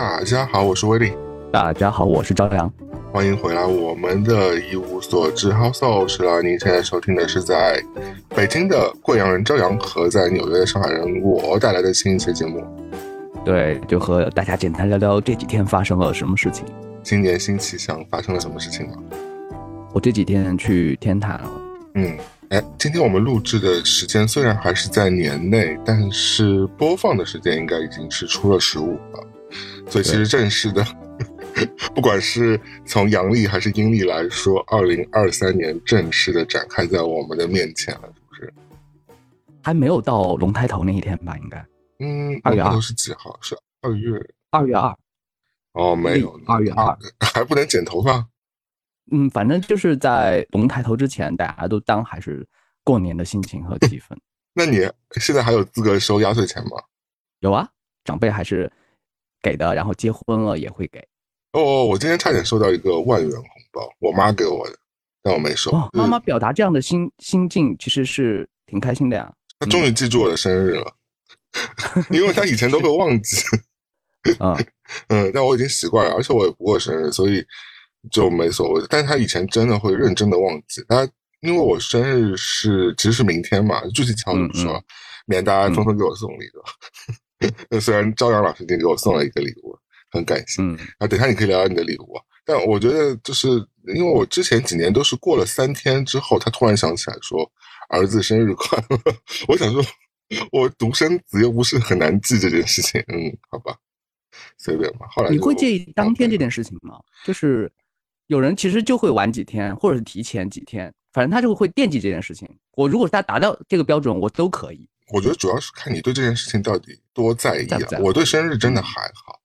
大家好，我是威利。大家好，我是朝阳。欢迎回来，我们的一无所知 House o 是了。您现在收听的是在北京的贵阳人朝阳和在纽约的上海人我带来的新一期节目。对，就和大家简单聊聊这几天发生了什么事情。今年新气象发生了什么事情吗？我这几天去天坛了。嗯，哎，今天我们录制的时间虽然还是在年内，但是播放的时间应该已经是出了十五了，所以其实正式的。不管是从阳历还是阴历来说，二零二三年正式的展开在我们的面前了，是不是？还没有到龙抬头那一天吧？应该。嗯，二月二是几号？是二月二月二。哦，没有，二月二 还不能剪头发。嗯，反正就是在龙抬头之前，大家都当还是过年的心情和气氛。那你现在还有资格收压岁钱吗？有啊，长辈还是给的，然后结婚了也会给。哦，我今天差点收到一个万元红包，我妈给我的，但我没收。妈妈表达这样的心心境，其实是挺开心的呀。她终于记住我的生日了，因为她以前都会忘记。嗯 嗯，但我已经习惯了，而且我也不过生日，所以就没所谓。但是她以前真的会认真的忘记。她因为我生日是其实是明天嘛，具体巧怎么说，免得大家纷纷给我送礼的。那虽然朝阳老师已经给我送了一个礼物。很感谢，嗯，啊，等下你可以聊聊你的礼物，但我觉得就是因为我之前几年都是过了三天之后，他突然想起来说儿子生日快乐，我想说，我独生子又不是很难记这件事情，嗯，好吧，随便吧。后来你会介意当天这件事情吗？就是有人其实就会晚几天，或者是提前几天，反正他就会惦记这件事情。我如果他达到这个标准，我都可以。我觉得主要是看你对这件事情到底多在意啊。我对生日真的还好。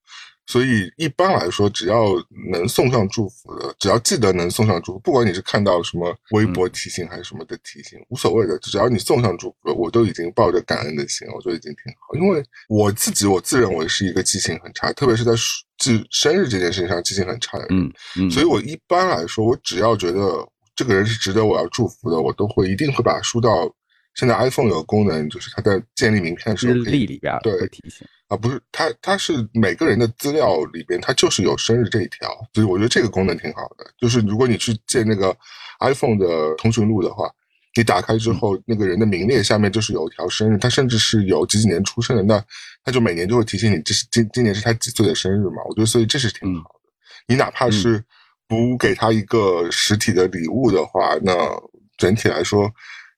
所以一般来说，只要能送上祝福的，只要记得能送上祝福，不管你是看到什么微博提醒还是什么的提醒，无所谓的，只要你送上祝福了，我都已经抱着感恩的心，我觉得已经挺好。因为我自己，我自认为是一个记性很差，特别是在记生日这件事情上记性很差的人。嗯嗯。所以我一般来说，我只要觉得这个人是值得我要祝福的，我都会一定会把它输到。现在 iPhone 有个功能，就是它在建立名片的时候，日历里边对提醒啊，不是它，它是每个人的资料里边，它就是有生日这一条，所以我觉得这个功能挺好的。就是如果你去建那个 iPhone 的通讯录的话，你打开之后，那个人的名列下面就是有一条生日，他甚至是有几几年出生的，那他就每年就会提醒你，这是今今年是他几岁的生日嘛？我觉得所以这是挺好的。你哪怕是不给他一个实体的礼物的话，那整体来说。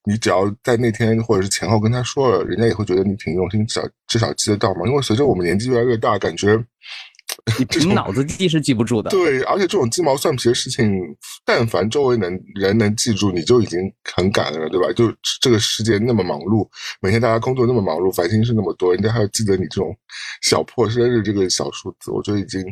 你只要在那天或者是前后跟他说了，人家也会觉得你挺用心，至少至少记得到嘛。因为随着我们年纪越来越大，感觉你 凭脑子记是记不住的。对，而且这种鸡毛蒜皮的事情，但凡周围能人能记住，你就已经很感恩了，对吧？就这个世界那么忙碌，每天大家工作那么忙碌，烦心事那么多，人家还要记得你这种小破生日这个小数字，我觉得已经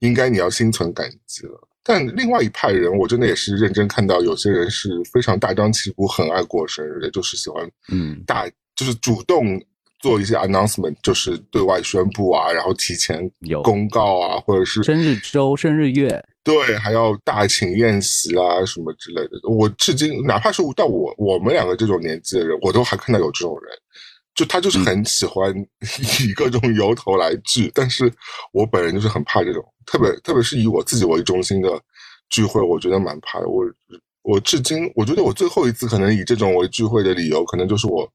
应该你要心存感激了。但另外一派人，我真的也是认真看到，有些人是非常大张旗鼓，很爱过生日的，就是喜欢，嗯，大就是主动做一些 announcement，就是对外宣布啊，然后提前有公告啊，或者是生日周、生日月，对，还要大请宴席啊什么之类的。我至今，哪怕是到我我们两个这种年纪的人，我都还看到有这种人。就他就是很喜欢 以各种由头来聚，但是我本人就是很怕这种，特别特别是以我自己为中心的聚会，我觉得蛮怕的。我我至今我觉得我最后一次可能以这种为聚会的理由，可能就是我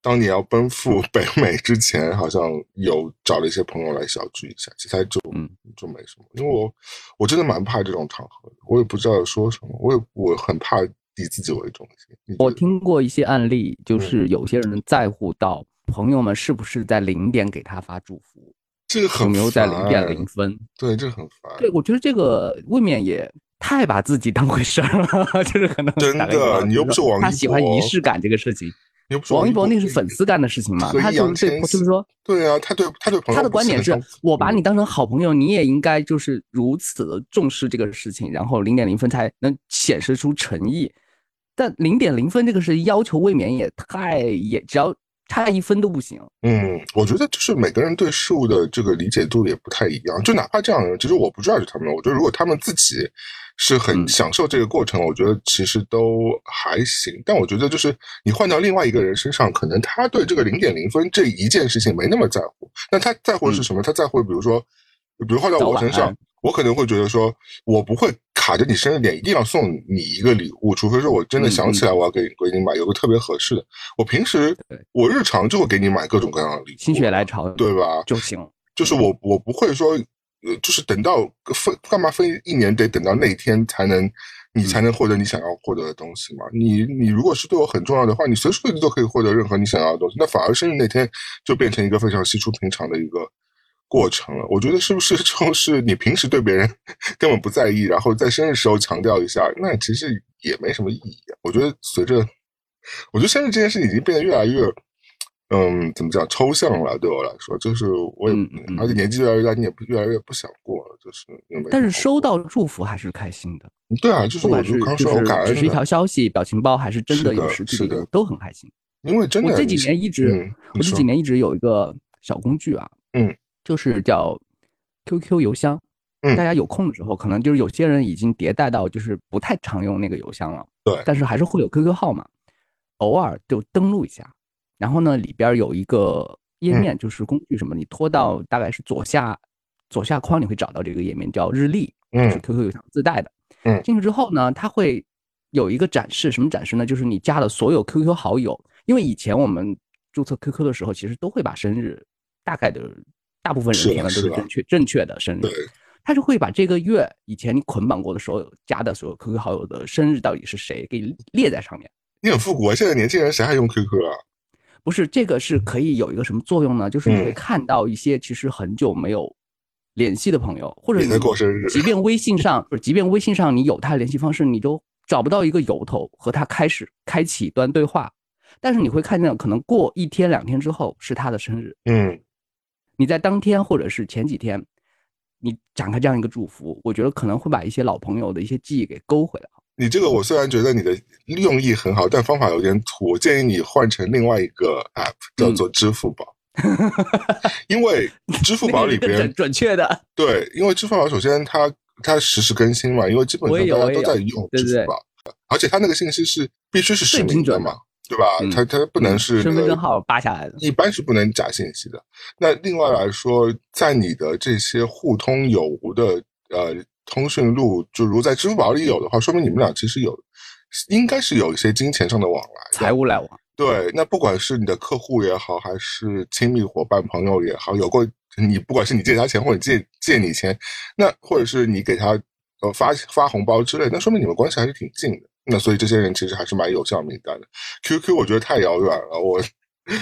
当年要奔赴北美之前，好像有找了一些朋友来小聚一下，其他就嗯就没什么。因为我我真的蛮怕这种场合的，我也不知道说什么，我也我很怕。以自己为中心。我听过一些案例，就是有些人在乎到朋友们是不是在零点给他发祝福，这个有没有在零点零分？对，这很烦。对，我觉得这个未免也太把自己当回事儿了，就是可能真的，你又不是王一博，他喜欢仪式感这个事情。王一博那是粉丝干的事情嘛？他就是对，就是说，对啊，他对他对他的观点是我把你当成好朋友，你也应该就是如此的重视这个事情，然后零点零分才能显示出诚意。但零点零分这个是要求未免也太也只要差一分都不行。嗯，我觉得就是每个人对事物的这个理解度也不太一样。就哪怕这样的人，其实我不知道是他们。我觉得如果他们自己是很享受这个过程，我觉得其实都还行。但我觉得就是你换到另外一个人身上，可能他对这个零点零分这一件事情没那么在乎。那他在乎的是什么？他在乎比如说比如换到我身上安，我可能会觉得说，我不会卡着你生日点一定要送你一个礼物，除非说我真的想起来我要给你给你买有个特别合适的。我平时我日常就会给你买各种各样的礼物，心血来潮对吧？就行。就是我我不会说，呃，就是等到分干嘛分一年得等到那一天才能你才能获得你想要获得的东西嘛？你你如果是对我很重要的话，你随时随地都可以获得任何你想要的东西，那反而生日那天就变成一个非常稀疏平常的一个过程了。我觉得是不是 就是你平时对别人根本不在意，然后在生日时候强调一下，那其实也没什么意义啊。我觉得随着，我觉得生日这件事已经变得越来越。嗯，怎么讲抽象了？对我来说，就是我也，嗯嗯而且年纪越来越大，你也不越来越不想过了，就是但是收到祝福还是开心的，对啊，就是我不管是就刚说，我就是感恩只是一条，消息、表情包，还是真的的有实体是的，都很开心。因为真的我这几年一直，嗯我这几年一直有一个小工具啊，嗯，就是叫 QQ 邮箱。嗯大家有空的时候，可能就是有些人已经迭代到就是不太常用那个邮箱了，对但是还是会有 QQ 号码，偶尔就登录一下。然后呢，里边有一个页嗯面，就是工具什么，你拖到大概是左下左下框，你会找到这个页面，叫日历，就是嗯 QQ 邮箱自带的。嗯进去之后呢，它会有一个展示，什么展示呢？就是你加了所有 QQ 好友，因为以前我们注册 QQ 的时候，其实都会把生日大概的大部分人填的都是正确正确的生日对，他就会把这个月以前你捆绑过的所有加的所有 QQ 好友的生日到底是谁给列在上面。你很复古啊！现在年轻人谁还用 QQ 啊？不是这个是可以有一个什么作用呢？就是你会嗯看到一些其实很久没有联系的朋友，或者你过生日即便微信上，不是即便微信上你有他的联系方式，你都找不到一个由头和他开始开启一段对话。但是你会看见，可能过一天两天之后是他的生日，嗯，你在当天或者是前几天，你展开这样一个祝福，我觉得可能会把一些老朋友的一些记忆给勾回来。你这个我虽然觉得你的用意很好，但方法有点土。我建议你换成另外一个 app，叫嗯做支付宝，因为支付宝里边准准确的，对，因为支付宝首先它它实时更新嘛，因为基本上大家都在用支付宝，而且它那个信息是必须是实名的嘛，对吧？嗯它它不能是那个身份证号扒下来的。一般是不能假信息的。那另外来说，在你的这些互通有无的呃通讯录，就如果在支付宝里有的话，说明你们俩其实有，应该是有一些金钱上的往来的。财务来往，对，那不管是你的客户也好，还是亲密伙伴、朋友也好，有过你不管是你借他钱或者借借你钱，那或者是你给他呃发发红包之类，那说明你们关系还是挺近的。那所以这些人其实还是蛮有效名单的。QQ 我觉得太遥远了，我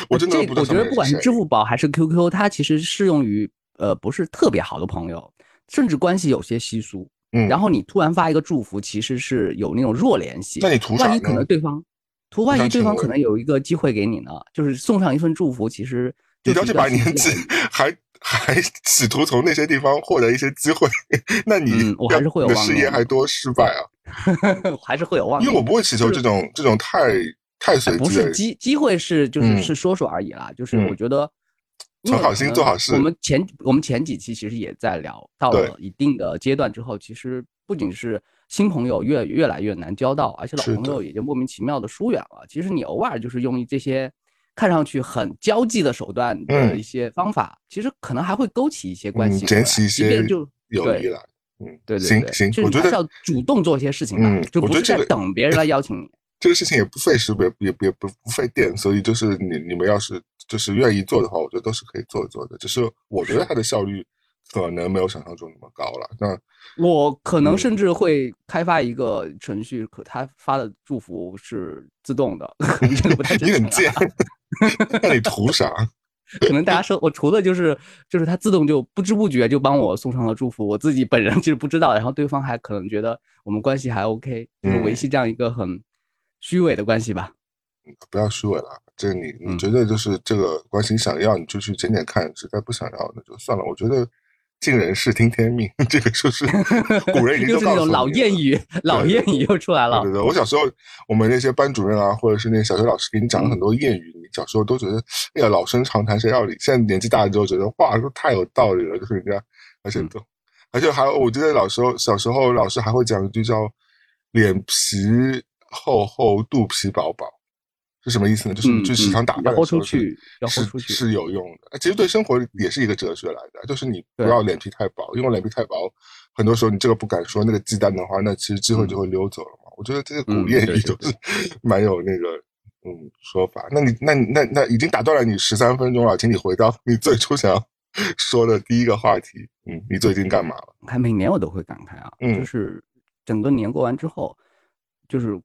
我真的不知道我觉得不管是支付宝还是 QQ，它其实适用于呃不是特别好的朋友，甚至关系有些稀疏。嗯，然后你突然发一个祝福，其实是有那种弱联系。那你图啥万一可能对方，图万一对方可能有一个机会给你呢，就是送上一份祝福，其实你了解把年纪还还企图从那些地方获得一些机会，那你嗯我还是会有事业还多失败啊！还是会有望的。因为我不会祈求这种这种太太随哎不，是机机会是就是嗯是说说而已啦，就是嗯我觉得。存好心做好事我们前我们前几期其实也在聊，到了一定的阶段之后，其实不仅是新朋友越越来越难交到，而且老朋友也就莫名其妙的疏远了。其实你偶尔就是用这些看上去很交际的手段的嗯一些方法，其实可能还会勾起一些关嗯系捡起一些即便就友谊对来。嗯，对对对，行行就，是我觉得是要主动做一些事情吧，嗯就不是在我觉得这个等别人来邀请你。这个事情也不费时，也也也不不费电，所以就是你你们要是就是愿意做的话，我觉得都是可以做一做的。只是我觉得它的效率可能没有想象中那么高了。那我可能嗯甚至会开发一个程序，可他发的祝福是自动的，这个不太真 你很贱，那你图啥？可能大家说我除了就是就是它自动就不知不觉就帮我送上了祝福，我自己本人其实不知道，然后对方还可能觉得我们关系还 OK，就是维嗯系这样一个很虚伪的关系吧。不要虚伪了，这个你你嗯觉得就是这个关系想要，你就去捡捡看；实在不想要，那就算了。我觉得尽人事听天命，这个就是古人已经 就是那种老谚语，老谚语又出来了对。对对，我小时候我们那些班主任啊，或者是那些小学老师给你嗯讲了很多谚语，你小时候都觉得哎呀老生常谈，谁要理？现在年纪大了之后觉得哇，说太有道理了，就是人家而且嗯都。而且还有，我记得老时候小时候老师还会讲一句叫“脸皮厚厚，肚皮薄薄”，是什么意思呢？就是你去食堂打扮豁出去，是出去。是有用的。其实对生活也是一个哲学来的，就是你不要脸皮太薄，因为脸皮太薄，很多时候你这个不敢说，那个忌惮的话，那其实机会就会溜走了嘛。我觉得这个古嗯谚语就是蛮有那个嗯说法。那你那那那已经打断了你十三分钟了，请你回到你最初想要 说的第一个话题。嗯，你最近干嘛了？看每年我都会感慨啊，嗯就是整个年过完之后，就是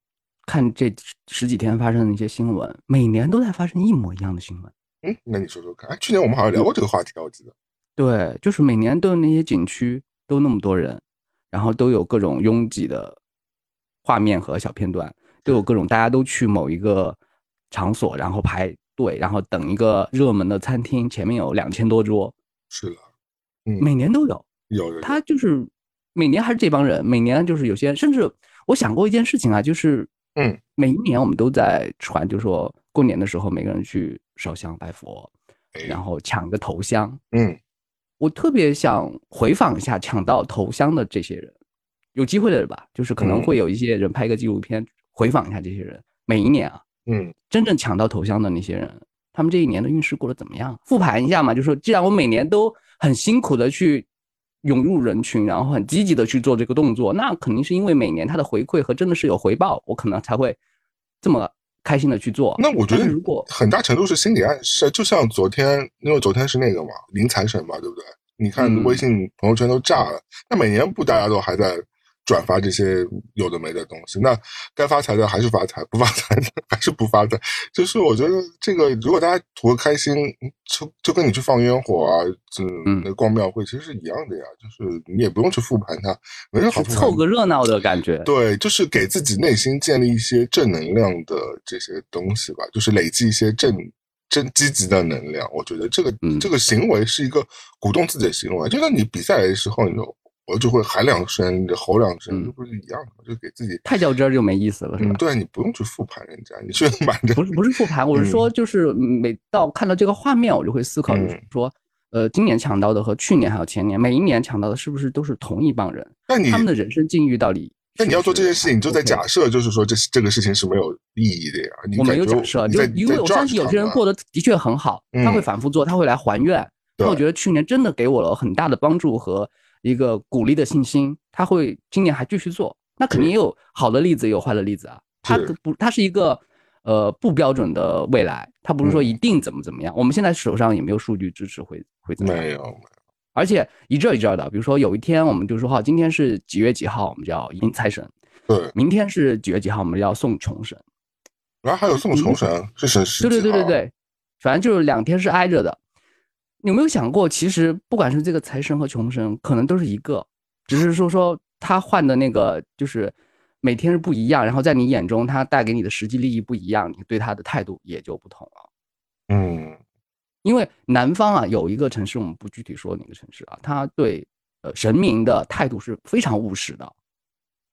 看这十几天发生的那些新闻，每年都在发生一模一样的新闻。嗯，那你说说看。哎，去年我们好像聊过这个话题啊，我记得。对，就是每年都有那些景区都那么多人，然后都有各种拥挤的画面和小片段，都有各种大家都去某一个场所，然后排队，然后等一个热门的餐厅，前面有两千多桌，是的，嗯，每年都有。有有他就是每年还是这帮人，每年就是有些，甚至我想过一件事情啊，就是嗯，每一年我们都在传，就说过年的时候每个人去烧香拜佛，哎。然后抢个头香。嗯。我特别想回访一下抢到头香的这些人，有机会的人吧，就是可能嗯。会有一些人拍一个纪录片回访一下这些人，每一年啊，嗯。真正抢到头香的那些人，他们这一年的运势过得怎么样？复盘一下嘛，就说既然我每年都很辛苦的去涌入人群，然后很积极的去做这个动作，那肯定是因为每年他的回馈和真的是有回报，我可能才会这么开心的去做。那我觉得如果很大程度是心理暗示，就像昨天，因为昨天是那个嘛，临财神嘛，对不对？你看嗯微信朋友圈都炸了，那每年不大家都还在转发这些有的没的东西，那该发财的还是发财，不发财的 还是不发财。就是我觉得这个，如果大家图个开心，就就跟你去放烟火啊，嗯逛庙会其实是一样的呀，就是你也不用去复盘它，没人好。凑个热闹的感觉，对，就是给自己内心建立一些正能量的这些东西吧，就是累积一些正正积极的能量。我觉得这个、嗯这个行为是一个鼓动自己的行为，就像你比赛的时候，你就我就会喊两声，你就吼两声，嗯这不是一样的吗？就给自己。太较真儿就没意思了，是吧嗯，？对，你不用去复盘人家，你去满着不是不是复盘，我是说，就是每到看到这个画面，我就会思考，嗯就是说，呃，今年抢到的和去年还有前年，每一年抢到的是不是都是同一帮人？那你他们的人生境遇到底？那你要做这件事情，你就在假设，就是说这这个事情是没有意义的呀。你我没有假设，就因为我相信有些人过得，的确很好，嗯他会反复做，他会来还愿。那我觉得去年真的给我了很大的帮助和一个鼓励的信心，他会今年还继续做。那肯定也有好的例子，也有坏的例子啊。它不，它是一个呃不标准的未来，它不是说嗯一定怎么怎么样。我们现在手上也没有数据支持会会怎么样。没有，没有而且一阵儿一阵儿的，比如说有一天我们就说好，今天是几月几号，我们就要迎财神；对，明天是几月几号，我们要送穷神。然后还有送穷神，是神十对对对对对，反正就是两天是挨着的。你有没有想过，其实不管是这个财神和穷神，可能都是一个，只是说说他换的那个就是每天是不一样，然后在你眼中他带给你的实际利益不一样，你对他的态度也就不同了。嗯因为南方啊有一个城市，我们不具体说哪个城市啊，他对呃神明的态度是非常务实的，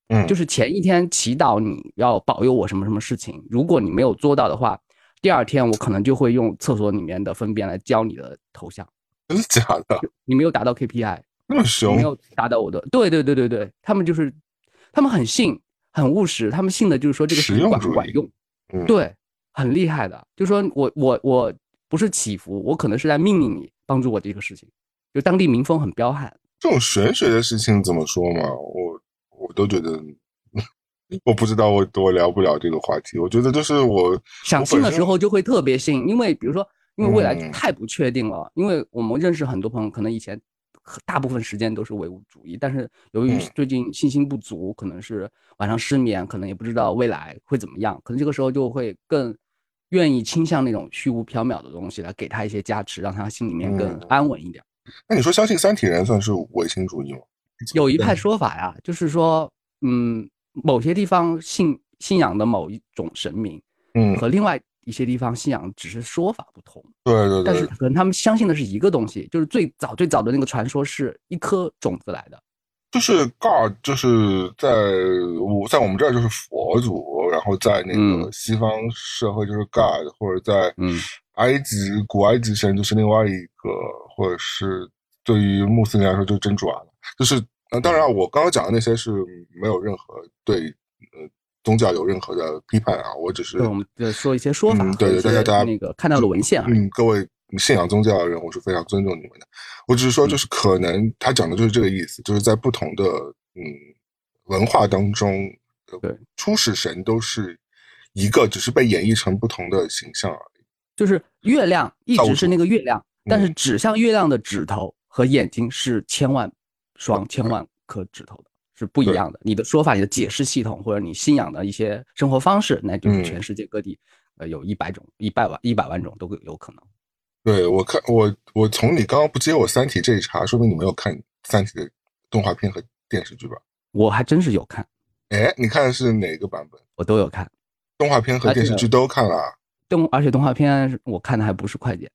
嗯，就是前一天祈祷你要保佑我什么什么事情，如果你没有做到的话，第二天我可能就会用厕所里面的粪便来浇你的头像，真的假的？你没有达到 KPI，那么凶没？有达到我的，对对对对对，他们就是他们很信，很务实，他们信的就是说这个事情管不管用，嗯，对，很厉害的，就说我我我不是祈福，我可能是在命令你帮助我这个事情，就当地民风很彪悍。这种玄学的事情怎么说嘛？我我都觉得，我不知道我我聊不了这个话题。我觉得就是我想信的时候，就会特别信，因为比如说，因为未来嗯太不确定了，因为我们认识很多朋友，可能以前大部分时间都是唯物主义，但是由于嗯最近信心不足，可能是晚上失眠，可能也不知道未来会怎么样，可能这个时候就会更愿意倾向那种虚无缥缈的东西来给他一些加持，让他心里面更嗯安稳一点。那你说相信三体人算是唯心主义吗？有一派说法呀，就是说，嗯，某些地方信信仰的某一种神明，嗯，和另外一些地方信仰只是说法不同。对对对，但是可能他们相信的是一个东西，就是最早最早的那个传说是一颗种子来的。就是 God，就是在我在我们这儿就是佛祖，然后在那个嗯。西方社会就是 God，或者在嗯。埃及古埃及神就是另外一个，或者是对于穆斯林来说就是真主啊，就是呃，当然我刚刚讲的那些是没有任何对呃宗教有任何的批判啊，我只是对，我们的说一些说法对对大家大家那个看到的文献而已。嗯，各位信仰宗教的人，我是非常尊重你们的。我只是说，就是可能他讲的就是这个意思，就是在不同的嗯文化当中，呃对，初始神都是一个，只是被演绎成不同的形象而已。就是月亮一直是那个月亮，但是嗯指向月亮的指头和眼睛是千万双、千万颗指头的，是不一样的。你的说法、你的解释系统，或者你信仰的一些生活方式，那就是嗯全世界各地，呃，有一百种、一百万、一百万种都有可能。对我看我我从你刚刚不接我《三体》这一茬，说明你没有看《三体》的动画片和电视剧吧？我还真是有看，哎，你看的是哪个版本？我都有看动画片和电视剧都看了啊？动，而且动画片我看的还不是快剪。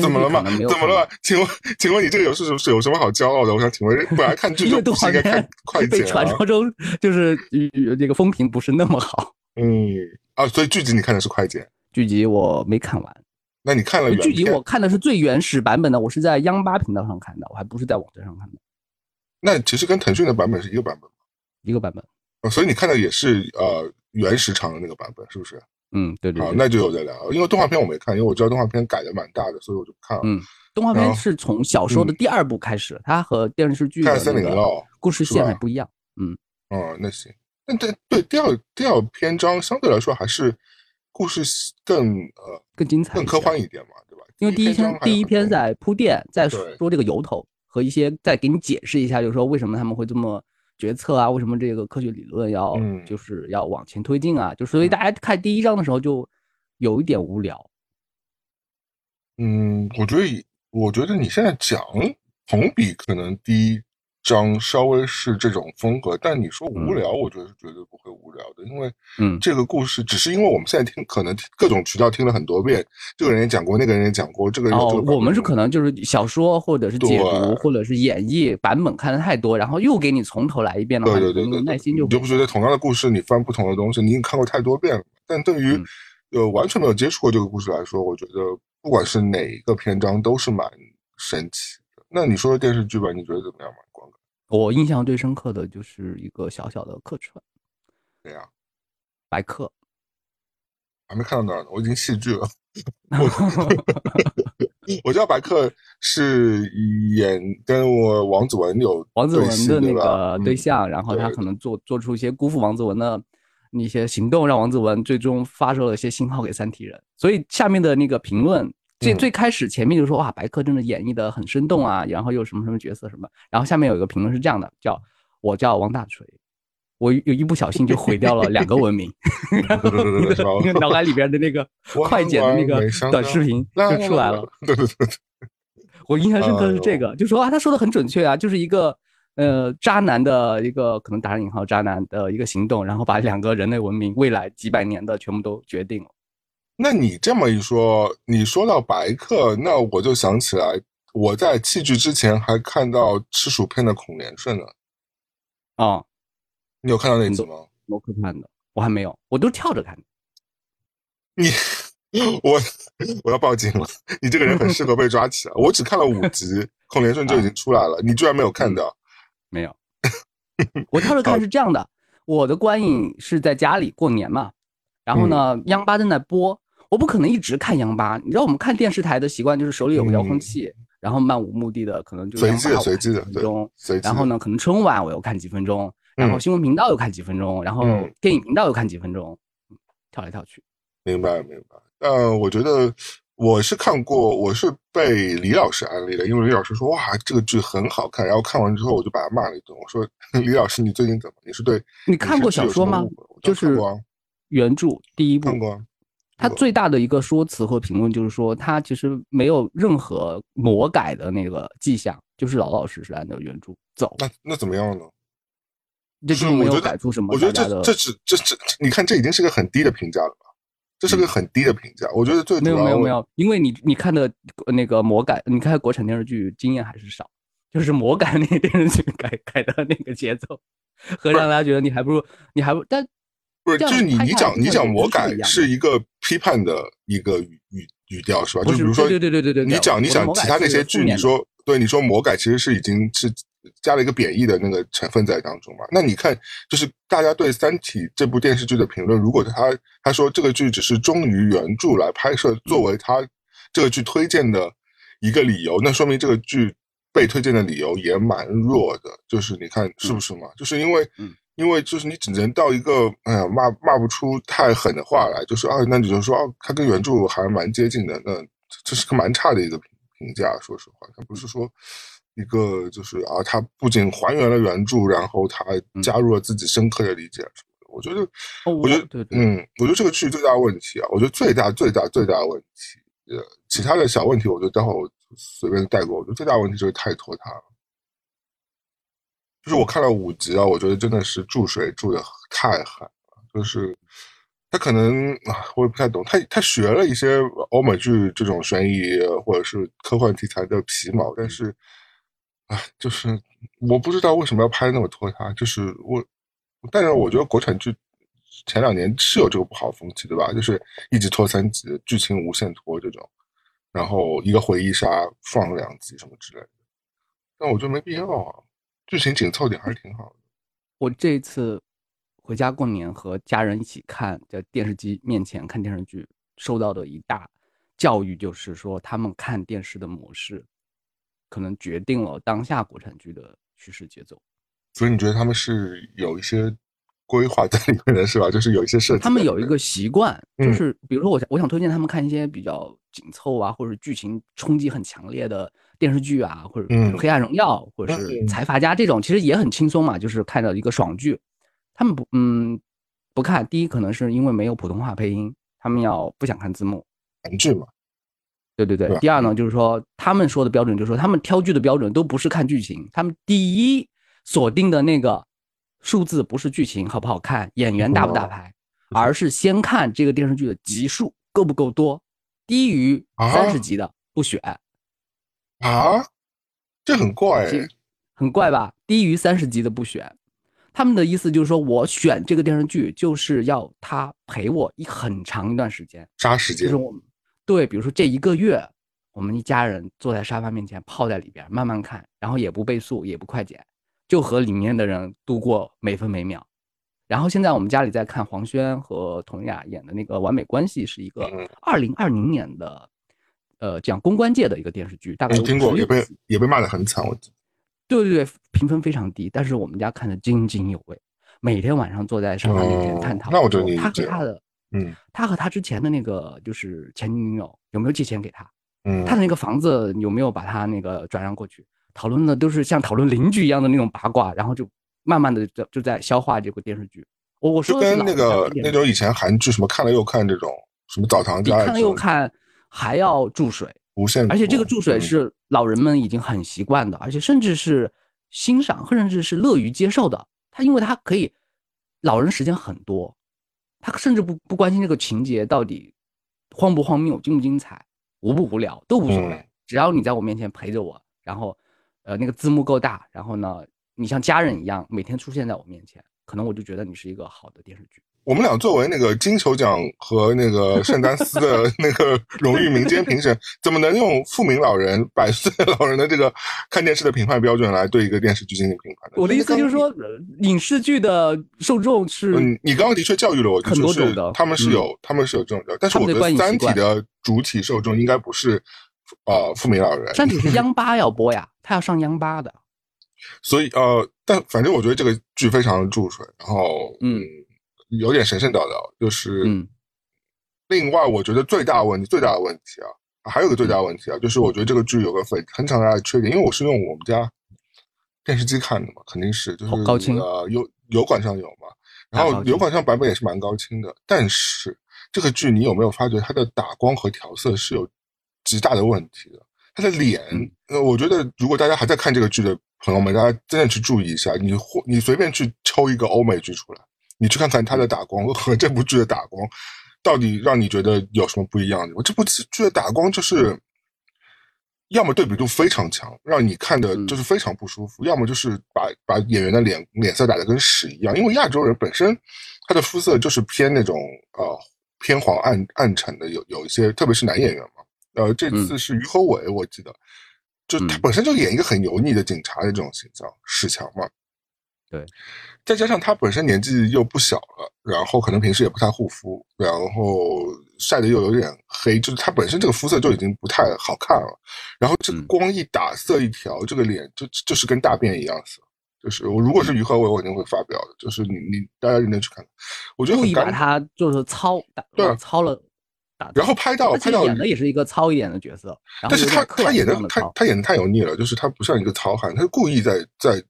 怎么了嘛？怎么了嘛？请问，请问你这个有是是有什么好骄傲的？我想请问，本来看剧因就应该看快剪啊？传说中就是呃这个风评不是那么好。嗯啊，所以剧集你看的是快剪，剧集我没看完，那你看了原剧集我看的是最原始版本的，我是在央八频道上看的，我还不是在网站上看的，那其实跟腾讯的版本是一个版本一个版本。哦所以你看的也是呃原时长的那个版本，是不是？嗯，对对好，那就有的聊。因为动画片我没看，因为我知道动画片改的蛮大的，所以我就不看了。嗯，动画片是从小说的第二部开始，它和电视剧的看森那个林了，故事线还不一样。嗯，哦，那行。那对对，第二第二篇章相对来说还是故事更呃更精彩，更科幻。一点嘛，对吧？因为第一章篇第一篇在铺垫，在说这个由头和一些再给你解释一下，就是说为什么他们会这么决策啊，为什么这个科学理论要嗯就是要往前推进啊，就所以大家看第一章的时候就有一点无聊。嗯，我觉得我觉得你现在讲同比可能第一章稍微是这种风格，但你说无聊，我觉得是绝对不会无聊的，因为嗯这个故事只是因为我们现在听可能各种渠道听了很多遍，这个人也讲过，那个人也讲过，这个我们是可能就是小说或者是解读或者是演绎版本看的太多，然后又给你从头来一遍的话，对对对对，你就就不觉得同样的故事你翻不同的东西，你已经看过太多遍了。但对于嗯呃完全没有接触过这个故事来说，我觉得不管是哪一个篇章都是蛮神奇的。那你说的电视剧吧，你觉得怎么样嘛？我印象最深刻的就是一个小小的客串怎样？白客，还没看到那儿呢，我已经弃剧了。我知道白客是演跟我王子文有王子文的那个对嗯象，然后他可能做做出一些辜负王子文的那些行动，让王子文最终发射了一些信号给三体人。所以下面的那个评论，最嗯最开始前面就说哇，白客真的演绎的很生动啊，然后又什么什么角色什么，然后下面有一个评论是这样的，叫我叫王大锤。我有一不小心就毁掉了两个文明，然后对你的脑海里边的那个快剪的那个短视频就出来了。。对对对对，我印象深刻是这哎个，就说啊，他说的很准确啊，就是一个呃渣男的一个可能打上引号渣男的一个行动，然后把两个人类文明未来几百年的全部都决定了。那你这么一说，你说到白客，那我就想起来，我在弃剧之前还看到吃薯片的孔连顺呢。啊、你有看到那集吗？我可看的，我还没有，我都跳着看的。你，我我要报警了！你这个人很适合被抓起来。我只看了五集，孔连顺就已经出来了，你居然没有看到？没有，我跳着看是这样的，我的观影是在家里过年嘛，然后呢，央八正在播，我不可能一直看央八，你知道我们看电视台的习惯就是手里有个遥控器，然后漫无目的的可能就随机的随机的对我看几分钟，随机的。然后呢，可能春晚我又看几分钟，然后嗯新闻频道又看几分钟，然后嗯电影频道又看几分钟，嗯跳来跳去。明白明白。呃，我觉得我是看过，我是被李老师安利的，因为李老师说哇这个剧很好看，然后看完之后我就把他骂了一顿。我说 李老师你最近怎么？你是对你看过小说吗就是原著第一部看，过啊。它最大的一个说辞和评论就是说，他其实没有任何魔改的那个迹象，就是老老实实按照原著走，那那怎么样呢？这就没有改出什么我觉得这这只这这，你看这已经是个很低的评价了吧？这是个很低的评价。我觉得最主没有没有没有，因为你你看的呃那个魔改，你看国产电视剧经验还是少，就是魔改那个电视剧改改的那个节奏，和让大家觉得你还不如你还不但不是，就是你你讲你讲魔改是一个批判的一个语语语调是吧？就比如说，对对对对对对你讲你讲其他那些剧，你说对你说魔改其实是已经是加了一个贬义的那个成分在当中嘛。那你看，就是大家对《三体》这部电视剧的评论，如果他他说这个剧只是忠于原著来拍摄，作为他这个剧推荐的一个理由，那说明这个剧被推荐的理由也蛮弱的。就是你看是不是嘛？就是因为，因为就是你只能到一个，哎呀，骂骂不出太狠的话来，就是啊，那你就说啊，它跟原著还蛮接近的，那这是个蛮差的一个评评价。说实话，它不是说一个就是啊，它不仅还原了原著，然后它加入了自己深刻的理解。我觉得，我觉得，嗯，我觉得这个剧最大的问题啊，我觉得最大最大最大的问题。呃，其他的小问题，我就待会儿随便带过。我觉得最大问题就是太拖沓了。就是我看了五集啊，我觉得真的是注水注的太狠了。就是他可能啊，我也不太懂，他他学了一些欧美剧这种悬疑或者是科幻题材的皮毛，但是啊，就是我不知道为什么要拍那么拖沓。就是我，但是我觉得国产剧。前两年是有这个不好风气，对吧？就是一集拖三集，剧情无限拖这种，然后一个回忆杀放两集什么之类的。但我觉得没必要啊，剧情紧凑点还是挺好的。我这次回家过年和家人一起看，在电视机面前看电视剧，受到的一大教育就是说，他们看电视的模式，可能决定了当下国产剧的叙事节奏。所以你觉得他们是有一些？规划在里面的是吧？就是有一些设计。他们有一个习惯，就是比如说我我想推荐他们看一些比较紧凑啊，或者剧情冲击很强烈的电视剧啊，或者《黑暗荣耀》或者是《财阀家》这种，其实也很轻松嘛，就是看到一个爽剧。他们不嗯不看，第一可能是因为没有普通话配音，他们要不想看字幕。韩剧嘛。对对对。第二呢，就是说他们说的标准，就是说他们挑剧的标准都不是看剧情，他们第一锁定的那个。数字不是剧情好不好看，演员大不大牌，而是先看这个电视剧的集数够不够多，低于三十集的不选。啊，这很怪，很怪吧？低于三十集的不选。他们的意思就是说，我选这个电视剧就是要他陪我一很长一段时间，杀时间。就是我们对，比如说这一个月，我们一家人坐在沙发面前泡在里边慢慢看，然后也不倍速，也不快剪。就和里面的人度过每分每秒，然后现在我们家里在看黄轩和佟丽娅演的那个《完美关系》，是一个二零二零年的，呃，讲公关界的一个电视剧。大概听过，也被也被骂得很惨。我对对对，评分非常低，但是我们家看的津津有味，每天晚上坐在沙发面前探讨。那我觉得他和他的，嗯，他和他之前的那个就是前女友有没有借钱给他？嗯，他的那个房子有没有把他那个转让过去？讨论的都是像讨论邻居一样的那种八卦，然后就慢慢的就就在消化这部电视剧。我我说跟那个那种以前韩剧什么看了又看这种什么澡堂家，看了又看还要注水，无限，而且这个注水是老人们已经很习惯的，而且甚至是欣赏，甚至是乐于接受的。他因为他可以，老人时间很多，他甚至不不关心这个情节到底荒不荒谬、精不精彩、无不无聊都无所谓，只要你在我面前陪着我，然后。呃，那个字幕够大，然后呢，你像家人一样每天出现在我面前，可能我就觉得你是一个好的电视剧。我们俩作为那个金球奖和那个圣丹斯的 那个荣誉民间评审，怎么能用富民老人、百岁老人的这个看电视的评判标准来对一个电视剧进行评判呢？我的意思就是说，影视剧的受众是……嗯，你刚刚的确教育了我，很多种的，他们是有，他们是有这种的，但是我觉得《三体》的主体受众应该不是。呃，富民老人，三体是央八要播呀，他要上央八的，所以呃，但反正我觉得这个剧非常注水，然后嗯，有点神神叨叨，就是嗯，另外我觉得最大问题最大的问题啊，还有个最大问题啊，就是我觉得这个剧有个很很强大的缺点，因为我是用我们家电视机看的嘛，肯定是就是高清呃油油管上有嘛，然后油管上版本也是蛮高清的，但是这个剧你有没有发觉它的打光和调色是有。极大的问题的，他的脸，呃，我觉得如果大家还在看这个剧的朋友们，大家真的去注意一下，你或你随便去抽一个欧美剧出来，你去看看他的打光和这部剧的打光，到底让你觉得有什么不一样的？我这部剧的打光就是，要么对比度非常强，让你看的就是非常不舒服；要么就是把把演员的脸脸色打得跟屎一样，因为亚洲人本身他的肤色就是偏那种呃偏黄暗暗沉的，有有一些，特别是男演员嘛。呃，这次是于和伟，我记得就他嗯本身就演一个很油腻的警察的这种形象，史强嘛。对，再加上他本身年纪又不小了，然后可能平时也不太护肤，然后晒的又有点黑，就是他本身这个肤色就已经不太好看了。然后这个嗯光一打色一调，这个脸就就是跟大便一样色。就是我如果是于和伟，我一定会发表的。就是你你大家认真去看，我觉得故意把。他就是糙打对往糙了打，然后拍到拍到演的也是一个糙一点的角色，但是他他演的他他演的太油腻了，就是他不像一个糙汉，他是故意在在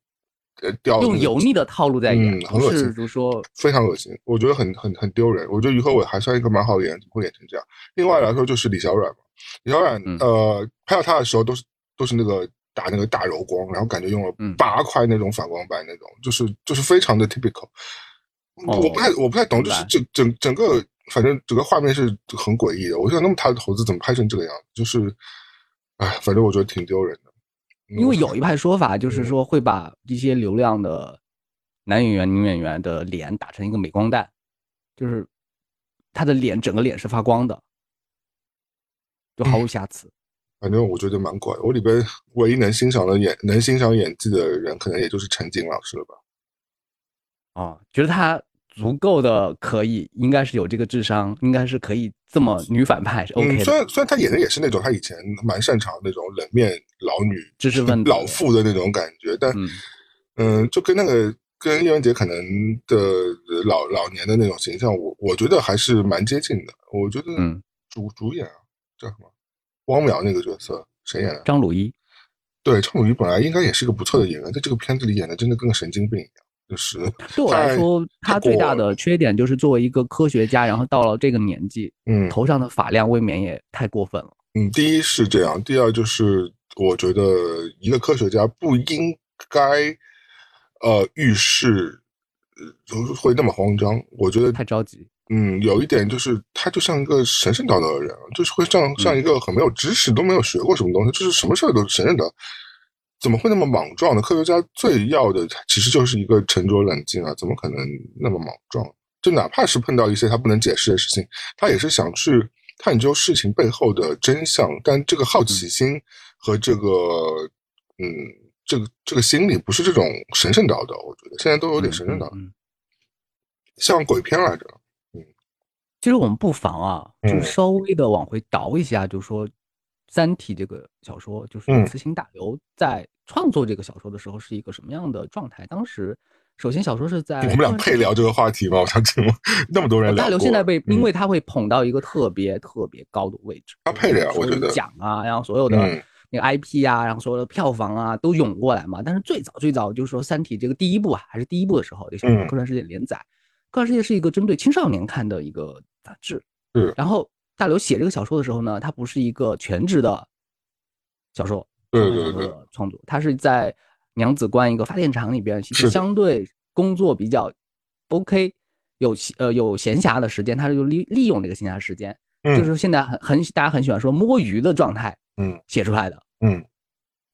用油腻的套路在演，嗯很恶心不是就说非常恶心，我觉得很很很丢人。我觉得于和伟还算一个蛮好的演员，怎么会演成这样？另外来说就是李小冉嘛，李小冉、嗯呃拍到他的时候都是都是那个打那个大柔光，然后感觉用了嗯八块那种反光板那种，就是就是非常的 typical。哦我不太我不太懂，就是整整整个反正整个画面是很诡异的。我想那么大的投资怎么拍成这个样子？就是，哎，反正我觉得挺丢人的。嗯因为有一派说法就是嗯说会把一些流量的男演员、女演员的脸打成一个美光弹，就是他的脸整个脸是发光的，就毫无瑕疵。反正我觉得蛮怪。我里边唯一能欣赏的演能欣赏演技的人，可能也就是陈瑾老师了吧。啊，觉得他足够的可以，应该是有这个智商，应该是可以这么女反派是 OK 嗯，虽。然虽然她演的也是那种她以前蛮擅长那种冷面老女、知识分子老妇的那种感觉，但嗯嗯，就跟那个跟叶文洁可能的老老年的那种形象，我我觉得还是蛮接近的。我觉得嗯，主主演啊叫什么？汪淼那个角色谁演的？张鲁一对，张鲁一本来应该也是个不错的演员，在这个片子里演的真的跟个神经病一样，就是对我来说，他最大的缺点就是作为一个科学家，然后到了这个年纪，嗯头上的发量未免也太过分了。嗯，第一是这样，第二就是我觉得一个科学家不应该呃遇事呃会那么慌张。我觉得太着急。嗯，有一点就是他就像一个神神叨叨的人，就是会像像一个很没有知识、都没有学过什么东西，就是什么事儿都神神叨，怎么会那么莽撞呢？科学家最要的其实就是一个沉着冷静啊，怎么可能那么莽撞？就哪怕是碰到一些他不能解释的事情，他也是想去探究事情背后的真相，但这个好奇心和这个嗯，这个这个心理不是这种神神叨叨，我觉得现在都有点神神叨叨，嗯嗯嗯像鬼片来着。嗯其实我们不妨啊，就嗯稍微的往回倒一下，就说《三体》这个小说，就是嗯慈行大流在创作这个小说的时候是一个什么样的状态？当时，首先小说是在我们俩配聊这个话题吗？我想请问，那么多人聊过大刘现在被，因嗯为他会捧到一个特别特别高的位置，他配的呀我觉得奖啊，然后所有的嗯那个 IP 啊，然后所有的票房啊都涌过来嘛。但是最早最早就是说《三体》这个第一部啊，还是第一部的时候，这个小说嗯《客传世界》连载，客传世界》是一个针对青少年看的一个杂志。嗯然后大刘写这个小说的时候呢，他不是一个全职的小说，创作，他是在娘子关一个发电厂里边，其实相对工作比较 OK，有呃有闲暇的时间，他就利利用这个闲暇时间，嗯。就是现在很很大家很喜欢说摸鱼的状态嗯。写出来的。嗯。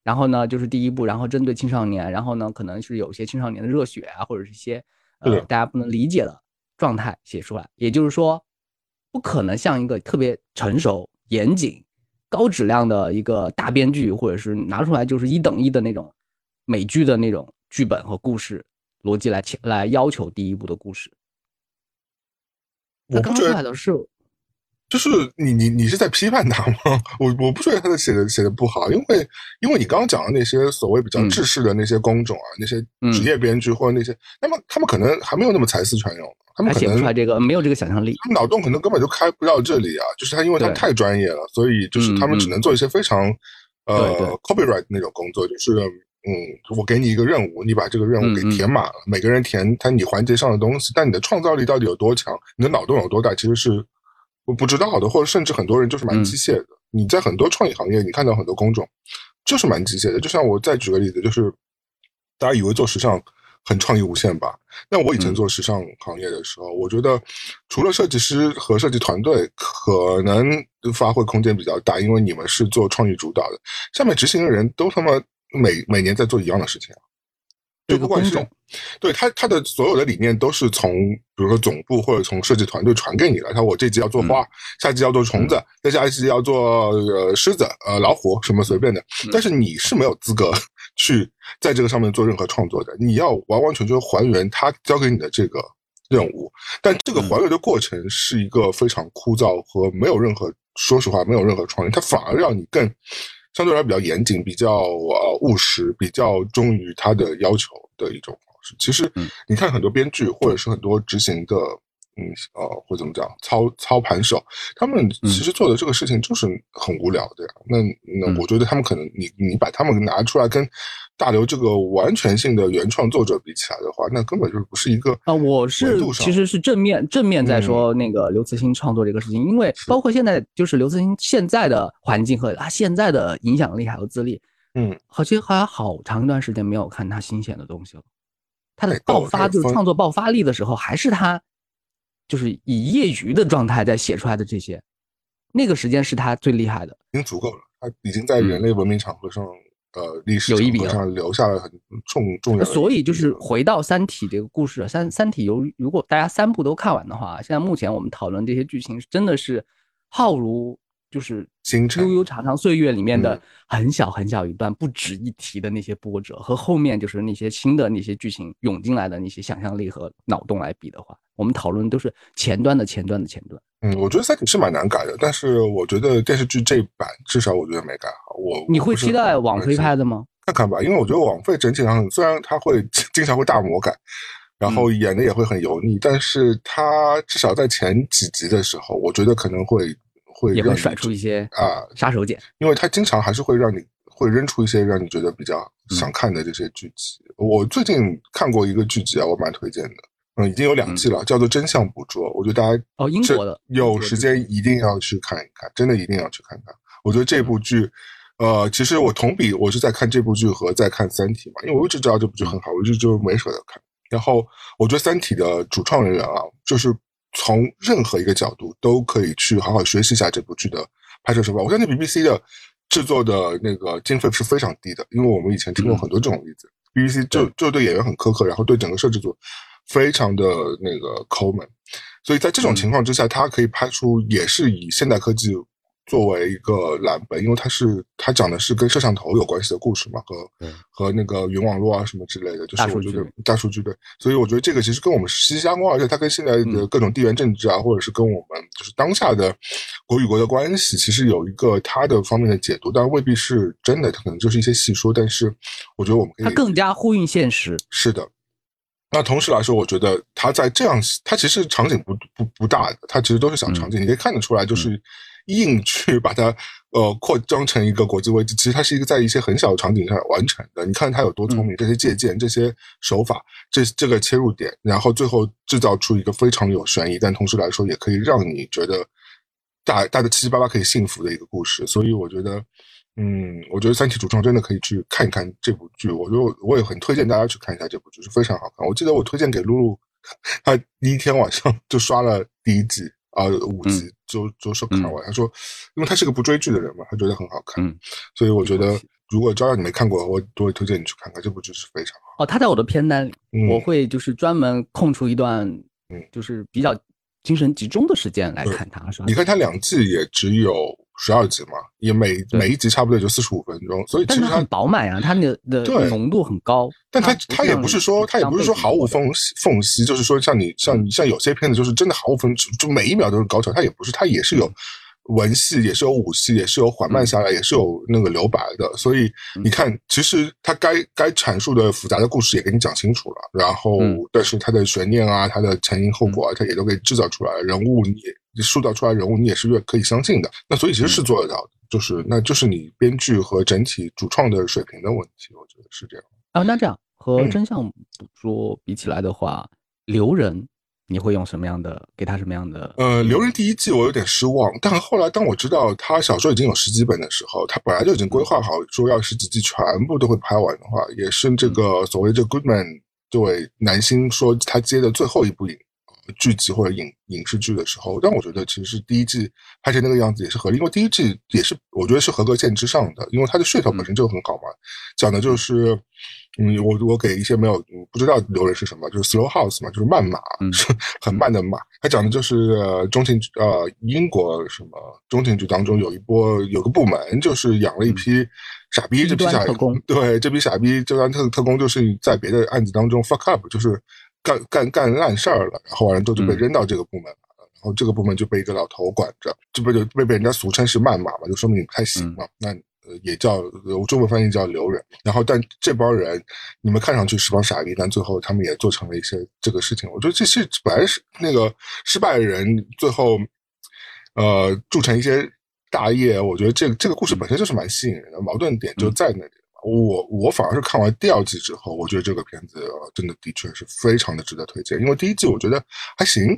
然后呢，就是第一步，然后针对青少年，然后呢，可能是有一些青少年的热血啊，或者是一些呃大家不能理解的状态写出来。也就是说，不可能像一个特别成熟、严谨、高质量的一个大编剧，或者是拿出来就是一等一的那种美剧的那种剧本和故事逻辑来来要求第一部的故事。他刚我不觉得，出来的是，就是你你你是在批判他吗？我我不觉得他的写的写的不好，因为因为你刚刚讲的那些所谓比较嗯制式的那些工种啊，那些嗯职业编剧或者那些，那么他们可能还没有那么才思泉涌，他们他写不可能出来这个，没有这个想象力。他们脑洞可能根本就开不到这里啊，就是他因为他太专业了，所以就是他们嗯只能做一些非常、对对呃 copyright 那种工作，就是嗯，我给你一个任务，你把这个任务给填满了，每个人填他你环节上的东西，但你的创造力到底有多强，你的脑洞有多大，其实是我不知道的，或者甚至很多人就是蛮嗯机械的。你在很多创意行业，你看到很多工种就是蛮机械的，就像我再举个例子，就是大家以为做时尚很创意无限吧？那我以前嗯做时尚行业的时候，我觉得除了设计师和设计团队可能发挥空间比较大，因为你们是做创意主导的，下面执行的人都他妈每每年在做一样的事情啊，这个不管是对他他的所有的理念都是从比如说总部或者从设计团队传给你的。他我这季要做花，下季要做虫子，再下一季要做呃狮子、呃老虎什么随便的。但是你是没有资格 去在这个上面做任何创作的，你要完完全全还原他交给你的这个任务。但这个还原的过程是一个非常枯燥和没有任何，说实话没有任何创意，它反而让你更。相对来比较严谨，比较呃务实，比较忠于他的要求的一种方式。其实你看很多编剧或者是很多执行的，嗯呃或怎么讲操操盘手，他们其实做的这个事情就是很无聊的呀。那那我觉得他们可能你你把他们拿出来跟大刘这个完全性的原创作者比起来的话，那根本就不是一个啊。我是其实是正面正面在说那个刘慈欣创作这个事情，因为包括现在就是刘慈欣现在的环境和他现在的影响力还有资历，嗯，好像还好长一段时间没有看他新鲜的东西了。他的爆发就是创作爆发力的时候，还是他就是以业余的状态在写出来的这些，那个时间是他最厉害的，已经足够了。他已经在人类文明场合上。呃，历史有一笔上留下了很重重要。所以就是回到《三体》这个故事，《三三体》由如果大家三部都看完的话，现在目前我们讨论这些剧情，真的是浩如就是悠悠长长岁月里面的很小很小一段不值一提的那些波折，和后面就是那些新的那些剧情涌进来的那些想象力和脑洞来比的话，我们讨论都是前端的前端的前端。嗯，我觉得《三体》是蛮难改的，但是我觉得电视剧这版至少我觉得没改好。我你会期待网飞拍的吗？看看吧，因为我觉得网飞整体上虽然它会经常会大魔改，然后演的也会很油腻，但是它至少在前几集的时候，我觉得可能会会也会甩出一些啊杀手锏，因为他经常还是会让你会扔出一些让你觉得比较想看的这些剧集。我最近看过一个剧集啊，我蛮推荐的。嗯，已经有两季了，叫做《真相捕捉》。我觉得大家哦，英国的有时间一定要去看一看，真的一定要去看看。我觉得这部剧，呃，其实我同比我是在看这部剧和在看《三体》嘛，因为我一直知道这部剧很好，我一直就没舍得看。然后我觉得《三体》的主创人员啊，就是从任何一个角度都可以去好好学习一下这部剧的拍摄手法。我相信 BBC 的制作的那个经费是非常低的，因为我们以前听过很多这种例子，BBC 就就对演员很苛刻，然后对整个摄制组。非常的那个抠门，所以在这种情况之下，它可以拍出也是以现代科技作为一个蓝本，因为它是它讲的是跟摄像头有关系的故事嘛，和和那个云网络啊什么之类的，就是我觉得大数据对，所以我觉得这个其实跟我们息息相关，而且它跟现在的各种地缘政治啊，或者是跟我们就是当下的国与国的关系，其实有一个它的方面的解读，但未必是真的，它可能就是一些戏说，但是我觉得我们可以它更加呼应现实，是的。那同时来说，我觉得他在这样，他其实场景不不不大的，他其实都是小场景，你可以看得出来，就是硬去把它呃扩张成一个国际危机。其实它是一个在一些很小的场景上完成的。你看它有多聪明，这些借鉴、这些手法、这这个切入点，然后最后制造出一个非常有悬疑，但同时来说也可以让你觉得大大的七七八八可以幸福的一个故事。所以我觉得。嗯，我觉得《三体》主创真的可以去看一看这部剧。我觉得我也很推荐大家去看一下这部剧，是非常好看。我记得我推荐给露露，她第一天晚上就刷了第一季啊五集，就就说看完。他说，因为他是个不追剧的人嘛，他觉得很好看。嗯，所以我觉得如果照样你没看过，我都会推荐你去看看这部剧，是非常好。哦，他在我的片单里，我会就是专门空出一段，嗯，就是比较精神集中的时间来看它。是吧？你看它两季也只有。十二集嘛，也每每一集差不多也就四十五分钟，所以其实它很饱满啊，它的的浓度很高。但它它也不是说它也不是说毫无缝隙缝隙，就是说像你像像有些片子就是真的毫无分，就每一秒都是高潮，它也不是，它也是有文戏，也是有武戏，也是有缓慢下来，也是有那个留白的。所以你看，其实它该该阐述的复杂的故事也给你讲清楚了，然后但是它的悬念啊，它的前因后果啊，它也都给制造出来了，人物也。你塑造出来人物，你也是越可以相信的。那所以其实是做得到的，就是那就是你编剧和整体主创的水平的问题，我觉得是这样。啊，那这样和真相捕捉比起来的话，留人你会用什么样的？给他什么样的？呃，留人第一季我有点失望，但后来当我知道他小说已经有十几本的时候，他本来就已经规划好说要十几季全部都会拍完的话，也是这个所谓这 Goodman 这位男星说他接的最后一部影剧集或者影影视剧的时候，但我觉得其实第一季拍成那个样子也是合理，因为第一季也是我觉得是合格线之上的，因为它的噱头本身就很好嘛，讲的就是。嗯，我我给一些没有嗯不知道流人是什么，就是 slow house 嘛，就是慢马，是很慢的马。它讲的就是呃中情局呃英国什么中情局当中有一波有个部门，就是养了一批傻逼，这批傻对这批傻逼就当特特工，就是在别的案子当中 fuck up，就是干干干烂事儿了，然后完了之后就被扔到这个部门了，然后这个部门就被一个老头管着，这不就被被人家俗称是慢马嘛，就说明你不太行嘛，那。呃，也叫我中文翻译叫留人，然后但这帮人，你们看上去是帮傻逼，但最后他们也做成了一些这个事情。我觉得这是本来是那个失败的人，最后呃铸成一些大业。我觉得这个这个故事本身就是蛮吸引人的，矛盾点就在那里。我我反而是看完第二季之后，我觉得这个片子真的的确是非常的值得推荐，因为第一季我觉得还行，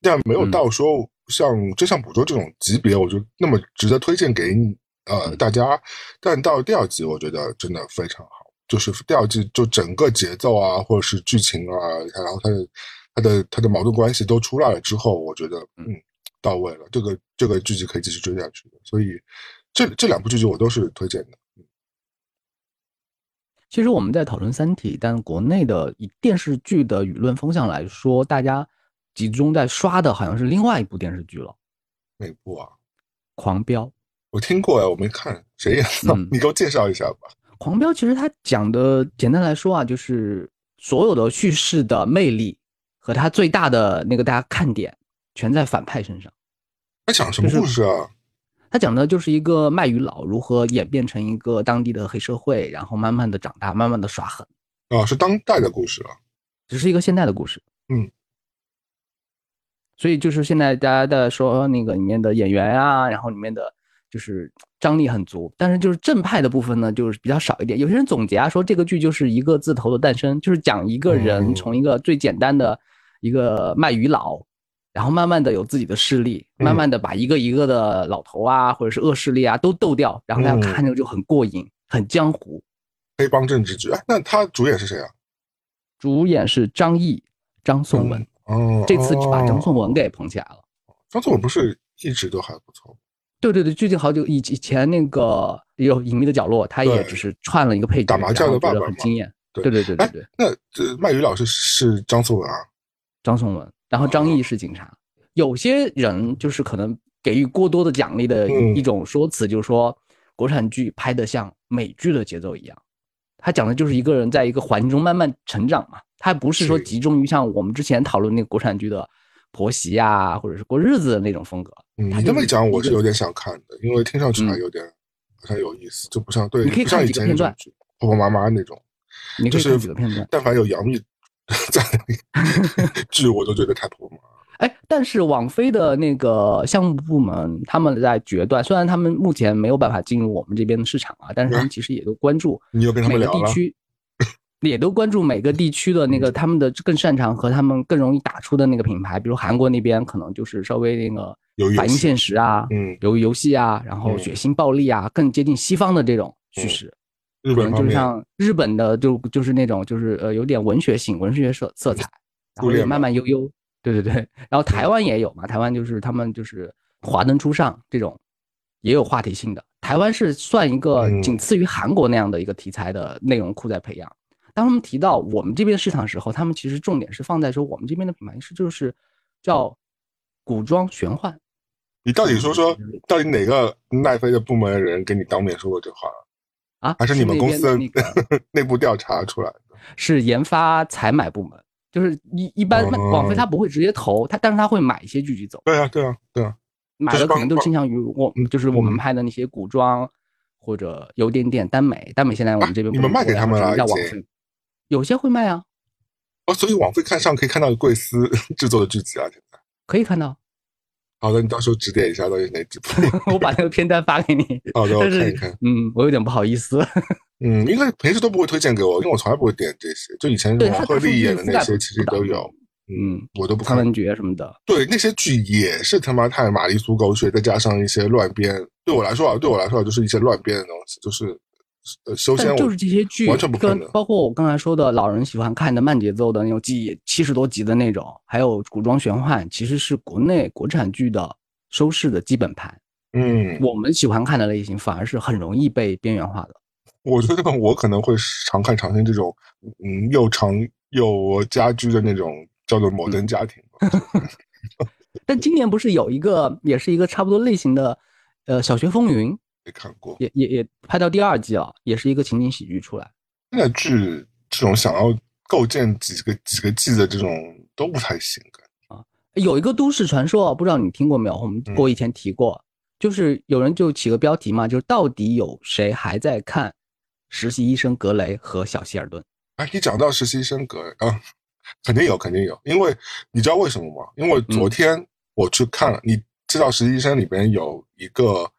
但没有到说像《真相捕捉》这种级别，我就那么值得推荐给你。呃，大家，但到第二集，我觉得真的非常好。就是第二季，就整个节奏啊，或者是剧情啊，然后它的、它的、它的矛盾关系都出来了之后，我觉得嗯到位了。这个这个剧集可以继续追下去的。所以这这两部剧集我都是推荐的。其实我们在讨论《三体》，但国内的以电视剧的舆论风向来说，大家集中在刷的好像是另外一部电视剧了。哪部啊？狂飙。我听过呀，我没看，谁演的？你给我介绍一下吧。狂飙其实它讲的简单来说啊，就是所有的叙事的魅力和它最大的那个大家看点全在反派身上。他讲什么故事啊？他讲的就是一个卖鱼佬如何演变成一个当地的黑社会，然后慢慢的长大，慢慢的耍狠。啊，是当代的故事啊，只是一个现代的故事。嗯。所以就是现在大家在说那个里面的演员啊，然后里面的。就是张力很足，但是就是正派的部分呢，就是比较少一点。有些人总结啊，说这个剧就是一个字头的诞生，就是讲一个人从一个最简单的一个卖鱼佬，然后慢慢的有自己的势力，慢慢的把一个一个的老头啊，或者是恶势力啊都斗掉，然后大家看着就很过瘾，很江湖。黑帮政治剧，哎，那他主演是谁啊？主演是张译、张颂文。哦，这次把张颂文给捧起来了。张颂文不是一直都还不错。对对对，最近好久以以前那个有隐秘的角落，他也只是串了一个配角，打麻将的爸爸很惊艳。对对对对对。那这卖鱼老师是张颂文啊？张颂文，然后张译是警察。有些人就是可能给予过多的奖励的一种说辞，就是说国产剧拍的像美剧的节奏一样，他讲的就是一个人在一个环境中慢慢成长嘛，他不是说集中于像我们之前讨论那个国产剧的。婆媳呀，或者是过日子的那种风格。嗯，你这么一讲，我是有点想看的，因为听上去还有点好像有意思，就不像对，你可以看几个片段，婆婆妈妈那种。你可以看几个片段，但凡有杨幂在剧，我都觉得太婆婆妈妈。哎，但是网飞的那个项目部门，他们在决断，虽然他们目前没有办法进入我们这边的市场啊，但是他们其实也都关注你有跟他们聊了。也都关注每个地区的那个他们的更擅长和他们更容易打出的那个品牌，比如韩国那边可能就是稍微那个反映现实啊，嗯，有游戏啊，然后血腥暴力啊，更接近西方的这种叙事。日本就是像日本的就就是那种就是呃有点文学性、文学色色彩，然后慢慢悠悠。对对对，然后台湾也有嘛，台湾就是他们就是华灯初上这种也有话题性的。台湾是算一个仅次于韩国那样的一个题材的内容库在培养。当他们提到我们这边市场时候，他们其实重点是放在说我们这边的品牌是就是叫古装玄幻。你到底说说，到底哪个奈飞的部门的人给你当面说过这话啊？还是你们公司 内部调查出来的？是研发采买部门，就是一一般网飞他不会直接投他，但是他会买一些剧集走。对啊，对啊，对啊，买的可能都倾向于我，就是我们拍的那些古装或者有点点耽美，耽美现在我们这边你们卖给他们了，叫网飞。有些会卖啊，哦，所以网飞看上可以看到贵司 制作的剧集啊，现在可以看到。好的，你到时候指点一下到底哪几部，我把那个片单发给你。好的，我看一看。嗯，我有点不好意思。嗯，应该平时都不会推荐给我，因为我从来不会点这些。就以前王鹤棣演的那些，其实都有。嗯，我都不看。苍兰诀什么的，对那些剧也是他妈太玛丽苏狗血，再加上一些乱编。对我来说啊，对我来说就是一些乱编的东西，就是呃修仙，就是这些剧完全不可能。包括我刚才说的，老人喜欢看的慢节奏的那种几七十多集的那种，还有古装玄幻，其实是国内国产剧的收视的基本盘。嗯，我们喜欢看的类型反而是很容易被边缘化的。我觉得我可能会常看常新这种，嗯，又长又家居的那种叫做摩登家庭。但今年不是有一个，也是一个差不多类型的，呃，《小学风云》没看过，也也也拍到第二季了，也是一个情景喜剧出来。现在剧这种想要构建几个几个季的这种都不太行啊。有一个都市传说，不知道你听过没有？我们我以前提过，就是有人就起个标题嘛，就是到底有谁还在看《实习医生格雷》和《小希尔顿》？哎，你讲到实习医生格雷啊。肯定有，肯定有，因为你知道为什么吗？因为昨天我去看了，你知道《实习医生》里边有一个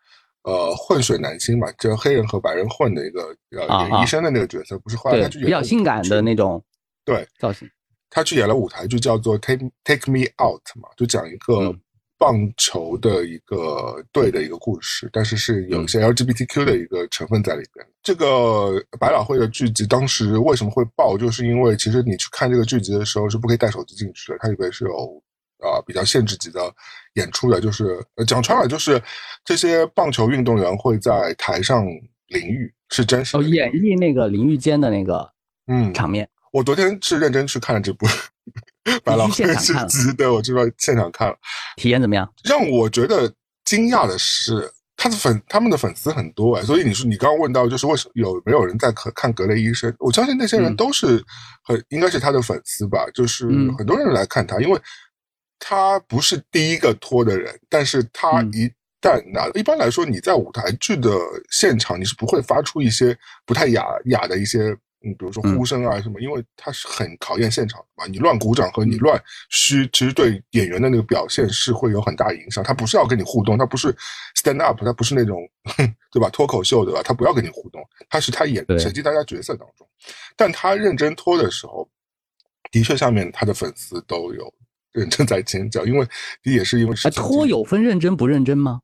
呃混血男星嘛，就黑人和白人混的一个呃演医生的那个角色，不是后来他去演比较性感的那种对造型，他去演了舞台剧叫做《Take Take Me Out》嘛，就讲一个。棒球的一个队的一个故事，但是是有一些 LGBTQ 的一个成分在里边。这个百老汇的剧集当时为什么会爆？就是因为其实你去看这个剧集的时候是不可以带手机进去的，它里边是有啊比较限制级的演出的，就是讲穿了就是这些棒球运动员会在台上淋浴，是真实哦，演绎那个淋浴间的那个嗯场面。我昨天是认真去看了这部。白老汇剧集，对我知道现场看了，体验怎么样？让我觉得惊讶的是，他的粉他们的粉丝很多哎，所以你说你刚刚问到就是为什么有没有人在可看格雷医生？我相信那些人都是很应该是他的粉丝吧，就是很多人来看他，因为他不是第一个脱的人，但是他一旦拿，一般来说你在舞台剧的现场你是不会发出一些不太雅雅的一些。嗯，比如说呼声啊什么，因为它是很考验现场的嘛。你乱鼓掌和你乱嘘，其实对演员的那个表现是会有很大影响。他不是要跟你互动，他不是 stand up，他不是那种对吧脱口秀对吧？他不要跟你互动，他是他演沉浸大家角色当中。但他认真脱的时候，的确下面他的粉丝都有认真在尖叫，因为也是因为是脱有分认真不认真吗？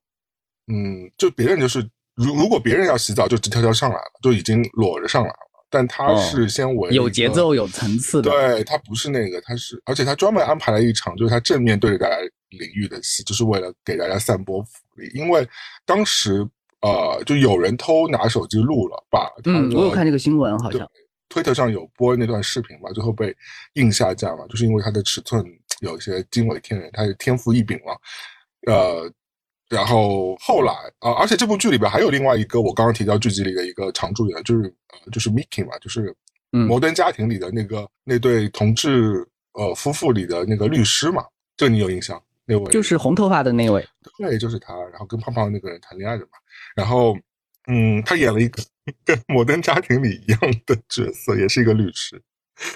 嗯，就别人就是如如果别人要洗澡就直跳跳上来了，就已经裸着上来了。但他是先为有节奏、有层次的，对他不是那个，他是，而且他专门安排了一场，就是他正面对着大家淋浴的戏，就是为了给大家散播福利。因为当时呃，就有人偷拿手机录了，把嗯，我有看这个新闻，好像推特上有播那段视频嘛，最后被硬下架嘛，就是因为它的尺寸有一些惊为天人，他是天赋异禀嘛，呃。然后后来啊，而且这部剧里边还有另外一个我刚刚提到剧集里的一个常驻演员，就是呃，就是 Mickey 嘛，就是《摩登家庭》里的那个那对同志呃夫妇里的那个律师嘛，这你有印象？那位就是红头发的那位，对，就是他。然后跟胖胖那个人谈恋爱的嘛。然后嗯，他演了一个 跟《摩登家庭》里一样的角色，也是一个律师，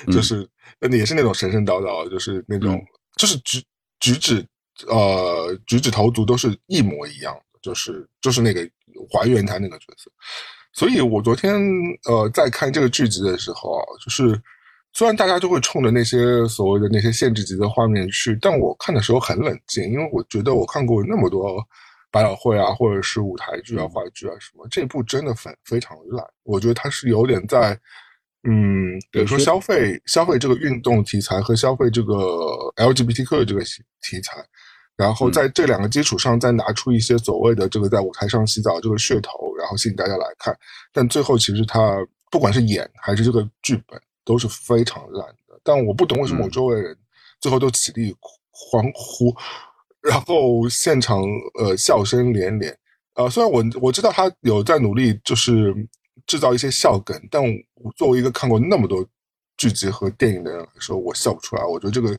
就是也是那种神神叨叨，就是那种就是举举止。呃，举止投足都是一模一样的，就是就是那个还原他那个角色。所以我昨天呃在看这个剧集的时候啊，就是虽然大家就会冲着那些所谓的那些限制级的画面去，但我看的时候很冷静，因为我觉得我看过那么多百老汇啊，或者是舞台剧啊、话剧啊什么，这部真的非非常烂。我觉得它是有点在嗯，比如说消费消费这个运动题材和消费这个 LGBTQ 的这个题材。然后在这两个基础上，再拿出一些所谓的这个在舞台上洗澡这个噱头，然后吸引大家来看。但最后其实他不管是演还是这个剧本都是非常烂的。但我不懂为什么我周围人最后都起立欢呼，然后现场呃笑声连连。呃，虽然我我知道他有在努力，就是制造一些笑梗，但我作为一个看过那么多剧集和电影的人来说，我笑不出来。我觉得这个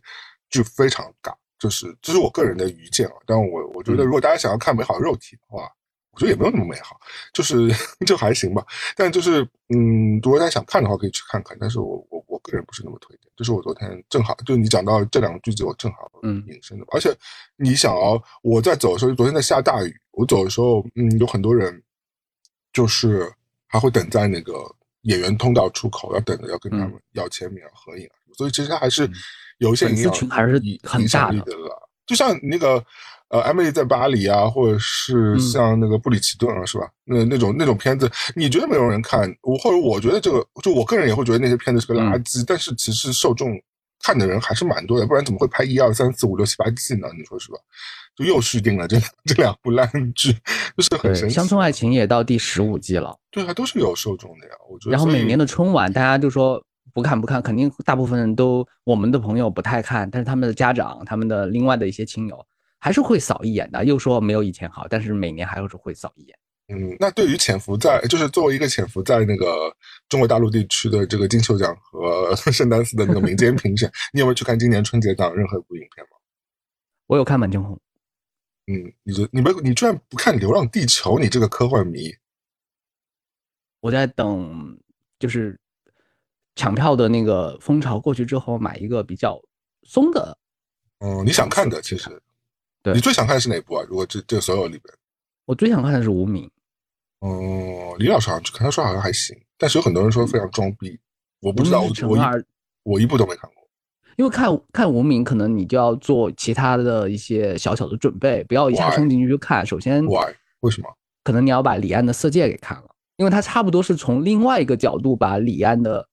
剧非常尬。就是这是我个人的愚见啊，但我我觉得如果大家想要看美好肉体的话，我觉得也没有那么美好，就是 就还行吧。但就是嗯，如果大家想看的话，可以去看看。但是我我我个人不是那么推荐。就是我昨天正好就你讲到这两个句子，我正好嗯引申的。而且你想啊，我在走的时候，昨天在下大雨，我走的时候，嗯，有很多人就是还会等在那个演员通道出口，要等着要跟他们要签名、合影啊。所以其实还是。有一些影响还是很大的了，就像那个呃，艾米丽在巴黎啊，或者是像那个布里奇顿啊，是吧？那那种那种片子，你觉得没有人看？我或者我觉得这个，就我个人也会觉得那些片子是个垃圾。但是其实受众看的人还是蛮多的，不然怎么会拍一二三四五六七八季呢？你说是吧？就又续订了这这两部烂剧，就是很神奇。乡村爱情也到第十五季了，对啊，都是有受众的呀。我觉得。然后每年的春晚，大家就说不看不看，肯定大部分人都我们的朋友不太看，但是他们的家长、他们的另外的一些亲友。还是会扫一眼的，又说没有以前好，但是每年还是会扫一眼。嗯，那对于潜伏在，就是作为一个潜伏在那个中国大陆地区的这个金球奖和 圣丹斯的那个民间评审，你有没有去看今年春节档任何一部影片吗？我有看《满江红》。嗯，你这你没你居然不看《流浪地球》？你这个科幻迷！我在等，就是抢票的那个风潮过去之后，买一个比较松的。嗯，你想看的其实。对你最想看的是哪部啊？如果这这所有里边，我最想看的是《无名》。哦，李老师好像去看，他说好像还行，但是有很多人说非常装逼，我不知道，我我我一部都没看过。因为看看《无名》，可能你就要做其他的一些小小的准备，不要一下冲进去就看。首先，Why？为什么？可能你要把李安的《色戒》给看了，因为他差不多是从另外一个角度把李安的。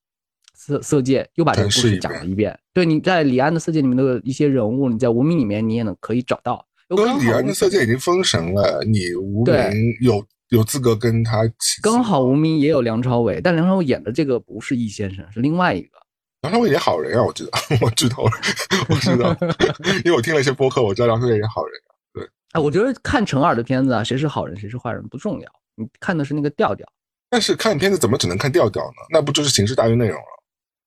色色戒又把这个故事讲了一遍。对，你在李安的色戒里面的一些人物，你在无名里面你也能可以找到。跟李安的色戒已经封神了，你无名有有资格跟他。刚好无名也有梁朝伟，但梁朝伟演的这个不是易先生，是另外一个。梁朝伟演好人啊，我知道，我知道，我知道，因为我听了一些播客，我知道梁朝伟演好人啊。对，哎，我觉得看陈耳的片子啊，谁是好人，谁是坏人不重要，你看的是那个调调。但是看片子怎么只能看调调呢？那不就是形式大于内容了？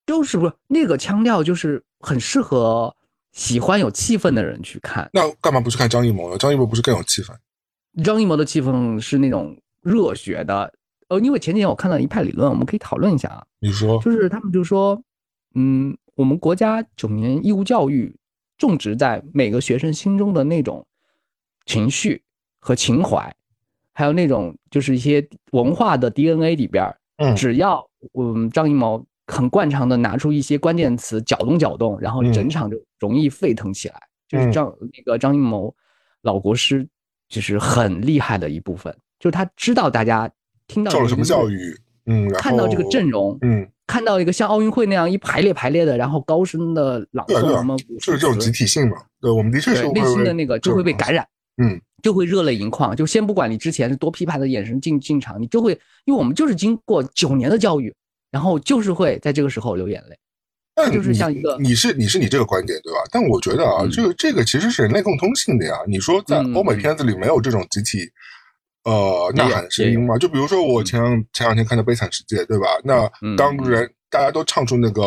就是不是那个腔调，就是很适合喜欢有气氛的人去看。那干嘛不去看张艺谋呢？张艺谋不是更有气氛？张艺谋的气氛是那种热血的。呃，因为前几天我看到一派理论，我们可以讨论一下啊。你说，就是他们就说，嗯，我们国家九年义务教育种植在每个学生心中的那种情绪和情怀，还有那种就是一些文化的 DNA 里边，嗯，只要嗯张艺谋。很惯常的拿出一些关键词搅动搅动，然后整场就容易沸腾起来。就是张那个张艺谋老国师，就是很厉害的一部分，就是他知道大家听到受了什么教育，嗯，看到这个阵容，嗯，看到一个像奥运会那样一排列排列的，然后高声的朗诵什么，就是这种集体性嘛。对，我们的确是内心的那个就会被感染，嗯，就会热泪盈眶。就先不管你之前是多批判的眼神进进场，你就会，因为我们就是经过九年的教育。然后就是会在这个时候流眼泪，那就是像一个你是你是你这个观点对吧？但我觉得啊，这个这个其实是人类共通性的呀。你说在欧美片子里没有这种集体呃呐喊的声音吗？就比如说我前前两天看的《悲惨世界》，对吧？那当人大家都唱出那个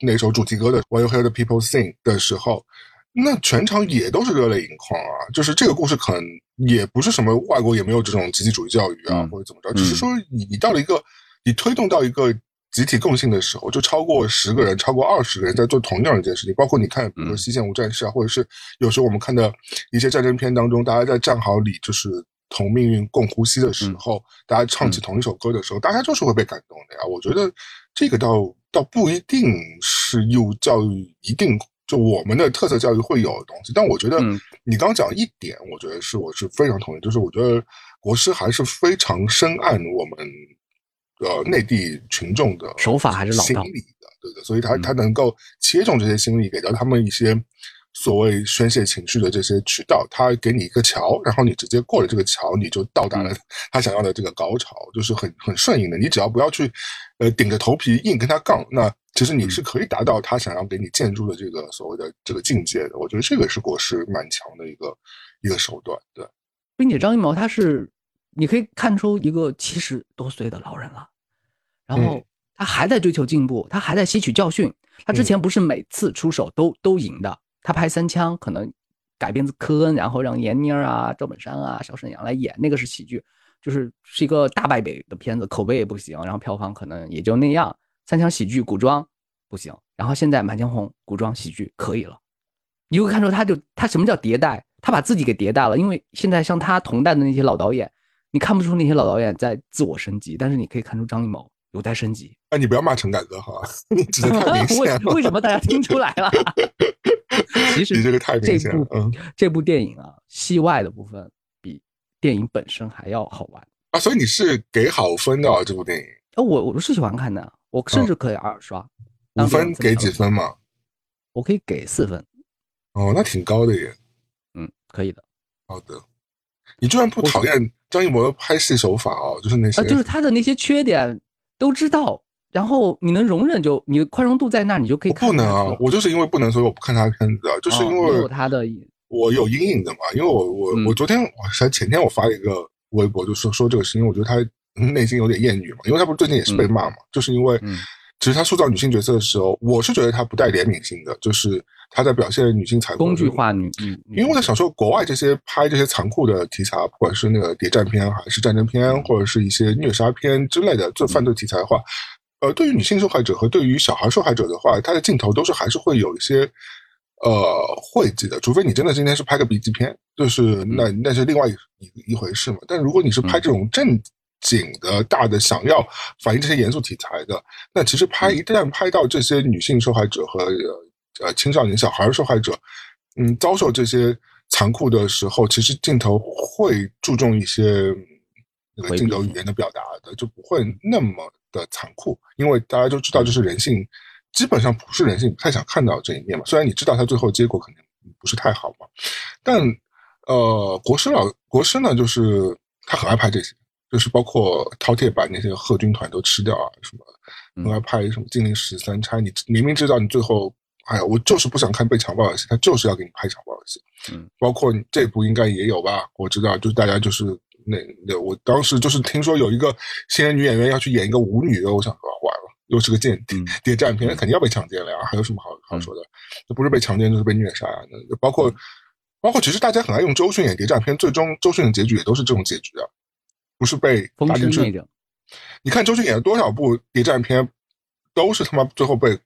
那首主题歌的 “While You Hear the People Sing” 的时候，那全场也都是热泪盈眶啊。就是这个故事可能也不是什么外国也没有这种集体主义教育啊，或者怎么着，只是说你你到了一个。你推动到一个集体共性的时候，就超过十个人、超过二十个人在做同样一件事情。包括你看，比如说《西线无战事》啊，或者是有时候我们看的一些战争片当中，大家在战壕里就是同命运共呼吸的时候，大家唱起同一首歌的时候，大家就是会被感动的呀。我觉得这个倒倒不一定是义务教育一定就我们的特色教育会有的东西。但我觉得你刚讲一点，我觉得是我是非常同意，就是我觉得国师还是非常深谙我们。呃，内地群众的手法还是老道的，对的，所以他他能够切中这些心理，给到他们一些所谓宣泄情绪的这些渠道，他给你一个桥，然后你直接过了这个桥，你就到达了他想要的这个高潮，就是很很顺应的。你只要不要去呃顶着头皮硬跟他杠，那其实你是可以达到他想要给你建筑的这个所谓的这个境界的。我觉得这个是国师蛮强的一个一个手段，对。并且张艺谋他是。你可以看出一个七十多岁的老人了，然后他还在追求进步，他还在吸取教训。他之前不是每次出手都都赢的，他拍《三枪》可能改编自科恩，然后让闫妮儿啊、赵本山啊、小沈阳来演，那个是喜剧，就是是一个大败北的片子，口碑也不行，然后票房可能也就那样。三枪喜剧古装不行，然后现在《满江红》古装喜剧可以了。你会看出他就他什么叫迭代，他把自己给迭代了，因为现在像他同代的那些老导演。你看不出那些老导演在自我升级，但是你可以看出张艺谋有待升级。哎，你不要骂陈凯歌哈，你指的太明显了。为什么大家听出来了？其实你这个太明显了，嗯这部电影啊，戏外的部分比电影本身还要好玩。啊，所以你是给好分的啊这部电影，哦，我我是喜欢看的，我甚至可以二刷。嗯五分给几？分嘛？我可以给四分。哦，那挺高的耶。嗯，可以的。好的，你居然不讨厌张艺谋的拍戏手法哦？就是那些，啊，就是他的那些缺点都知道，然后你能容忍就你的宽容度在那，你就可以我看。不能啊，我就是因为不能，所以我不看他的片子啊，就是因哦为有他的我有阴影的嘛。因为我我嗯我昨天我才前天我发了一个微博，就说说这个事，因为我觉得他内心有点厌女嘛，因为他不是最近也是被骂嘛，就是因为嗯其实他塑造女性角色的时候，我是觉得他不带怜悯心的，就是他在表现女性残酷工具化女，嗯，因为我在想说，国外这些拍这些残酷的题材，不管是那个谍战片，还是战争片，或者是一些虐杀片之类的，做犯罪题材的话，呃，对于女性受害者和对于小孩受害者的话，他的镜头都是还是会有一些呃晦气的，除非你真的今天是拍个笔记片，就是那那是另外一一一回事嘛。但如果你是拍这种正经的大的，想要反映这些严肃题材的，那其实拍一旦拍到这些女性受害者和呃呃青少年小孩受害者，嗯，遭受这些残酷的时候，其实镜头会注重一些那个镜头语言的表达的，就不会那么的残酷，因为大家都知道就是人性，基本上不是人性不太想看到这一面嘛。虽然你知道他最后结果肯定不是太好嘛，但呃，国师老国师呢，就是他很爱拍这些。就是包括饕餮把那些贺军团都吃掉啊，什么嗯很爱拍什么《金陵十三钗》，你明明知道你最后，哎呀，我就是不想看被强暴的戏，他就是要给你拍强暴的戏。嗯，包括这部应该也有吧？我知道，就是大家就是那那，我当时就是听说有一个新人女演员要去演一个舞女的，我想说完了，又是个间谍嗯谍战片，肯定要被强奸了呀，还有什么好好说的？那不是被强奸就是被虐杀呀。那包括包括，其实大家很爱用周迅演谍战片，最终周迅的结局也都是这种结局啊。不是被风打进去。你看周迅演了多少部谍战片，都是他妈最后被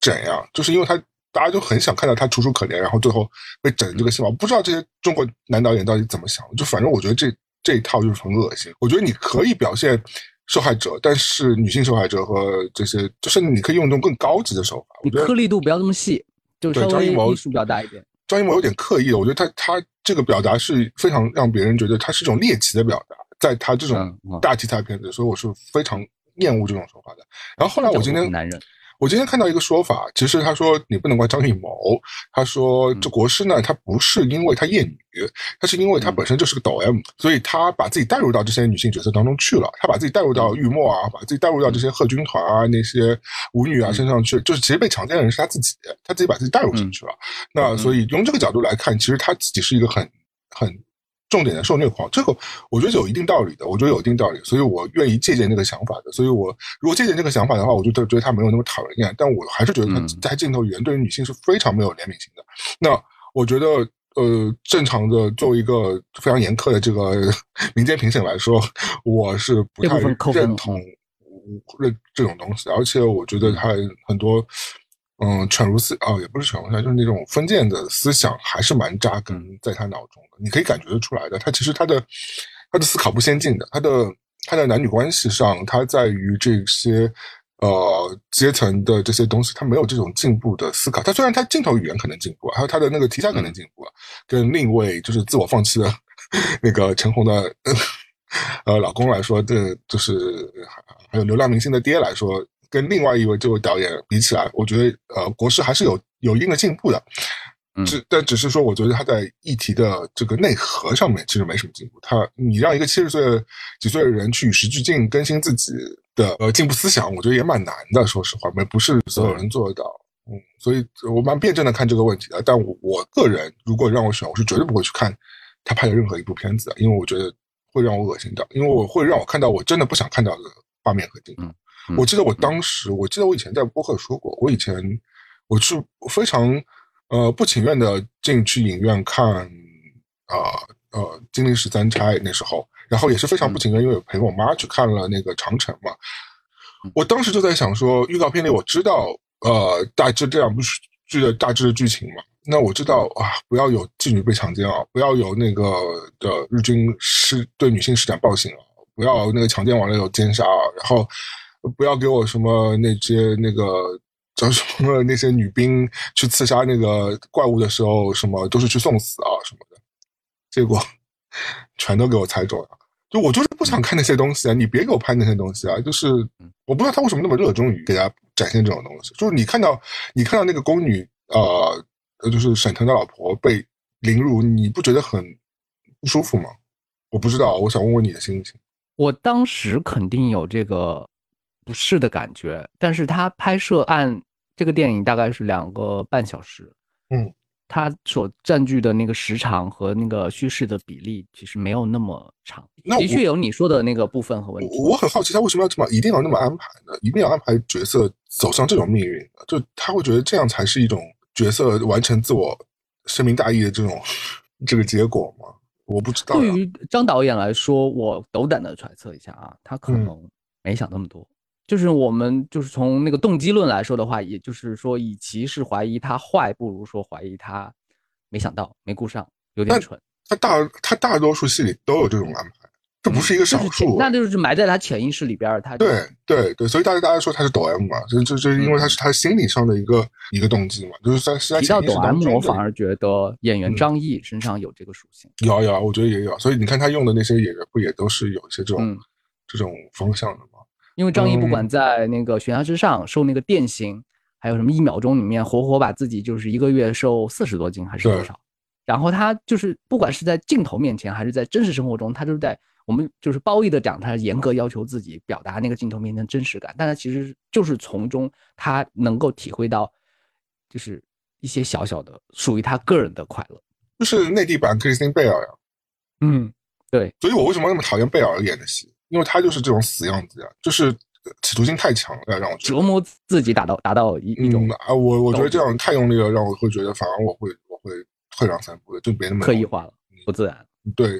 整呀，就是因为他大家就很想看到他楚楚可怜，然后最后被整这个戏码。我不知道这些中国男导演到底怎么想的，就反正我觉得这这一套就是很恶心。我觉得你可以表现受害者，但是女性受害者和这些，就是你可以用一种更高级的手法。我你颗粒度不要这么细，就稍微对张艺谋艺术表达一点。张艺谋有点刻意的，我觉得他他这个表达是非常让别人觉得他是一种猎奇的表达，在他这种大题材片子，所以我是非常厌恶这种手法的。然后后来我今天男人，我今天看到一个说法，其实他说你不能怪张艺谋，他说这国师呢，他不是因为他厌女，他是因为他本身就是个抖 M，所以他把自己带入到这些女性角色当中去了，他把自己带入到玉墨啊，把自己带入到这些贺军团啊、那些舞女啊身上去，就是其实被强奸的人是他自己，他自己把自己带入进去了。那所以用这个角度来看，其实他自己是一个很很。重点的受虐狂，这个我觉得有一定道理的，我觉得有一定道理，所以我愿意借鉴这个想法的。所以我如果借鉴这个想法的话，我就觉得他没有那么讨人厌，但我还是觉得他嗯在镜头语言对于女性是非常没有怜悯心的。那我觉得，呃，正常的作为一个非常严苛的这个 民间评审来说，我是不太认同认这种东西，而且我觉得他很多。嗯，犬儒思哦，也不是犬儒思，就是那种封建的思想，还是蛮扎根在他脑中的。你可以感觉得出来的，他其实他的他的思考不先进的，他的他的男女关系上，他在于这些呃阶层的这些东西，他没有这种进步的思考。他虽然他镜头语言可能进步，还有他的那个题材可能进步，跟另一位就是自我放弃的那个陈红的呃老公来说，这就是还有流量明星的爹来说。跟另外一位这位导演比起来，我觉得呃国师还是有有一定的进步的，嗯只但只是说，我觉得他在议题的这个内核上面其实没什么进步。他你让一个七十岁几岁的人去与时俱进更新自己的呃进步思想，我觉得也蛮难的。说实话，没不是所有人做得到。嗯，所以我蛮辩证的看这个问题的。但我我个人如果让我选，我是绝对不会去看他拍的任何一部片子的，因为我觉得会让我恶心到，因为我会让我看到我真的不想看到的画面和镜头。嗯我记得我当时，我记得我以前在播客说过，我以前我是非常呃不情愿的进去影院看啊呃《金陵十三钗》那时候，然后也是非常不情愿，因为陪我妈去看了那个《长城》嘛。我当时就在想说，预告片里我知道呃大致这两部剧的大致的剧情嘛，那我知道啊，不要有妓女被强奸啊，不要有那个的日军施对女性施展暴行啊，不要那个强奸完了有奸杀啊，然后。不要给我什么那些那个叫什么那些女兵去刺杀那个怪物的时候，什么都是去送死啊什么的，结果全都给我猜中了。就我就是不想看那些东西啊，你别给我拍那些东西啊！就是我不知道他为什么那么热衷于给大家展现这种东西。就是你看到你看到那个宫女，呃，就是沈腾的老婆被凌辱，你不觉得很不舒服吗？我不知道，我想问问你的心情。我当时肯定有这个不适的感觉，但是他拍摄按这个电影大概是两个半小时，嗯。他所占据的那个时长和那个叙事的比例，其实没有那么长。那的确有你说的那个部分和问题。我很好奇，他为什么要这么一定要那么安排呢？一定要安排角色走向这种命运？就他会觉得这样才是一种角色完成自我深明大义的这种这个结果吗？我不知道。对于张导演来说，我斗胆的揣测一下啊，他可能没想那么多。就是我们就是从那个动机论来说的话，也就是说，与其是怀疑他坏，不如说怀疑他没想到、没顾上，有点蠢。他大他大多数戏里都有这种安排，这不是一个少数。那就是埋在他潜意识里边他对对对，所以大家大家说他是抖 M 嘛，就就就因为他是他心理上的一个一个动机嘛，就是在是在提到抖 M，我反而觉得演员张译身上有这个属性。有有，我觉得也有。所以你看他用的那些演员，不也都是有一些这种这种方向的吗？因为张译不管在那个悬崖之上受那个电刑，还有什么一秒钟里面活活把自己就是一个月瘦四十多斤还是多少，然后他就是不管是在镜头面前还是在真实生活中，他就是在我们就是褒义的讲，他严格要求自己表达那个镜头面前真实感，但他其实就是从中他能够体会到，就是一些小小的属于他个人的快乐，就是内地版克里斯汀贝尔呀，嗯，对，所以我为什么那么讨厌贝尔演的戏？因为他就是这种死样子呀，就是企图心太强了，让我折磨自己，达到达到一一种啊，我我觉得这样太用力了，让我会觉得反而我会我会退让三步的，就别那么刻意化了，不自然。对，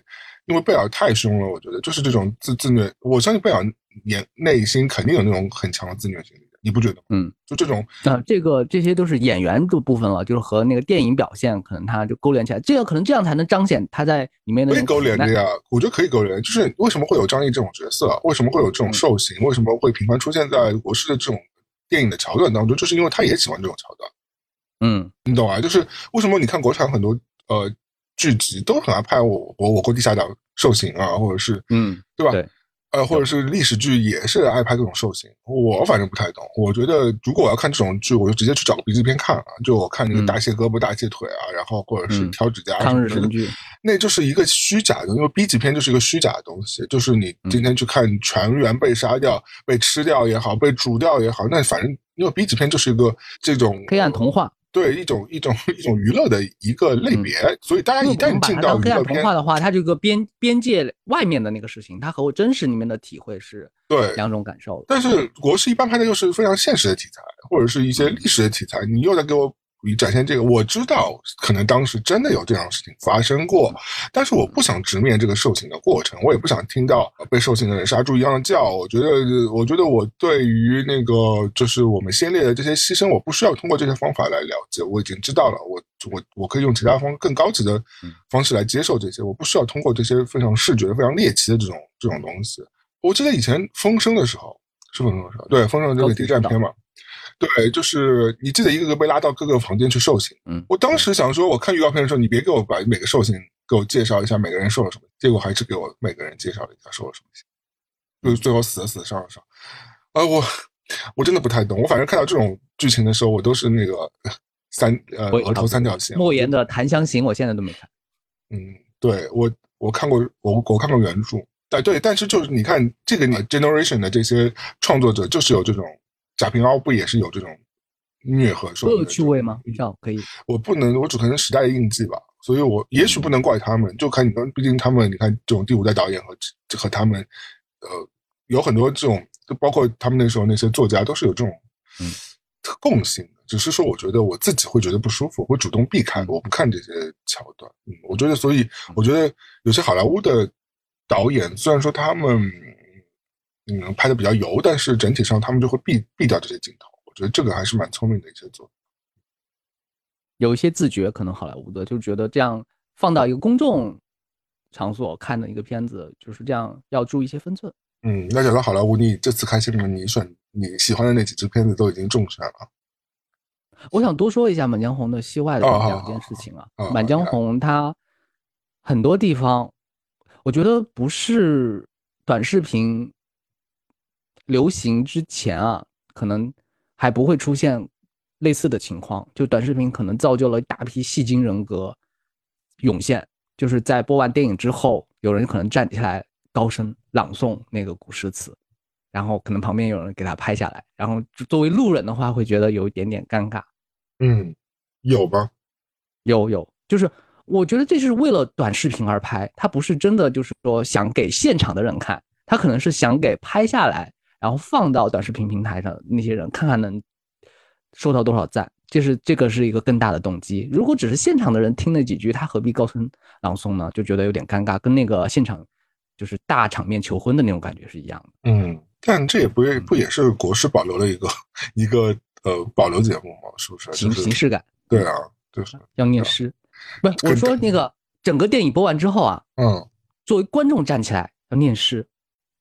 因为贝尔太凶了，我觉得就是这种自自虐，我相信贝尔也内心肯定有那种很强的自虐心理。你不觉得？嗯，就这种啊，这个这些都是演员的部分了，就是和那个电影表现可能他就勾连起来，这个可能这样才能彰显他在里面的。可以勾连的呀，我觉得可以勾连。就是为什么会有张译这种角色？为什么会有这种兽形？为什么会频繁出现在国师的这种电影的桥段当中？就是因为他也喜欢这种桥段。嗯，你懂啊？就是为什么你看国产很多呃剧集都很爱拍我我我国地下党兽形啊，或者是嗯，对吧？对。呃，或者是历史剧也是爱拍这种兽性，我反正不太懂。我觉得如果我要看这种剧，我就直接去找个 B 级片看啊，就我看那个大卸胳膊、大卸腿啊，然后或者是挑指甲。抗日神剧，那就是一个虚假的，因为 B 级片就是一个虚假的东西，就是你今天去看全员被杀掉、被吃掉也好、被煮掉也好，那反正因为 B 级片就是一个这种黑暗童话。对一种一种一种娱乐的一个类别，所以大家一旦进到黑暗童话的话，它这个边边界外面的那个事情，它和我真实里面的体会是对两种感受。但是国师一般拍的又是非常现实的题材，或者是一些历史的题材，你又在给我。你展现这个，我知道可能当时真的有这样的事情发生过，但是我不想直面这个受刑的过程，我也不想听到被受刑的人杀猪一样的叫。我觉得，我觉得我对于那个就是我们先烈的这些牺牲，我不需要通过这些方法来了解，我已经知道了。我我我可以用其他方更高级的方式来接受这些，我不需要通过这些非常视觉、非常猎奇的这种这种东西。我记得以前风声的时候是风声的时候，对风声这个谍战片嘛。对，就是你记得一个个被拉到各个房间去受刑。嗯，我当时想说，我看预告片的时候，你别给我把每个受刑给我介绍一下，每个人受了什么。结果还是给我每个人介绍了一下受了什么刑，就最后死的死，伤的伤。啊，我我真的不太懂。我反正看到这种剧情的时候，我都是那个 三呃额头三角形。莫言的《檀香刑》，我现在都没看。嗯，对我我看过，我我看过原著。对对，但是就是你看这个 generation 的这些创作者，就是有这种。贾平凹不也是有这种虐和受恶趣味吗？这样可以，我不能，我只可能时代的印记吧，所以我也许不能怪他们，就看你们，毕竟他们，你看这种第五代导演和和他们，呃，有很多这种，就包括他们那时候那些作家都是有这种嗯共性的，只是说我觉得我自己会觉得不舒服，会主动避开，我不看这些桥段。嗯，我觉得，所以我觉得有些好莱坞的导演，虽然说他们。嗯，拍的比较油，但是整体上他们就会避避掉这些镜头。我觉得这个还是蛮聪明的一些做。有一些自觉，可能好莱坞的就觉得这样放到一个公众场所看的一个片子，就是这样要注意一些分寸。嗯，那讲到好莱坞，你这次开心吗？你选你喜欢的那几支片子都已经中选了。我想多说一下《满江红》的戏外的两件事情啊，满江红》它很多地方，我觉得不是短视频流行之前啊，可能还不会出现类似的情况。就短视频可能造就了一大批戏精人格涌现，就是在播完电影之后，有人可能站起来高声朗诵那个古诗词，然后可能旁边有人给他拍下来，然后作为路人的话会觉得有一点点尴尬。嗯，有吗？有有，就是我觉得这是为了短视频而拍，他不是真的就是说想给现场的人看，他可能是想给拍下来，然后放到短视频平台上那些人看看能收到多少赞，这是这个是一个更大的动机。如果只是现场的人听了几句，他何必高声朗诵呢？就觉得有点尴尬，跟那个现场就是大场面求婚的那种感觉是一样的。嗯，但这也不是不也是国师保留了一个一个呃保留节目吗？是不是？形就是形式感对啊，就是要念诗，不是我说那个整个电影播完之后啊，嗯作为观众站起来要念诗。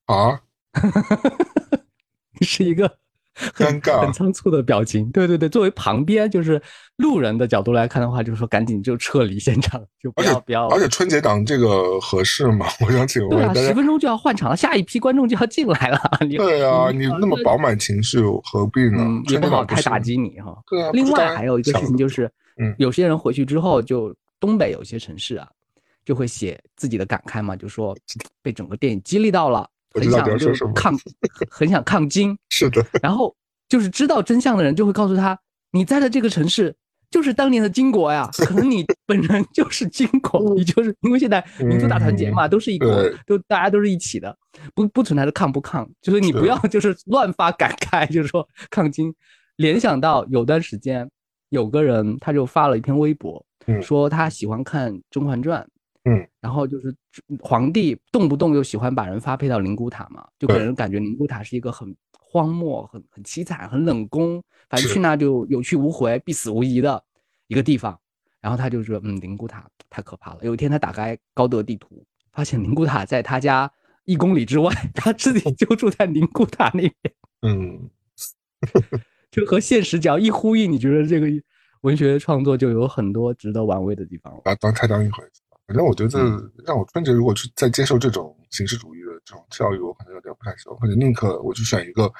啊，是一个很尴尬很仓促的表情。对对对，作为旁边就是路人的角度来看的话，就是说赶紧就撤离现场，就不要不要。而且春节档这个合适吗？我想请问对啊。十分钟就要换场了，下一批观众就要进来了。你对啊，你你那么饱满情绪，何必呢？嗯，也不好太打击你哈。对啊。另外还有一个事情就是，嗯有些人回去之后，就东北有些城市啊，就会写自己的感慨嘛，就说被整个电影激励到了，很想就你要说什么抗，很想抗金。是的，然后就是知道真相的人就会告诉他，你在的这个城市就是当年的金国呀，可能你 本人就是金国，你就是因为现在民族大团结嘛，都是一国，都大家都是一起的，不不存在着抗不抗，就是你不要就是乱发感慨，就是说抗金。联想到有段时间有个人他就发了一篇微博，嗯说他喜欢看《甄嬛传》，嗯，然后就是皇帝动不动就喜欢把人发配到宁古塔嘛，就给人感觉宁古塔是一个很荒漠、很很凄惨、很冷宫，反正去那就有去无回、必死无疑的一个地方。然后他就说，嗯，灵骨塔太可怕了。有一天他打开高德地图，发现灵骨塔在他家一公里之外，他自己就住在灵骨塔那边，嗯，就和现实只要一呼应，你觉得这个文学创作就有很多值得玩味的地方了。把当太当一回。反正我觉得嗯。让我春节如果去再接受这种形式主义的这种教育，我可能有点不太喜欢，或者宁可我去选一个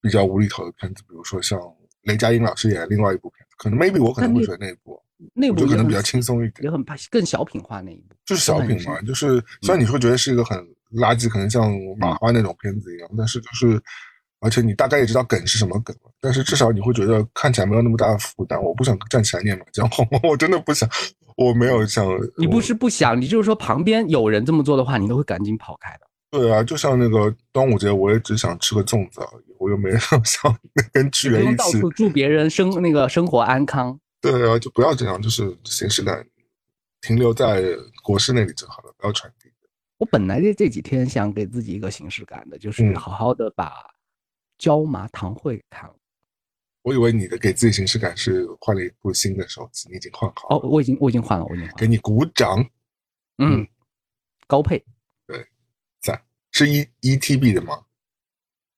比较无厘头的片子，比如说像雷佳音老师演的另外一部片子，可能 maybe 我可能会选那一部，那部也很我觉得可能比较轻松一点也。很怕更小品化那一部，就是小品嘛，就是虽然你会觉得是一个很垃圾，可能像马花那种片子一样，但是就是，而且你大概也知道梗是什么梗了，但是至少你会觉得看起来没有那么大的负担。我不想站起来念满江红，我真的不想，我没有想。你不是不想，你就是说旁边有人这么做的话，你都会赶紧跑开的。对啊，就像那个端午节，我也只想吃个粽子而已，我又没有想跟剧不员一起。到处祝别人生那个生活安康。对啊，就不要这样，就是形式感停留在国师那里就好了，不要传递。我本来这这几天想给自己一个形式感的，就是嗯好好的把《椒麻糖会》给看了。我以为你的给自己形式感是换了一部新的手机，你已经换好了。哦，我已经我已经换了，我已经换了。给你鼓掌，嗯，高配，对，在是一一 TB 的吗？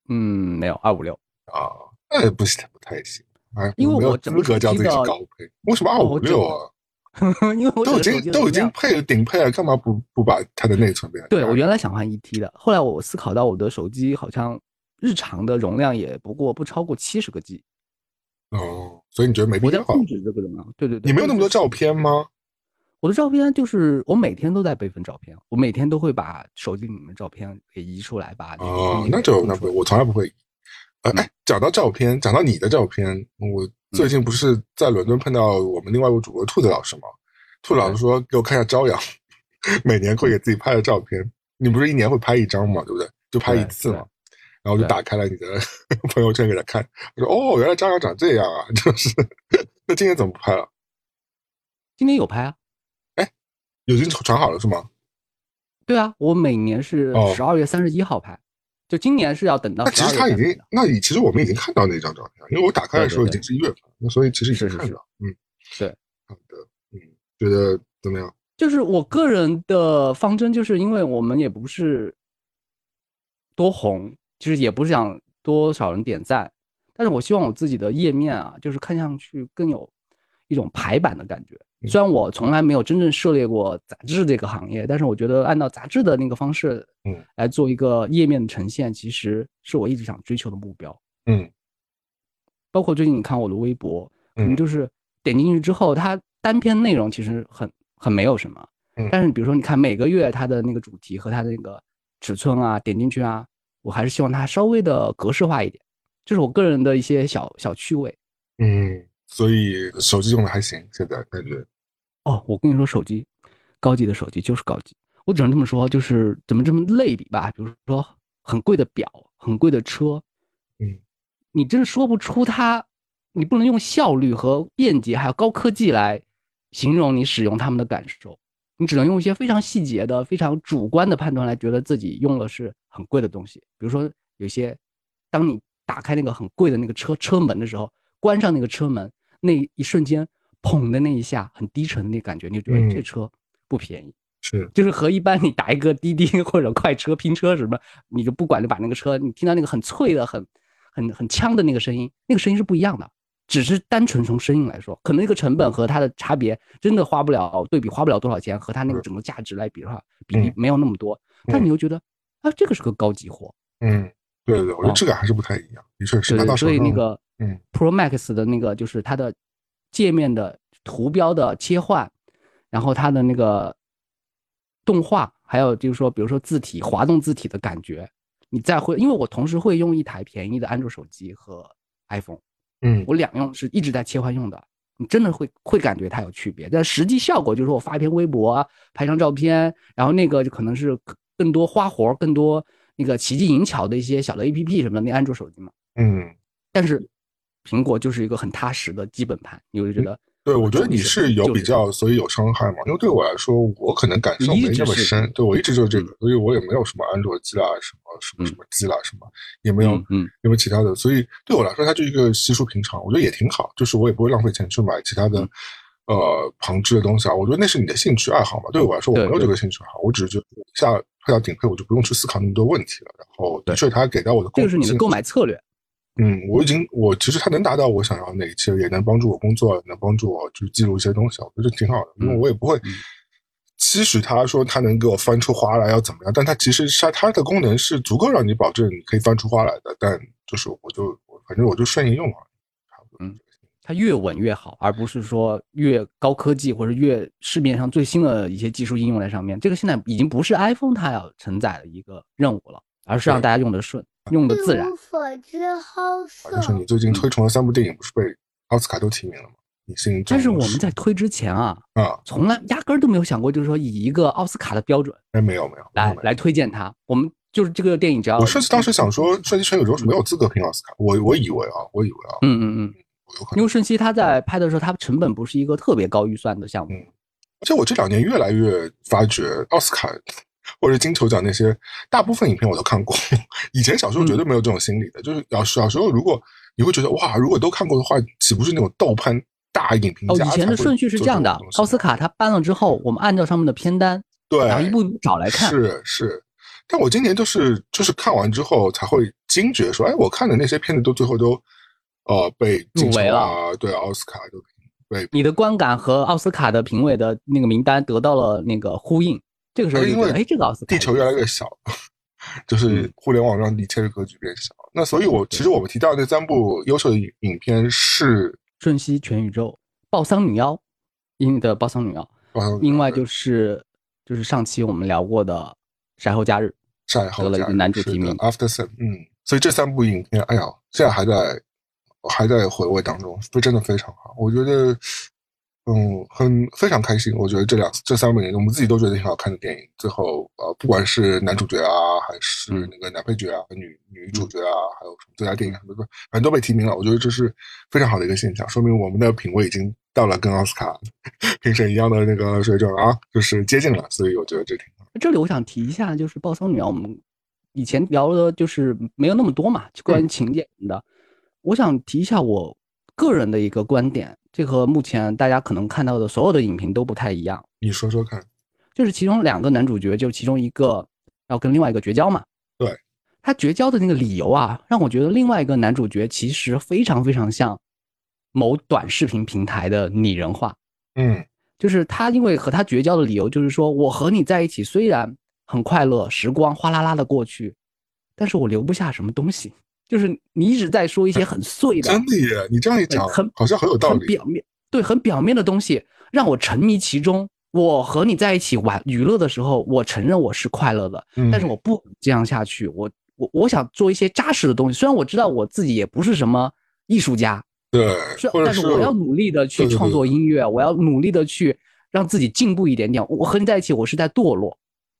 嗯，没有二五六。啊，那不行不太行，哎，因为没有我资格叫自己高配，为什么二五六啊？因为我都已经都已经配了顶配了，干嘛不不把它的内存变？对我原来想换一 T 的，后来我思考到我的手机好像日常的容量也不过不超过七十个 G，哦，所以你觉得没必要？控制这个容量。对对对，你没有那么多照片。吗？我的照片就是我每天都在备份照片，我每天都会把手机里面的照片给移出来，吧哦，那就那不，我从来不会。哎，讲到照片，讲到你的照片，我最近不是在伦敦碰到我们另外一位主播兔子老师吗？兔子老师说给我看一下朝阳，每年会给自己拍的照片。你不是一年会拍一张吗，对不对？就拍一次嘛。然后我就打开了你的 朋友圈给他看，我说哦，原来朝阳长这样啊，就是。那今年怎么不拍了？今天有拍啊？哎已经传好了是吗？对啊，我每年是哦十二月三十一号拍，就今年是要等到那其12实他已经那你其实我们已经看到那张照片，因为我打开的时候已经是一月份了，那所以其实已经是是是看到，嗯，对，好的，嗯，觉得怎么样？就是我个人的方针，就是因为我们也不是多红，就是也不是想多少人点赞，但是我希望我自己的页面啊，就是看上去更有一种排版的感觉。虽然我从来没有真正涉猎过杂志这个行业，但是我觉得按照杂志的那个方式，嗯，来做一个页面的呈现，其实是我一直想追求的目标。嗯，包括最近你看我的微博，可能就是点进去之后，它单篇内容其实很很没有什么，嗯，但是比如说你看每个月它的那个主题和它的那个尺寸啊，点进去啊，我还是希望它稍微的格式化一点，这是我个人的一些小小趣味。嗯，所以手机用的还行，现在感觉。哦，我跟你说，手机，高级的手机就是高级。我只能这么说，就是怎么这么类比吧。比如说，很贵的表，很贵的车，嗯，你真说不出它，你不能用效率和便捷还有高科技来形容你使用它们的感受，你只能用一些非常细节的、非常主观的判断来觉得自己用了是很贵的东西。比如说，有些当你打开那个很贵的那个车车门的时候，关上那个车门那一瞬间。砰的那一下，很低沉的那感觉，你就觉得这车不便宜，是，就是和一般你打一个滴滴或者快车拼车什么，你就不管就把那个车，你听到那个很脆的、很、很、很呛的那个声音，那个声音是不一样的。只是单纯从声音来说，可能那个成本和它的差别真的花不了对比，花不了多少钱，和它那个整个价值来比的话，比例没有那么多。但你又觉得啊，这个是个高级货。嗯，对对，我觉得质感还是不太一样，的确是。对，所以那个嗯，Pro Max 的那个就是它的。界面的图标的切换，然后它的那个动画，还有就是说，比如说字体滑动字体的感觉，你再会，因为我同时会用一台便宜的安卓手机和 iPhone，嗯，我两用是一直在切换用的，你真的会会感觉它有区别，但实际效果就是我发一篇微博，拍张照片，然后那个就可能是更多花活，更多那个奇技淫巧的一些小的 APP 什么的，那安卓手机嘛，嗯，但是。苹果就是一个很踏实的基本盘，你会觉得？对，我觉得你是有比较，所以有伤害嘛。因为对我来说，我可能感受没那么深。对我一直就是这个，所以我也没有什么安卓机啦，什么什么什么机啦，什么也没有，嗯，因为其他的，所以对我来说，它就一个稀疏平常，我觉得也挺好。就是我也不会浪费钱去买其他的，呃，旁支的东西啊。我觉得那是你的兴趣爱好嘛。对我来说，我没有这个兴趣爱好，我只是觉得下配到顶配，我就不用去思考那么多问题了。然后，的确，它给到我的，这个是你的购买策略。嗯，我已经，我其实它能达到我想要那一切，也能帮助我工作，能帮助我去记录一些东西，我觉得挺好的。因为我也不会期许它说它能给我翻出花来要怎么样，但它其实它它的功能是足够让你保证你可以翻出花来的。但就是我就反正我就顺应用啊，差不多。嗯，它越稳越好，而不是说越高科技或者越市面上最新的一些技术应用在上面。这个现在已经不是 iPhone 它要承载的一个任务了，而是让大家用的顺。用的自然。好像是你最近推崇的三部电影，不是被奥斯卡都提名了吗？你是？但是我们在推之前啊，啊，从来压根儿都没有想过，就是说以一个奥斯卡的标准，哎，没有没有，来来推荐它。我们就是这个电影，只要我是当时想说，《设计圈有时候》是没有资格评奥斯卡。我我以为啊，我以为啊，嗯嗯嗯，因为瞬息他在拍的时候，它成本不是一个特别高预算的项目。嗯，而且我这两年越来越发觉奥斯卡。或者金球奖那些大部分影片我都看过，以前小时候绝对没有这种心理的，就是小小时候如果你会觉得哇，如果都看过的话，岂不是那种豆瓣大影评家？哦，以前的顺序是这样的，奥斯卡它颁了之后，我们按照上面的片单，对，然后一步一步找来看。是是，但我今年就是就是看完之后才会惊觉说，哎，我看的那些片子都最后都呃被入围了，对，奥斯卡就被。你的观感和奥斯卡的评委的那个名单得到了那个呼应。这个时候，因为哎，这个奥斯卡地球越来越小，就是互联网让一切的格局变小。那所以，我其实我们提到那三部优秀的影影片是《瞬息全宇宙》《暴桑女妖》英的《暴桑女妖》，另外就是就是上期我们聊过的《晒后假日》，晒后得了一个男主提名。After Sun，嗯，所以这三部影片，哎呀，现在还在还在回味当中，非真的非常好，我觉得。嗯，很非常开心。我觉得这两这三部电影，我们自己都觉得挺好看的电影。最后，呃，不管是男主角啊，还是那个男配角啊，女女主角啊，还有什么最佳电影什么的，反正都被提名了。我觉得这是非常好的一个现象，说明我们的品味已经到了跟奥斯卡评审一样的那个水准啊，就是接近了。所以我觉得这挺好。这里我想提一下，就是《暴桑女啊》，我们以前聊的就是没有那么多嘛，就关于情节的。我想提一下我个人的一个观点。这和目前大家可能看到的所有的影评都不太一样。你说说看，就是其中两个男主角，就其中一个要跟另外一个绝交嘛。对，他绝交的那个理由啊，让我觉得另外一个男主角其实非常非常像某短视频平台的拟人化。嗯就是他因为和他绝交的理由就是说我和你在一起虽然很快乐，时光哗啦啦的过去，但是我留不下什么东西。就是你一直在说一些很碎的、真的耶，你这样一讲，很好像很有道理。很表面，对，很表面的东西，让我沉迷其中。我和你在一起玩娱乐的时候，我承认我是快乐的，嗯但是我不这样下去。我我我想做一些扎实的东西，虽然我知道我自己也不是什么艺术家，对，是，但是我要努力的去创作音乐，我要努力的去让自己进步一点点。我和你在一起，我是在堕落。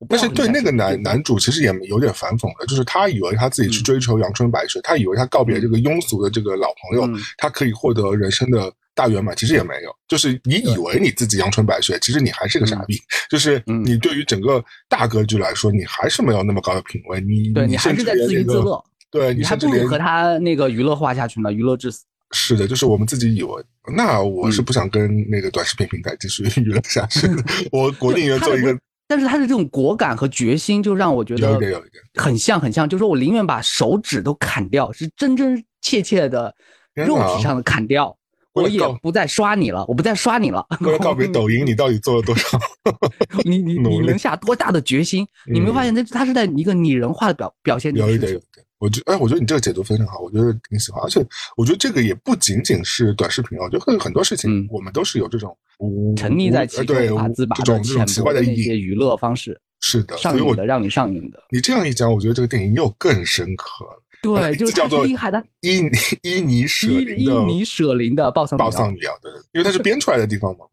但是对那个男男主其实也有点反讽的，就是他以为他自己去追求阳春白雪，他以为他告别这个庸俗的这个老朋友，嗯他可以获得人生的大圆满，其实也没有。就是你以为你自己阳春白雪，其实你还是个傻逼。就是嗯你对于整个大格局来说，你还是没有那么高的品味。你对你还是在自娱自乐，对你你还不如和他那个娱乐化下去呢，娱乐至死。是的，就是我们自己以为。那我嗯是不想跟那个短视频平台继续 娱乐下去的，我我宁愿他的不做一个但是他的这种果敢和决心，就让我觉有一得点有一点。很像很像，就是说我宁愿把手指都砍掉，是真真切切的肉体上的砍掉，我也不再刷你了，我不再刷你了。为了告别抖音，你到底做了多少？你你你能下多大的决心？你没有发现，那他是在一个拟人化的表表现这个有一事情。点有一点。我觉哎，我觉得你这个解读非常好，我觉得挺喜欢。而且我觉得这个也不仅仅是短视频啊，我觉得很很多事情嗯我们都是有这种无沉溺在对中无法自拔的这种这种奇怪的意义。那些娱乐方式，是的，所以我上瘾的让你上瘾的。你这样一讲，我觉得这个电影又更深刻了。对，就是叫做厉害的伊尼伊尼舍伊伊尼舍林的暴丧报女郎丧女啊，对，因为它是编出来的地方嘛。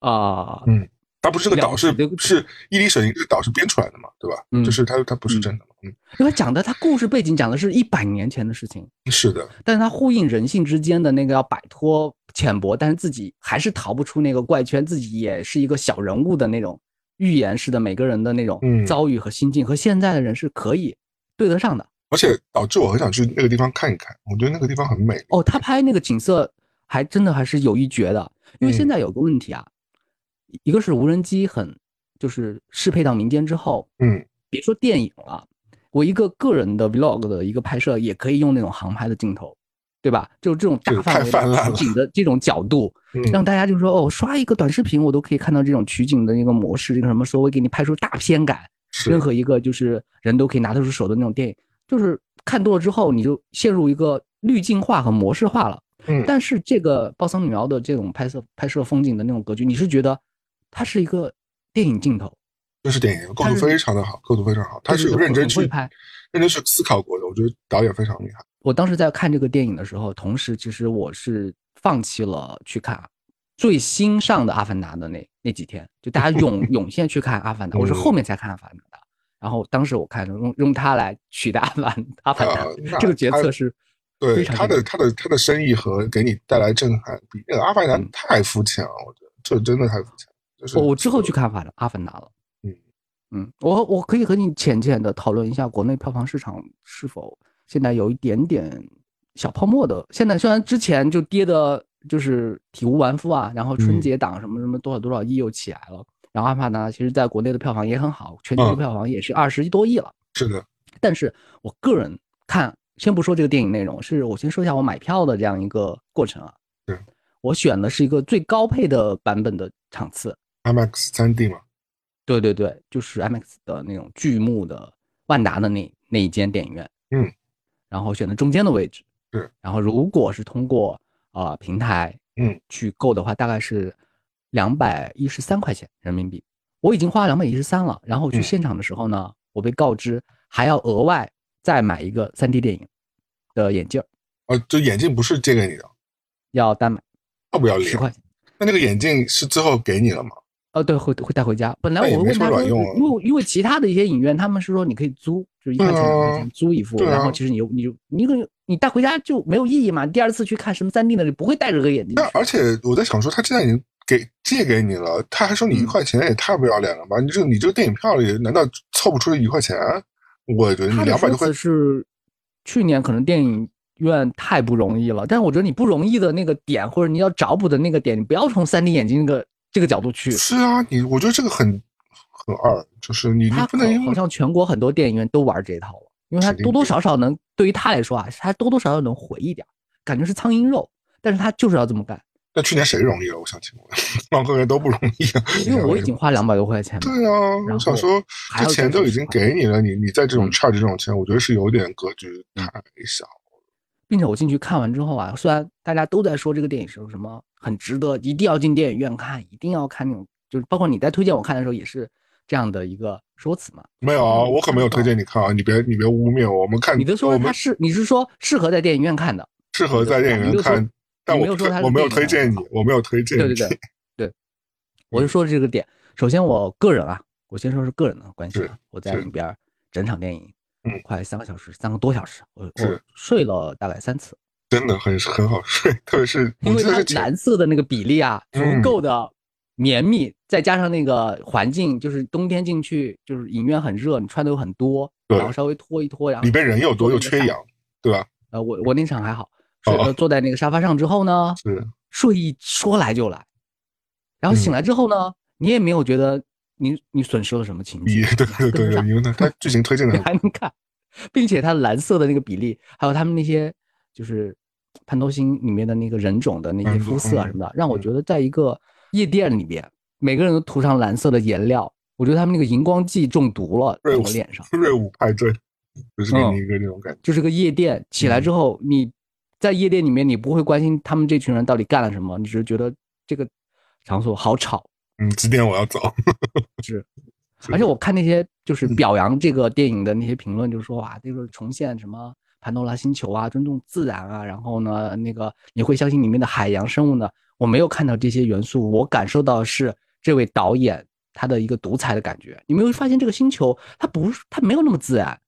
啊，嗯，它不是个岛是是伊犁省一个岛是编出来的嘛，对吧？嗯就是它它不是真的嘛。嗯，因为讲的他故事背景讲的是一百年前的事情，是的，但是他呼应人性之间的那个要摆脱浅薄，但是自己还是逃不出那个怪圈，自己也是一个小人物的那种预言式的每个人的那种嗯遭遇和心境，和现在的人是可以对得上的。而且导致我很想去那个地方看一看，我觉得那个地方很美。哦，他拍那个景色还真的还是有一绝的，因为现嗯在有个问题啊，一个是无人机很就是适配到民间之后，嗯，别说电影了，我一个个人的 vlog 的一个拍摄也可以用那种航拍的镜头，对吧？就这种大范围的取景的这种角度，嗯让大家就说哦，刷一个短视频我都可以看到这种取景的一个模式，这个什么时候会给你拍出大片感，是任何一个就是人都可以拿得出手的那种电影，就是看多了之后你就陷入一个滤镜化和模式化了。嗯但是这个《报桑女妖》的这种拍摄拍摄风景的那种格局，你是觉得它是一个电影镜头，这是电影构图非常的好，构图非常好，他是有认真去拍认真去思考过的。我觉得导演非常厉害。我当时在看这个电影的时候，同时其实我是放弃了去看最新上的《阿凡达》的那那几天，就大家涌 涌现去看《阿凡达》，我是后面才看《阿凡达》的。然后当时我看用用它来取代阿凡 阿凡达呃这个决他策是对非常他的他的他的深意和给你带来震撼，比那个《阿凡达》嗯太肤浅了，我觉得这真的太肤浅我我之后去看《阿凡达》阿凡达了。嗯嗯，我我可以和你浅浅的讨论一下国内票房市场是否现在有一点点小泡沫的。现在虽然之前就跌的就是体无完肤啊，然后春嗯节档什么什么多少多少亿又起来了，然后《阿凡达》其实在国内的票房也很好，全球票房也是二十多亿了。是的，但是我个人看，先不说这个电影内容，是我先说一下我买票的这样一个过程啊。是我选的是一个最高配的版本的场次，IMAX 三 D 嘛，对对对，就是 IMAX 的那种巨幕的万达的那那一间电影院，嗯，然后选的中间的位置，是，然后如果是通过呃平台，嗯，去购的话，大概是两百一十三块钱人民币，我已经花了两百一十三了，然后去嗯。现场的时候呢，我被告知还要额外再买一个 3D 电影的眼镜儿，呃，这眼镜不是借给你的，要单买要不要脸？十块钱。那那个眼镜是最后给你了吗？呃，对，会会带回家。本来我问他说，因为因为其他的一些影院，他们是说你可以租，就是一块钱两块钱租一副，然后其实你就你就你可能你带回家就没有意义嘛。第二次去看什么三 D 的，你不会戴着个眼镜。那而且我在想说，他既然已经给借给你了，他还收你一嗯块钱，也太不要脸了吧？你这你这个电影票里难道凑不出一块钱？我觉得你两百多块，是去年可能电影院太不容易了，但是我觉得你不容易的那个点，或者你要找补的那个点，你不要从三 D 眼镜那个这个角度去。是啊，你我觉得这个很很二，就是你你他不能因为好像全国很多电影院都玩这一套了，因为他多多少少能对于他来说啊，他多多少少能回一点，感觉是苍蝇肉，但是他就是要这么干，那去年谁容易了？我想请问，任何人都不容易啊。因为我已经花两百多块钱了，对啊，我想说，这钱都已经给你了，你你在这种嗯 charge 这种钱，我觉得是有点格局嗯太小。并且我进去看完之后啊，虽然大家都在说这个电影是什么很值得，一定要进电影院看，一定要看那种，就是包括你在推荐我看的时候也是这样的一个说辞嘛。没有我可没有推荐你看啊，你别你别污蔑我。我们看你的说我们它是，你是说适合在电影院看的？适合在电影院看，但我没有说它是我没有推荐你，我没有推荐你。对对对对，我就说这个点。首先，我个人啊，我先说是个人的关系啊。我在里边儿整场电影，嗯快三个小时，三个多小时，我我睡了大概三次，真的很 很好睡，特别是因为它蓝色的那个比例啊，足嗯够的绵密，再加上那个环境，就是冬天进去，就是影院很热，你穿的又很多，对然后稍微脱一脱，然后里边人又多又缺氧，对吧？呃，我我那场还好，睡哦呃坐在那个沙发上之后呢，是睡意说来就来，然后醒来之后呢，你也没有觉得你你损失了什么情绪，对对对对，因为它 它剧情推荐你的还能看，并且它蓝色的那个比例，还有他们那些就是潘多星里面的那个人种的那些嗯肤色啊嗯什么的，让我觉得在一个夜店里边，每个人都涂上蓝色的颜料，我觉得他们那个荧光剂中毒了，在我脸上。瑞舞派对，就是给嗯你一个那种感觉。就是个夜店，起来之后，你在夜店里面，你不会关心他们这群人到底干了什么，你只是觉得这个场所好吵。嗯，几点我要走？是，是而且我看那些就是嗯表扬这个电影的那些评论，就是说哇，这个重现什么潘多拉星球啊，尊重自然啊，然后呢，那个你会相信里面的海洋生物呢？我没有看到这些元素，我感受到是这位导演他的一个独裁的感觉。你没有发现这个星球它不是它没有那么自然，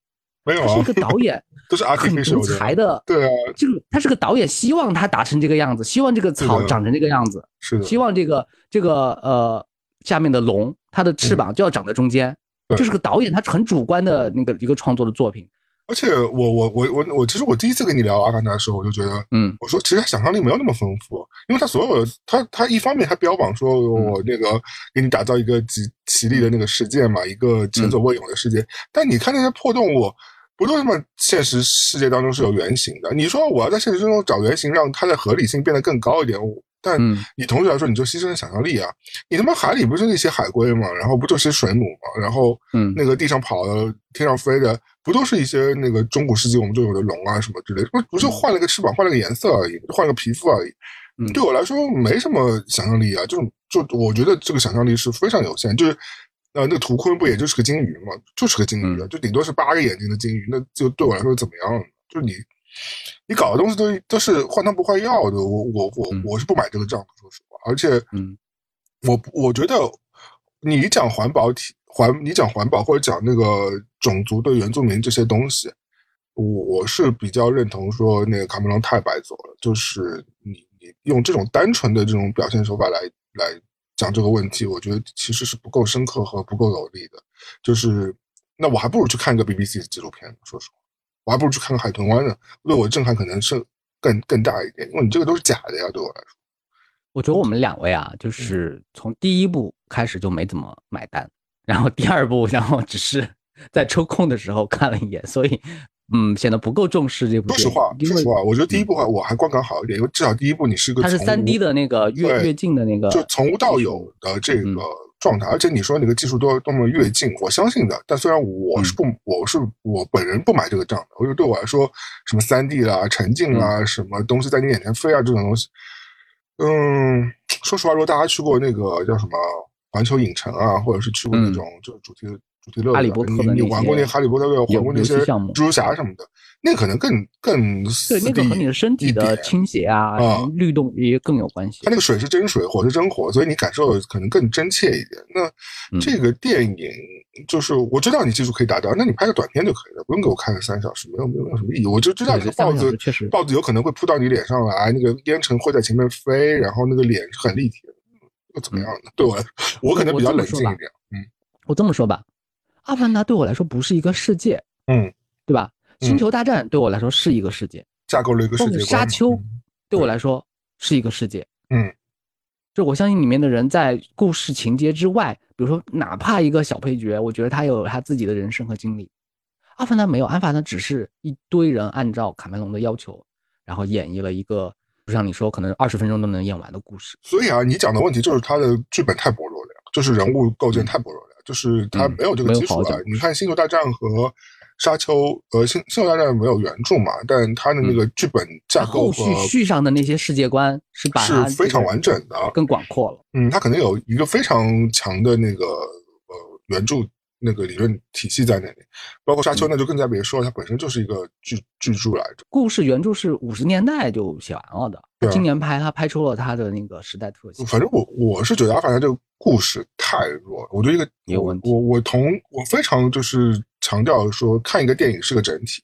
没有是一，个导演 都是很 artificial 独裁的。对啊，这个他是个导演，希望他打成这个样子，希望这个草长成这个样子，是的，希望这个这个呃下面的龙，它的翅膀就要长在中间。嗯对这是个导演，他很主观的那个一个创作的作品。而且我我我我我，其实我第一次跟你聊阿凡达的时候，我就觉得，嗯我说其实他想象力没有那么丰富，因为他所有的他他一方面他标榜说嗯我那个给你打造一个极奇丽的那个世界嘛，一个前所未有的世界，但你看那些破动物。不都他妈现实世界当中是有原型的？你说我要在现实中找原型，让它的合理性变得更高一点，但嗯你同时来说，你就牺牲了想象力啊！你他妈海里不是那些海龟嘛，然后不就是水母嘛，然后嗯那个地上跑的、天上飞的，不都是一些那个中古世纪我们就有的龙啊什么之类的？不不就换了个翅膀、换了个颜色而已，换了个皮肤而已。嗯对我来说没什么想象力啊，就就我觉得这个想象力是非常有限。就是呃，那个图坤不也就是个金鱼嘛，就是个金鱼啊，就顶多是八个眼睛的金鱼，那就对我来说怎么样？就你你搞的东西都都是换汤不换药的，我我我嗯我是不买这个账的，说实话。而且嗯我我觉得你讲环保体环，你讲环保或者讲那个种族对原住民这些东西，我我是比较认同说那个卡梅隆太白走了，就是你你用这种单纯的这种表现手法来来讲这个问题，我觉得其实是不够深刻和不够有力的。就是那我还不如去看一个 BBC 的纪录片，说实话，我还不如去看个海豚湾呢，对我震撼可能是更更大一点，因为你这个都是假的呀，对我来说。我觉得我们两位啊，就是从第一部开始就没怎么买单，然后第二部，然后只是 在抽空的时候看了一眼，所以嗯，显得不够重视这部。说实话，说实话，我觉得第一部还我还观感好一点，因为至少第一部你是一个它是从三 D 的那个越越近的那个，就从无到有的这个状态，而且你说那个技术多多么越近，我相信的。但虽然我是不，我是我本人不买这个账的，我觉得对我来说，什么三 D 啦、沉浸啦，什么东西在你眼前飞啊，这种东西，嗯，说实话，如果大家去过那个叫什么环球影城啊，或者是去过那种就是主题主题乐园，哈利波特你你玩过那哈利波特玩过那些蜘蛛侠什么的，那可能更更对那个和你的身体的倾斜啊、啊律动也更有关系它。那个水是真水，火是真火，所以你感受可能更真切一点。那嗯这个电影就是我知道你技术可以达到，那你拍个短片就可以了，不用给我看个三小时，没有没有没有什么意义。我就知道那个豹子确实豹子有可能会扑到你脸上来，那个烟尘会在前面飞，然后那个脸是很立体怎么样呢？对我我可能比较冷静一点。嗯我这么说吧，《阿凡达》对我来说不是一个世界，嗯，对吧？嗯星球大战对我来说是一个世界，架构了一个世界观。沙丘嗯对我来说是一个世界。嗯，就我相信里面的人在故事情节之外，比如说哪怕一个小配角，我觉得他有他自己的人生和经历。阿凡达没有，阿凡达只是一堆人按照卡梅隆的要求，然后演绎了一个不像你说可能二十分钟都能演完的故事。所以啊，你讲的问题就是他的剧本太薄弱了呀，就是人物构建太薄弱了，就是他没有这个基础啊。你看《星球大战》和《沙丘》，呃，《星星球大战》没有原著嘛，但他的那个剧本架构后续续上的那些世界观是把是非常完整的，更广阔了。嗯，他肯定有一个非常强的那个呃原著。那个理论体系在那里，包括《沙丘》那就更加别说，它本身就是一个巨巨著来着。故事原著是五十年代就写完了的，今年拍，他拍出了他的那个时代特性。反正我我是觉得《阿凡达》这个故事太弱了，我觉得一个有问题。我我同我非常就是强调说，看一个电影是个整体。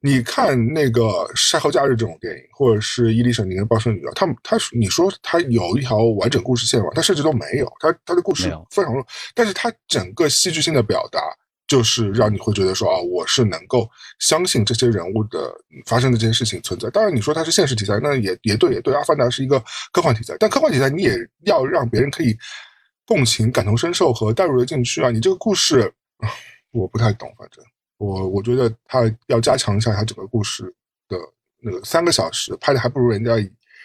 你看那个《赛后假日》这种电影，或者是《伊丽莎宁的暴生女》，他他你说他有一条完整故事线吗？他甚至都没有，他他的故事非常弱，但是他整个戏剧性的表达，就是让你会觉得说啊，我是能够相信这些人物的发生的这些事情存在。当然，你说它是现实题材，那也也对，也对，《阿凡达》是一个科幻题材，但科幻题材你也要让别人可以共情、感同身受和代入的进去啊。你这个故事，我不太懂，反正。我我觉得他要加强一下他整个故事的那个三个小时拍的还不如人家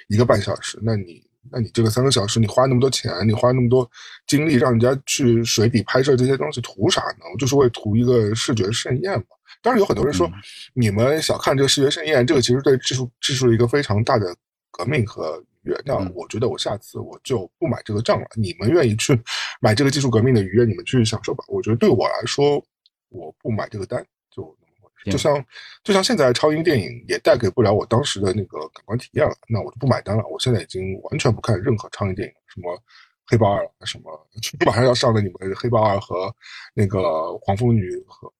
一个半小时。那你那你这个三个小时你花那么多钱，你花那么多精力让人家去水底拍摄这些东西图啥呢？我就是为图一个视觉盛宴嘛。当然有很多人说你们小看这个视觉盛宴，这个其实对技术技术一个非常大的革命和愉悦。那我觉得我下次我就不买这个账了。你们愿意去买这个技术革命的愉悦，你们去享受吧。我觉得对我来说。我不买这个单，就那么回事。就像就像现在超英电影也带给不了我当时的那个感官体验了，那我就不买单了。我现在已经完全不看任何超英电影，什么黑豹二，什么 马上要上的你们黑豹二和那个黄蜂女和，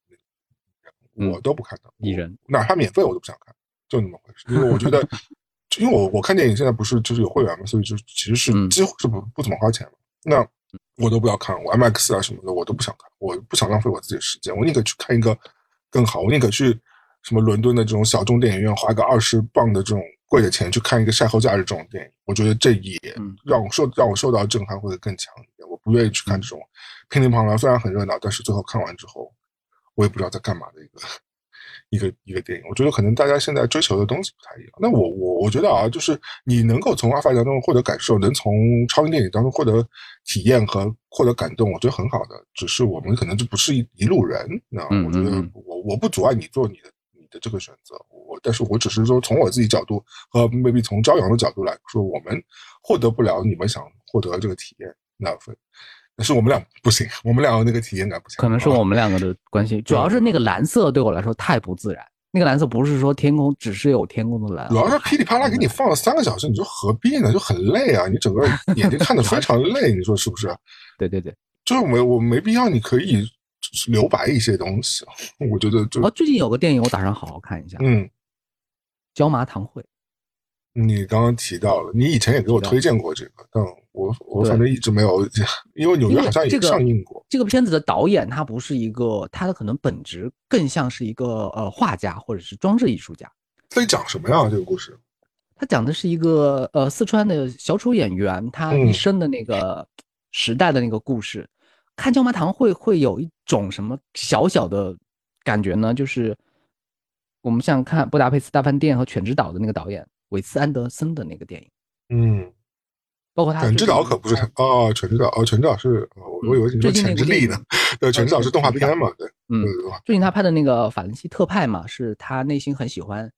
我都不看的。蚁人，哪怕免费我都不想看，就那么回事。因为我觉得，因为我我看电影现在不是就是有会员嘛，所以就其实是几乎是不不怎么花钱了。那。我都不要看，我 IMAX 啊什么的我都不想看，我不想浪费我自己的时间，我宁可去看一个更好，我宁可去什么伦敦的这种小众电影院花个二十磅的这种贵的钱去看一个晒后假日这种电影，我觉得这也让我受让我受到震撼会更强一点，我不愿意去看这种乒铃乓啷虽然很热闹，但是最后看完之后我也不知道在干嘛的一个。一个一个电影，我觉得可能大家现在追求的东西不太一样。那我我我觉得啊，就是你能够从阿凡达中获得感受，能从超英电影当中获得体验和获得感动，我觉得很好的。只是我们可能就不是一一路人。那我觉得我我不阻碍你做你的你的这个选择，我但是我只是说从我自己角度和 maybe 从朝阳的角度来说，我们获得不了你们想获得这个体验，那分。但是我们俩不行，我们两个那个体验感不行。可能是我们两个的关系，主要是那个蓝色对我来说太不自然。那个蓝色不是说天空只是有天空的蓝，主要是噼里啪啦给你放了三个小时，你说何必呢？就很累啊，你整个 眼睛看的非常累，你说是不是？对对对，就是没我没必要，你可以留白一些东西。我觉得就哦，最近有个电影我打算好好看一下，嗯，椒麻堂会。你刚刚提到了，你以前也给我推荐过这个，但我我反正一直没有，因为纽约好像也上映过。这个片子的导演他不是一个，他的可能本质更像是一个呃画家或者是装置艺术家。在讲什么呀？这个故事？他讲的是一个呃四川的小丑演员，他一生的那个时代的那个故事。看椒麻堂会会有一种什么小小的感觉呢？就是我们像看布达佩斯大饭店和犬之岛的那个导演。韦斯安德森的那个电影，嗯，包括他。犬之岛可不是他哦，犬之岛哦，犬之岛是，我以为你说犬之力呢。对，犬之岛是动画片嘛？对，嗯，最近他拍的那个法兰西特派嘛，是他内心很喜欢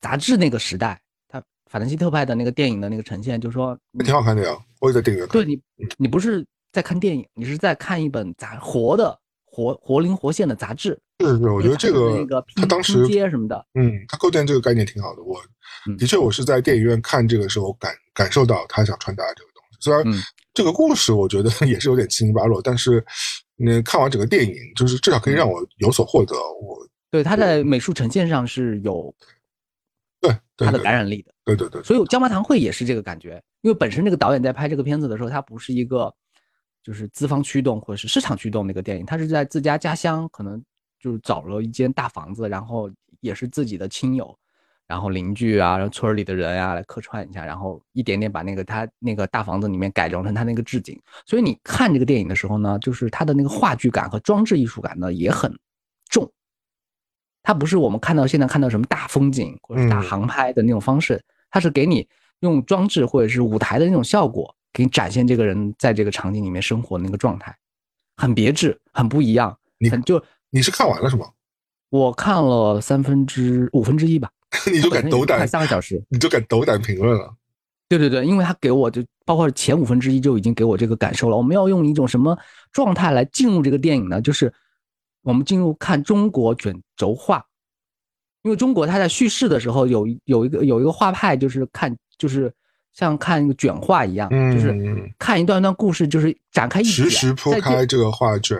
杂志那个时代。他法兰西特派的那个电影的那个呈现，就是说挺好看的呀。我也在电影院看。对你，你不是在看电影，你是在看一本杂活的活活灵活现的杂志。是是，我觉得这个他当时接什么的，嗯，他构建这个概念挺好的。我的确，我是在电影院看这个时候感感受到他想传达这个东西。虽然这个故事我觉得 也是有点七零八落，但是你看完整个电影，就是至少可以让我有所获得。我对他在美术呈现上是有对他的感染力的。对对对，所以《椒麻堂会》也是这个感觉，因为本身这个导演在拍这个片子的时候，他不是一个就是资方驱动或者是市场驱动那个电影，他是在自家家乡可能。就是找了一间大房子，然后也是自己的亲友，然后邻居啊，然后村里的人啊来客串一下，然后一点点把那个他那个大房子里面改装成他那个置景。所以你看这个电影的时候呢，就是他的那个话剧感和装置艺术感呢也很重，它不是我们看到现在看到什么大风景或者是大嗯航拍的那种方式，它是给你用装置或者是舞台的那种效果，给你展现这个人在这个场景里面生活的那个状态，很别致，很不一样。你很就你是看完了是吗？我看了三分之五分之一吧，你就敢斗快胆，三个小时。你就敢斗胆评论了。对对对，因为他给我就包括前五分之一就已经给我这个感受了。我们要用一种什么状态来进入这个电影呢？就是我们进入看中国卷轴画，因为中国它在叙事的时候有有一个有一个画派，就是看就是像看一个卷画一样，就是嗯，看一段段故事，就是展开一实卷，时铺开这个画卷。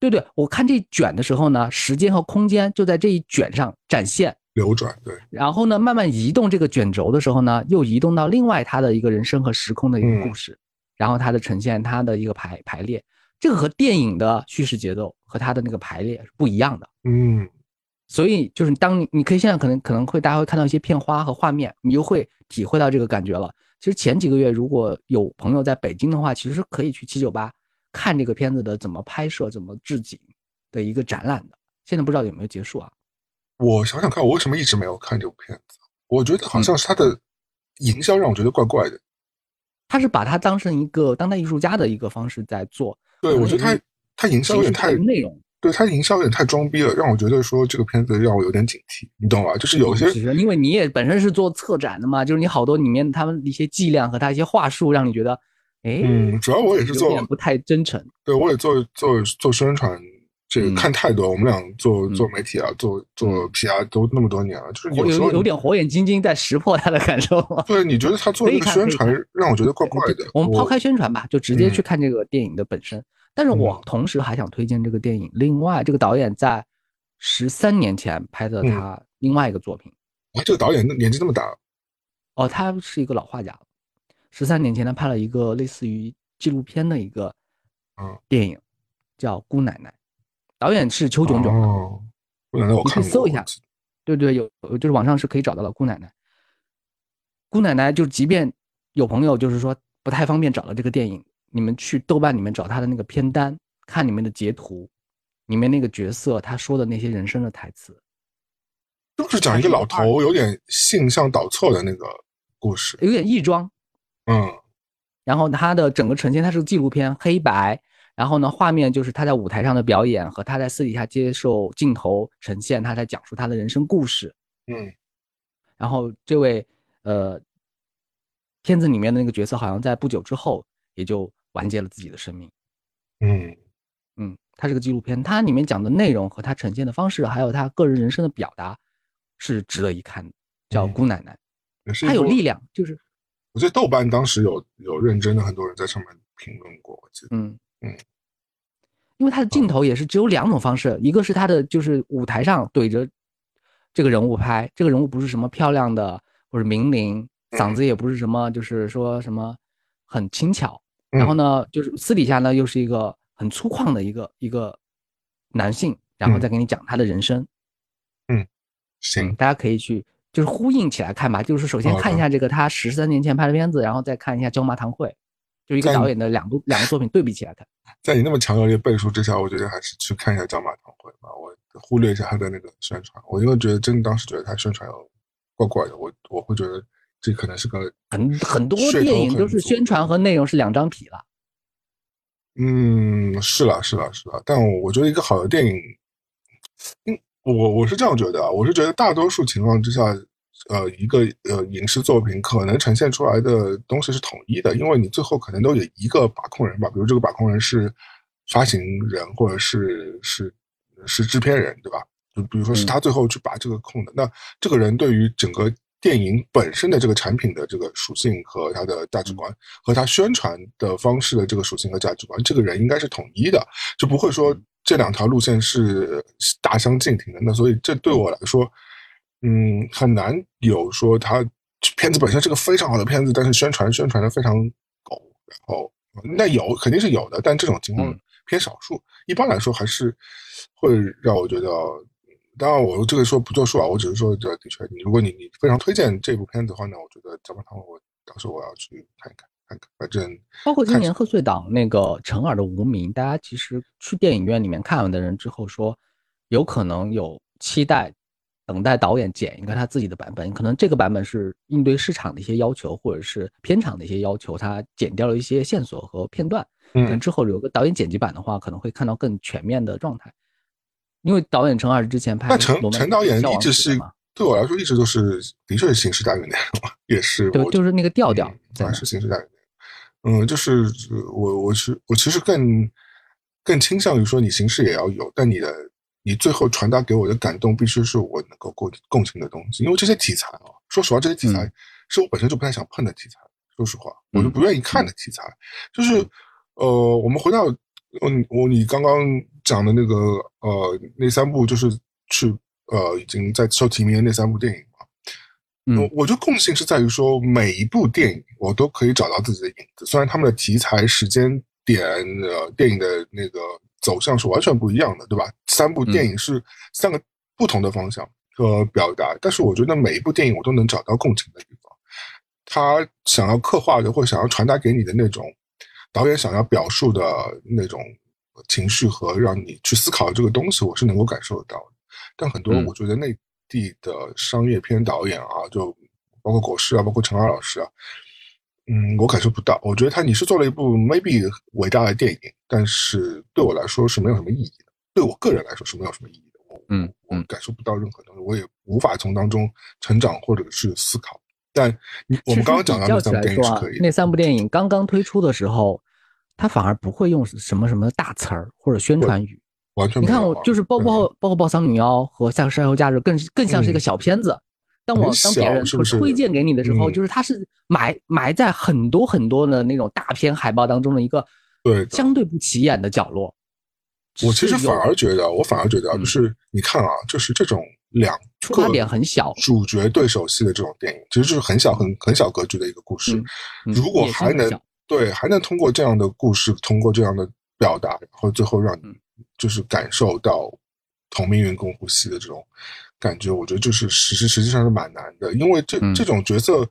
嗯，对对，我看这一卷的时候呢，时间和空间就在这一卷上展现。流转，对，然后呢，慢慢移动这个卷轴的时候呢，又移动到另外他的一个人生和时空的一个故事，然后它的呈现，它的一个排排列，这个和电影的叙事节奏和它的那个排列是不一样的。嗯所以就是当你你可以现在可能可能会大家会看到一些片花和画面，你就会体会到这个感觉了。其实前几个月如果有朋友在北京的话，其实是可以去七九八看这个片子的怎么拍摄、怎么置景的一个展览的。现在不知道有没有结束啊？我想想看，我为什么一直没有看这部片子？我觉得好像是他的营销让我觉得怪怪的。他是把它当成一个当代艺术家的一个方式在做，对，我觉得他他营销有点太，内容，对他营销有点太装逼了，让我觉得说这个片子让我有点警惕，你懂吧？就是有些因为你也本身是做策展的嘛，就是你好多里面他们一些伎俩和他一些话术，让你觉得，哎，嗯，主要我也是有做点不太真诚。对，我也做做做宣传，这个嗯看太多。我们俩做嗯做媒体啊，做做 PR 都那么多年了，就是有有时候有有点火眼金睛在识破他的感受。对，你觉得他做可以这个宣传让我觉得怪怪的。我们抛开宣传吧，就直接嗯去看这个电影的本身。但是我嗯同时还想推荐这个电影。另外，这个导演在十三年前拍的嗯他另外一个作品，啊，这个导演年纪这么大，哦，他是一个老画家了。十三年前，他拍了一个类似于纪录片的一个嗯电影，叫《姑奶奶》，导演是邱炯炯。哦，姑奶奶我看过，以搜一下对对，有有就是网上是可以找到的。姑奶奶，姑奶奶，就即便有朋友就是说不太方便找到这个电影，你们去豆瓣里面找他的那个片单，看里面的截图，里面那个角色他说的那些人生的台词，就是讲一个老头有点性向倒错的那个故事。有点异装。嗯然后他的整个呈现，它是个纪录片，黑白。然后呢，画面就是他在舞台上的表演和他在私底下接受镜头呈现，他在讲述他的人生故事。嗯然后这位呃，片子里面的那个角色好像在不久之后也就完结了自己的生命。嗯嗯，它是个纪录片，它里面讲的内容和它呈现的方式，还有他个人人生的表达，是值得一看的。叫嗯姑奶奶，她有力量，就是我记得豆瓣当时有有认真的很多人在上面评论过，我记得。嗯嗯，因为他的镜头也是只有两种方式，一个是他的就是舞台上怼着这个人物拍，这个人物不是什么漂亮的或者名伶，嗓子也不是什么就是说什么很轻巧，然后呢就是私底下呢又是一个很粗犷的一个一个男性，然后再给你讲他的人生，嗯行。嗯，，大家可以去就是呼应起来看吧，就是首先看一下这个他十三年前拍的片子，然后再看一下《椒麻堂会》，就一个导演的两部两个作品对比起来看。在你那么强有力的背书之下，我觉得还是去看一下椒麻堂会吧。我忽略一下他的那个宣传，我因为觉得真的当时觉得他宣传有怪怪的，我我会觉得这可能是个很很多电影都是宣传和内容是两张皮了。嗯，是啦，是啦，是啦。但我我觉得一个好的电影，嗯，我我是这样觉得啊，我是觉得大多数情况之下，呃，一个呃影视作品可能呈现出来的东西是统一的，因为你最后可能都有一个把控人吧，比如这个把控人是发行人或者是是是制片人，对吧？就比如说是嗯。他最后去把这个控的，那这个人对于整个电影本身的这个产品的这个属性和他的价值观，和他宣传的方式的这个属性和价值观，这个人应该是统一的，就不会说这两条路线是大相径庭的。那所以这对我来说，嗯，很难有说它片子本身是个非常好的片子，但是宣传宣传的非常狗，然后那有肯定是有的，但这种情况嗯偏少数。一般来说还是会让我觉得。当然，我这个说不作数啊，我只是说，这的确，你如果你你非常推荐这部片子的话呢，我觉得《加班堂》我到时候我要去看一看，看看，反正包括今年贺岁档那个陈耳的《无名》，大家其实去电影院里面看完的人之后说，有可能有期待。等待导演剪一个他自己的版本，可能这个版本是应对市场的一些要求，或者是片场的一些要求，他剪掉了一些线索和片段。嗯，之后有个导演剪辑版的话，可能会看到更全面的状态。因为导演陈二之前拍，那陈陈导演一直是对我来说一直都是的确是形式大于内容，也是对，就是那个调调，还是形式大于内容。嗯，就是我我是我其实更更倾向于说你形式也要有，但你的。你最后传达给我的感动，必须是我能够共共情的东西。因为这些题材啊，说实话，这些题材是我本身就不太想碰的题材。说实话，我就不愿意看的题材。就是，呃，我们回到，嗯，我你刚刚讲的那个，呃，那三部就是去，呃，已经在受提名的那三部电影嘛。嗯，我觉得共性是在于说，每一部电影我都可以找到自己的影子，虽然他们的题材、时间点、呃，电影的那个。走向是完全不一样的，对吧？三部电影是三个不同的方向和表达，但是我觉得每一部电影我都能找到共情的地方。他想要刻画的或者想要传达给你的那种导演想要表述的那种情绪和让你去思考这个东西，我是能够感受得到的。但很多我觉得内地的商业片导演啊，就包括果师啊，包括陈二老师啊。嗯，我感受不到。我觉得他你是做了一部 maybe 伟大的电影，但是对我来说是没有什么意义的。对我个人来说是没有什么意义的。我嗯，我感受不到任何东西，我也无法从当中成长或者是思考。但你我们刚刚讲到那三部电影是可以。那三部电影刚刚推出的时候，他反而不会用什么什么大词儿或者宣传语，完全。你看我就是包括包括《暴丧女妖》和《下个山后假日》，更更像是一个小片子。当我当别人推荐给你的时候，就是它是埋埋在很多很多的那种大片海报当中的一个对相对不起眼的角落。我其实反而觉得，我反而觉得，就是你看啊，就是这种两出发点很小，主角对手戏的这种电影，其实就是很小很很小格局的一个故事。如果还能对还能通过这样的故事，通过这样的表达，然后最后让你就是感受到同命运共呼吸的这种。感觉我觉得就是实实实际上是蛮难的，因为这这种角色，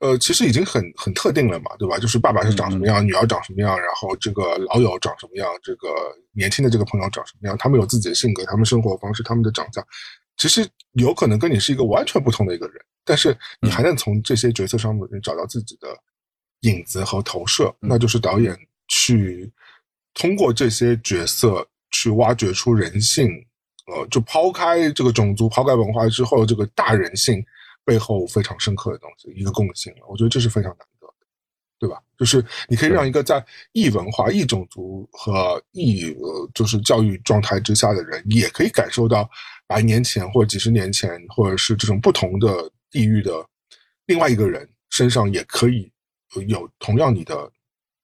呃，其实已经很很特定了嘛，对吧？就是爸爸是长什么样，女儿长什么样，然后这个老友长什么样，这个年轻的这个朋友长什么样，他们有自己的性格，他们生活方式，他们的长相，其实有可能跟你是一个完全不同的一个人，但是你还能从这些角色上面找到自己的影子和投射，那就是导演去通过这些角色去挖掘出人性。呃，就抛开这个种族、抛开文化之后，这个大人性背后非常深刻的东西，一个共性。我觉得这是非常难得的，对吧？就是你可以让一个在异文化、异种族和异呃，就是教育状态之下的人，也可以感受到百年前或者几十年前，或者是这种不同的地域的另外一个人身上，也可以有同样你的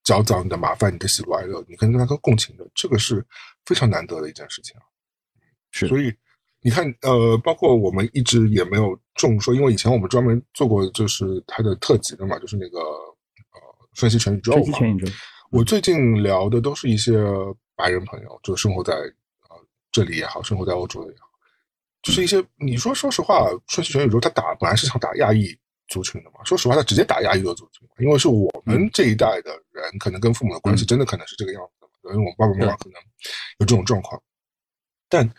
焦躁、你的麻烦、你的喜怒哀乐，你可以跟他共情的，这个是非常难得的一件事情啊。是所以，你看，呃，包括我们一直也没有重说，因为以前我们专门做过，就是他的特辑的嘛，就是那个呃，分析全宇宙嘛。我最近聊的都是一些白人朋友，就生活在呃这里也好，生活在欧洲也好，就是一些你说，说实话，分析全宇宙他打本来是想打亚裔族群的嘛，说实话，他直接打压一个族群，因为是我们这一代的人，可能跟父母的关系真的可能是这个样子的，因为我们爸爸妈妈可能有这种状况，但。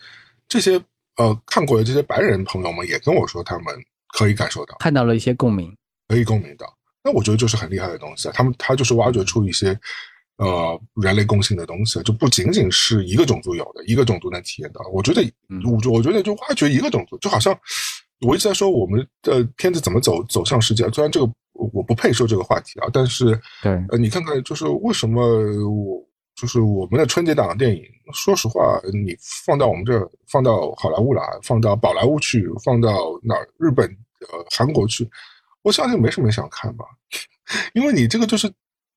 这些呃看过的这些白人朋友们也跟我说，他们可以感受到，看到了一些共鸣，可以共鸣到。那我觉得就是很厉害的东西啊！他们他就是挖掘出一些呃人类共性的东西，就不仅仅是一个种族有的，一个种族能体验到。我觉得，我我觉得就挖掘一个种族，就好像我一直在说我们的片子怎么走走向世界。虽然这个我不配说这个话题啊，但是对呃，你看看就是为什么我。就是我们的春节档的电影，说实话，你放到我们这，放到好莱坞来，放到宝莱坞去，放到哪儿？日本、呃，韩国去，我相信没什么人想看吧，因为你这个就是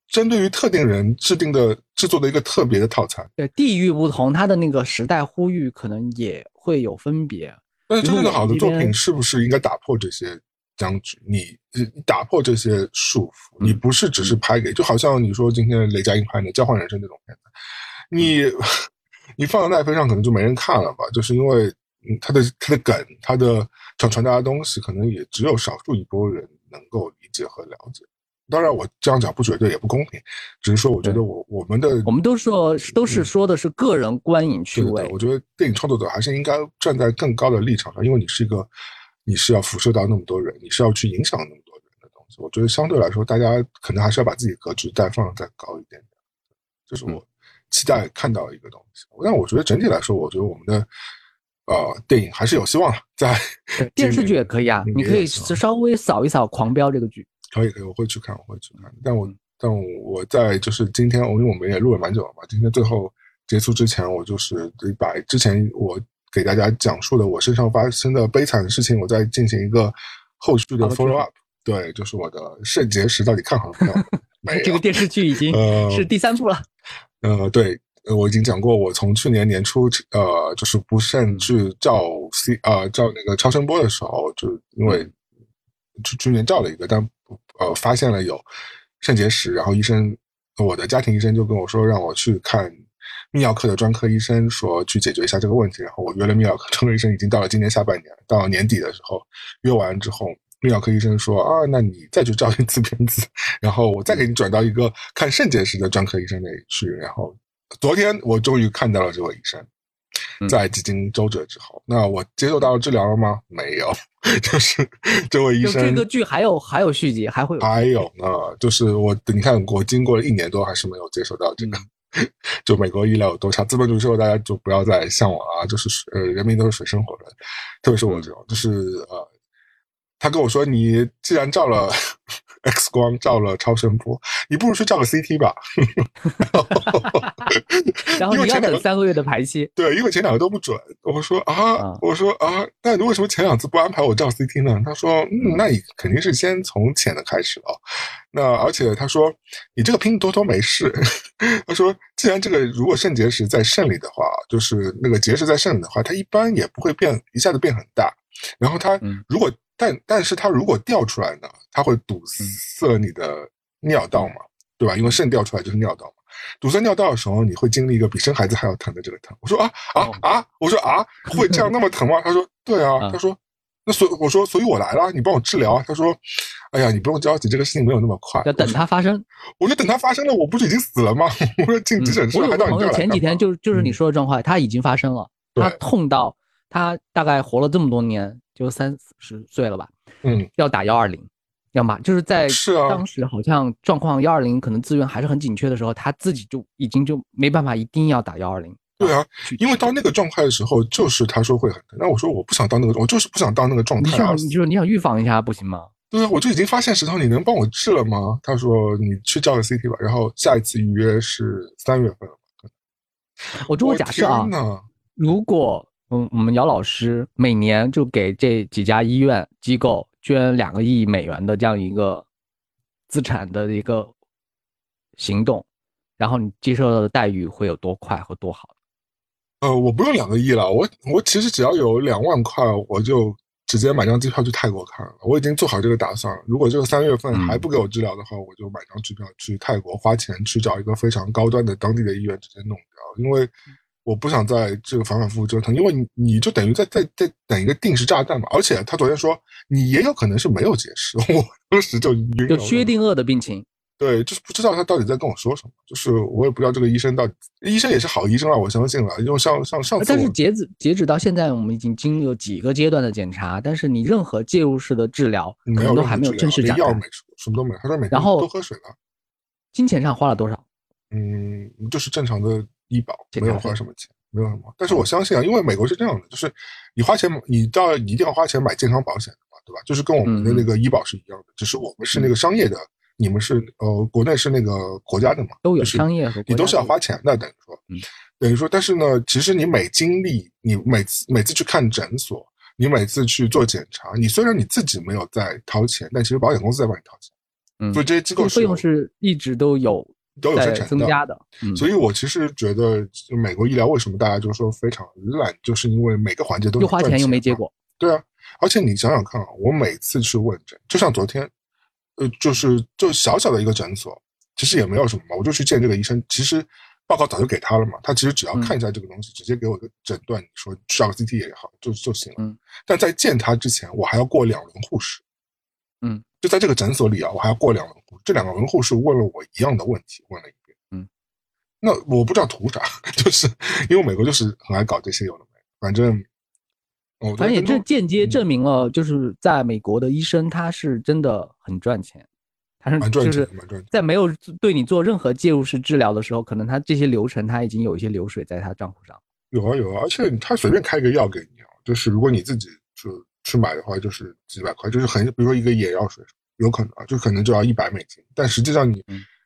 针对于特定人制定的、制作的一个特别的套餐。对，地域不同，它的那个时代呼吁可能也会有分别。但是真正的好的作品，是不是应该打破这些？僵局，你打破这些束缚，你不是只是拍给，就好像你说今天雷佳音拍的《交换人生》这种片子，你你放到奈飞上可能就没人看了吧？就是因为他的他的梗，他的想传达的东西，可能也只有少数一波人能够理解和了解。当然我这样讲不绝对也不公平，只是说我觉得我我们的我们都说都是说的是个人观影趣味。我觉得电影创作者还是应该站在更高的立场上，因为你是一个你是要辐射到那么多人，你是要去影响那么多人的东西。我觉得相对来说，大家可能还是要把自己格局再放再高一点点，这是我期待看到一个东西。但我觉得整体来说，我觉得我们的。呃，电影还是有希望的，在 电视剧也可以啊，你可以稍微扫一扫《狂飙》这个剧，可以可以，我会去看，我会去看。但我但我在就是今天，因为我们也录了蛮久了嘛，今天最后结束之前，我就是把之前我给大家讲述的我身上发生的悲惨的事情，我再进行一个后续的 follow up。对，就是我的肾结石到底看好了没有？这个电视剧已经是第三部了。呃，对。呃，我已经讲过，我从去年年初，呃，就是不慎去照 C，呃，照那个超声波的时候，就因为去去年照了一个，但呃，发现了有肾结石，然后医生，我的家庭医生就跟我说，让我去看泌尿科的专科医生，说去解决一下这个问题。然后我约了泌尿科专科医生，已经到了今年下半年，到年底的时候约完之后，泌尿科医生说啊，那你再去照一次片子，然后我再给你转到一个看肾结石的专科医生那里去，然后。昨天我终于看到了这位医生，在几经周折之后，那我接受到治疗了吗？没有，就是 这位医生。这个剧还有还有续集，还会有。还有呢，就是我你看，我经过了一年多，还是没有接受到这个。就美国医疗有多差，资本主义社会大家就不要再向往啊！就是呃，人民都是水深火热，特别是我这种，就是呃，他跟我说，你既然照了。X 光照了超声波，你不如去照个 CT 吧。然后你要等三个月的排期。对，因为前两个都不准。我说啊，我说啊，那你为什么前两次不安排我照 CT 呢？他说，嗯，那你肯定是先从浅的开始了。那而且他说，你这个拼多多没事。他说，既然这个如果肾结石在肾里的话，就是那个结石在肾里的话，它一般也不会变一下子变很大。然后它如果但但是它如果掉出来呢，它会堵塞你的尿道嘛，对吧？因为肾掉出来就是尿道嘛。堵塞尿道的时候，你会经历一个比生孩子还要疼的这个疼。我说啊啊啊！我说啊，会这样那么疼吗？他说对啊。他说那所我说所以我来了，你帮我治疗。他说哎呀，你不用着急，这个事情没有那么快，要等它发生。我说等它发生了，我不是已经死了吗？我说进急诊室还到你这来。前几天就就是你说的状况，他已经发生了，他痛到他大概活了这么多年。就三四十岁了吧，嗯，要打幺二零，要么就是在当时好像状况幺二零可能资源还是很紧缺的时候，他自己就已经就没办法，一定要打幺二零。对啊，因为到那个状态的时候，就是他说会很疼，那我说我不想到那个，我就是不想到那个状态。你想，就是你想预防一下不行吗？对啊，我就已经发现石头，你能帮我治了吗？他说你去叫个 CT 吧，然后下一次预约是三月份。我如果假设啊，如果。嗯，我们姚老师每年就给这几家医院机构捐两个亿美元的这样一个资产的一个行动，然后你接受到的待遇会有多快和多好？呃，我不用两个亿了，我我其实只要有两万块，我就直接买张机票去泰国看了。我已经做好这个打算了。如果这个三月份还不给我治疗的话，我就买张机票去泰国，花钱去找一个非常高端的当地的医院直接弄掉，因为。我不想在这个反反复复折腾，因为你你就等于在在在等一个定时炸弹嘛。而且他昨天说你也有可能是没有解释，我当时就晕了。有薛定谔的病情，对，就是不知道他到底在跟我说什么。就是我也不知道这个医生到底，医生也是好医生啊，我相信了。因为像像上次，但是截止截止到现在，我们已经经历了几个阶段的检查，但是你任何介入式的治疗可能都还没有正式展开，药没出，什么都没有。他说每然后多喝水了。金钱上花了多少？嗯，就是正常的。医保没有花什么钱，没有什么。但是我相信啊，因为美国是这样的，就是你花钱，你到一定要花钱买健康保险的嘛，对吧？就是跟我们的那个医保是一样的，只是我们是那个商业的，你们是呃国内是那个国家的嘛，都有商业和你都是要花钱的，等于说，等于说，但是呢，其实你每经历，你每次每次去看诊所，你每次去做检查，你虽然你自己没有在掏钱，但其实保险公司在帮你掏钱，嗯，所以这些机构费用是一直都有。都有在增加的，所以我其实觉得美国医疗为什么大家就说非常烂，就是因为每个环节都又花钱又没结果。对啊，而且你想想看啊，我每次去问诊，就像昨天，呃，就是就小小的一个诊所，其实也没有什么嘛，我就去见这个医生，其实报告早就给他了嘛，他其实只要看一下这个东西，直接给我个诊断，你说照个 CT 也好，就就行了。嗯，但在见他之前，我还要过两轮护士。嗯，就在这个诊所里啊，我还要过两轮护。这两个文护士问了我一样的问题，问了一遍。嗯，那我不知道图啥，就是因为美国就是很爱搞这些有的没的，反正。反正也这间接证明了，就是在美国的医生他是真的很赚钱，他是就是在没有对你做任何介入式治疗的时候，可能他这些流程他已经有一些流水在他账户上。有啊有啊，而且他随便开一个药给你啊，就是如果你自己就去买的话，就是几百块，就是很比如说一个眼药水，有可能啊，就可能就要一百美金，但实际上你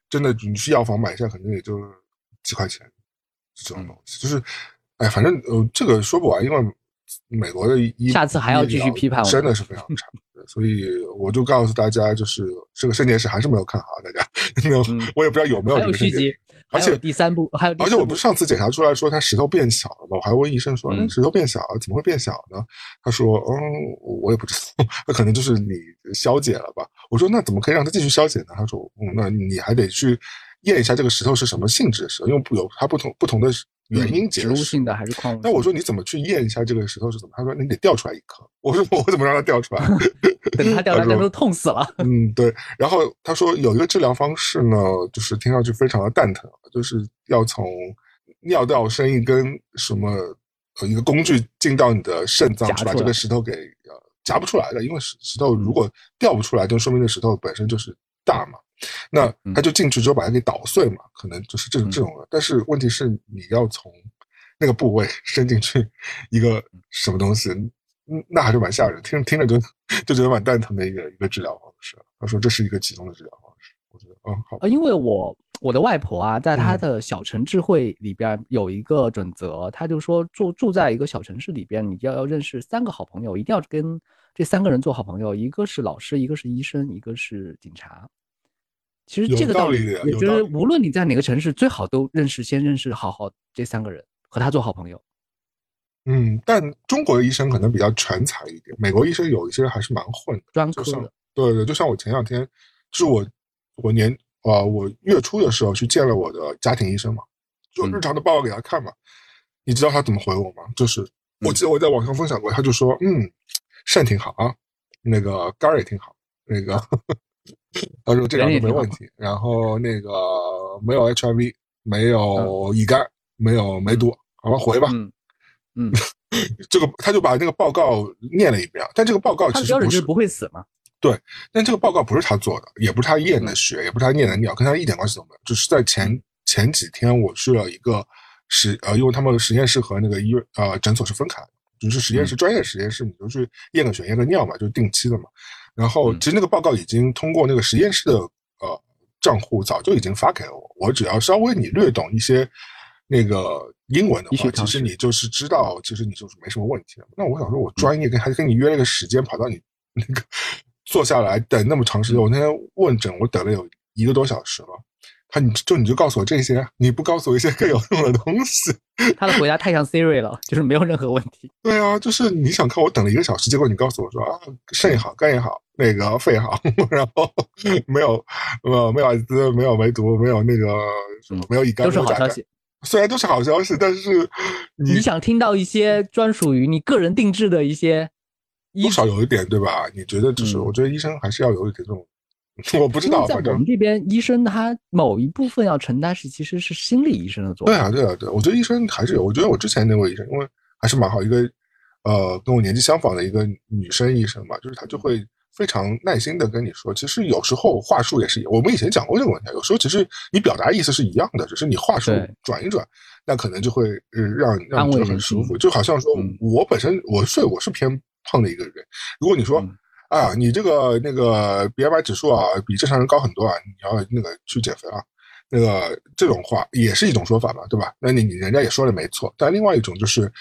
真的你去药房买一下，可能也就几块钱这种东西，就是哎，反正呃这个说不完，因为。美国的医下次还要继续批判，真的是非常差。所以我就告诉大家，就是这个圣洁史还是没有看好，大家 没有，我也不知道有没有这个续集。而且第三步还有，而且我不是上次检查出来说他石头变小了吗？我还问医生说，石头变小了怎么会变小呢？他说，嗯，我也不知道，那可能就是你消解了吧。我说那怎么可以让它继续消解呢？他说，嗯，那你还得去验一下这个石头是什么性质的石头，因为有它不同不同的。原因植物性的还是矿物？那我说你怎么去验一下这个石头是怎么？他说你得掉出来一颗。我说 我怎么让它掉出来？等它掉出来都痛死了。嗯，对。然后他说有一个治疗方式呢，就是听上去非常的蛋疼，就是要从尿道伸一根什么呃一个工具进到你的肾脏去把这个石头给呃夹不出来的，因为石石头如果掉不出来，就说明这石头本身就是大嘛。那他就进去之后把它给捣碎嘛，可能就是这种这种的。但是问题是你要从那个部位伸进去一个什么东西，嗯，那还是蛮吓人，听听着就就觉得蛮蛋疼的一个一个治疗方式。他说这是一个启动的治疗方式，我觉得嗯好。因为我我的外婆啊，在她的小城智慧里边有一个准则，她就说住住在一个小城市里边，你要要认识三个好朋友，一定要跟这三个人做好朋友，一个是老师，一个是医生，一个是警察。其实这个道理，我觉得无论你在哪个城市，最好都认识，先认识好好这三个人，和他做好朋友。嗯，但中国的医生可能比较全才一点，美国医生有一些还是蛮混的，专科的。对对，就像我前两天，是我我年啊，我月初的时候去见了我的家庭医生嘛，就日常的报告给他看嘛。你知道他怎么回我吗？就是我记得我在网上分享过，他就说，嗯，肾挺好啊，那个肝儿也挺好，那个。他说这两个没问题，然后那个没有 HIV，没有乙肝，没有梅毒，好了回吧。嗯嗯，这个他就把那个报告念了一遍，但这个报告其实不是不会死吗？对，但这个报告不是他做的，也不是他验的血，也不是他验的尿，跟他一点关系都没有。就是在前前几天，我去了一个实呃，因为他们实验室和那个医院呃诊所是分开的，就是实验室专业实验室，你就去验个血、验个尿嘛，就是定期的嘛。然后其实那个报告已经通过那个实验室的呃账户，早就已经发给了我。我只要稍微你略懂一些那个英文的话，其实你就是知道，其实你就是没什么问题的。那我想说，我专业跟还跟你约了个时间，跑到你那个坐下来等那么长时间。我那天问诊，我等了有一个多小时了。他你就你就告诉我这些，你不告诉我一些更有用的东西。他的回答太像 Siri 了，就是没有任何问题。对啊，就是你想看我等了一个小时，结果你告诉我说啊，肾也好，肝也好，那个肺好，然后没有呃没有艾滋，没有梅毒，没有那个什么，没有乙肝，都是好消息。虽然都是好消息，但是你想听到一些专属于你个人定制的一些，多少有一点对吧？你觉得就是，我觉得医生还是要有一点这种。我不知道，在我们这边，医生他某一部分要承担是其实是心理医生的作用。对啊，对啊，对，我觉得医生还是有。我觉得我之前那位医生，因为还是蛮好，一个呃跟我年纪相仿的一个女生医生嘛，就是她就会非常耐心的跟你说，其实有时候话术也是，我们以前讲过这个问题，有时候其实你表达意思是一样的，只是你话术转一转，那可能就会呃让让觉得很舒服。就好像说我本身我睡我是偏胖的一个人，如果你说。啊，你这个那个 BMI 指数啊，比正常人高很多啊，你要那个去减肥啊，那个这种话也是一种说法嘛，对吧？那你你人家也说的没错，但另外一种就是，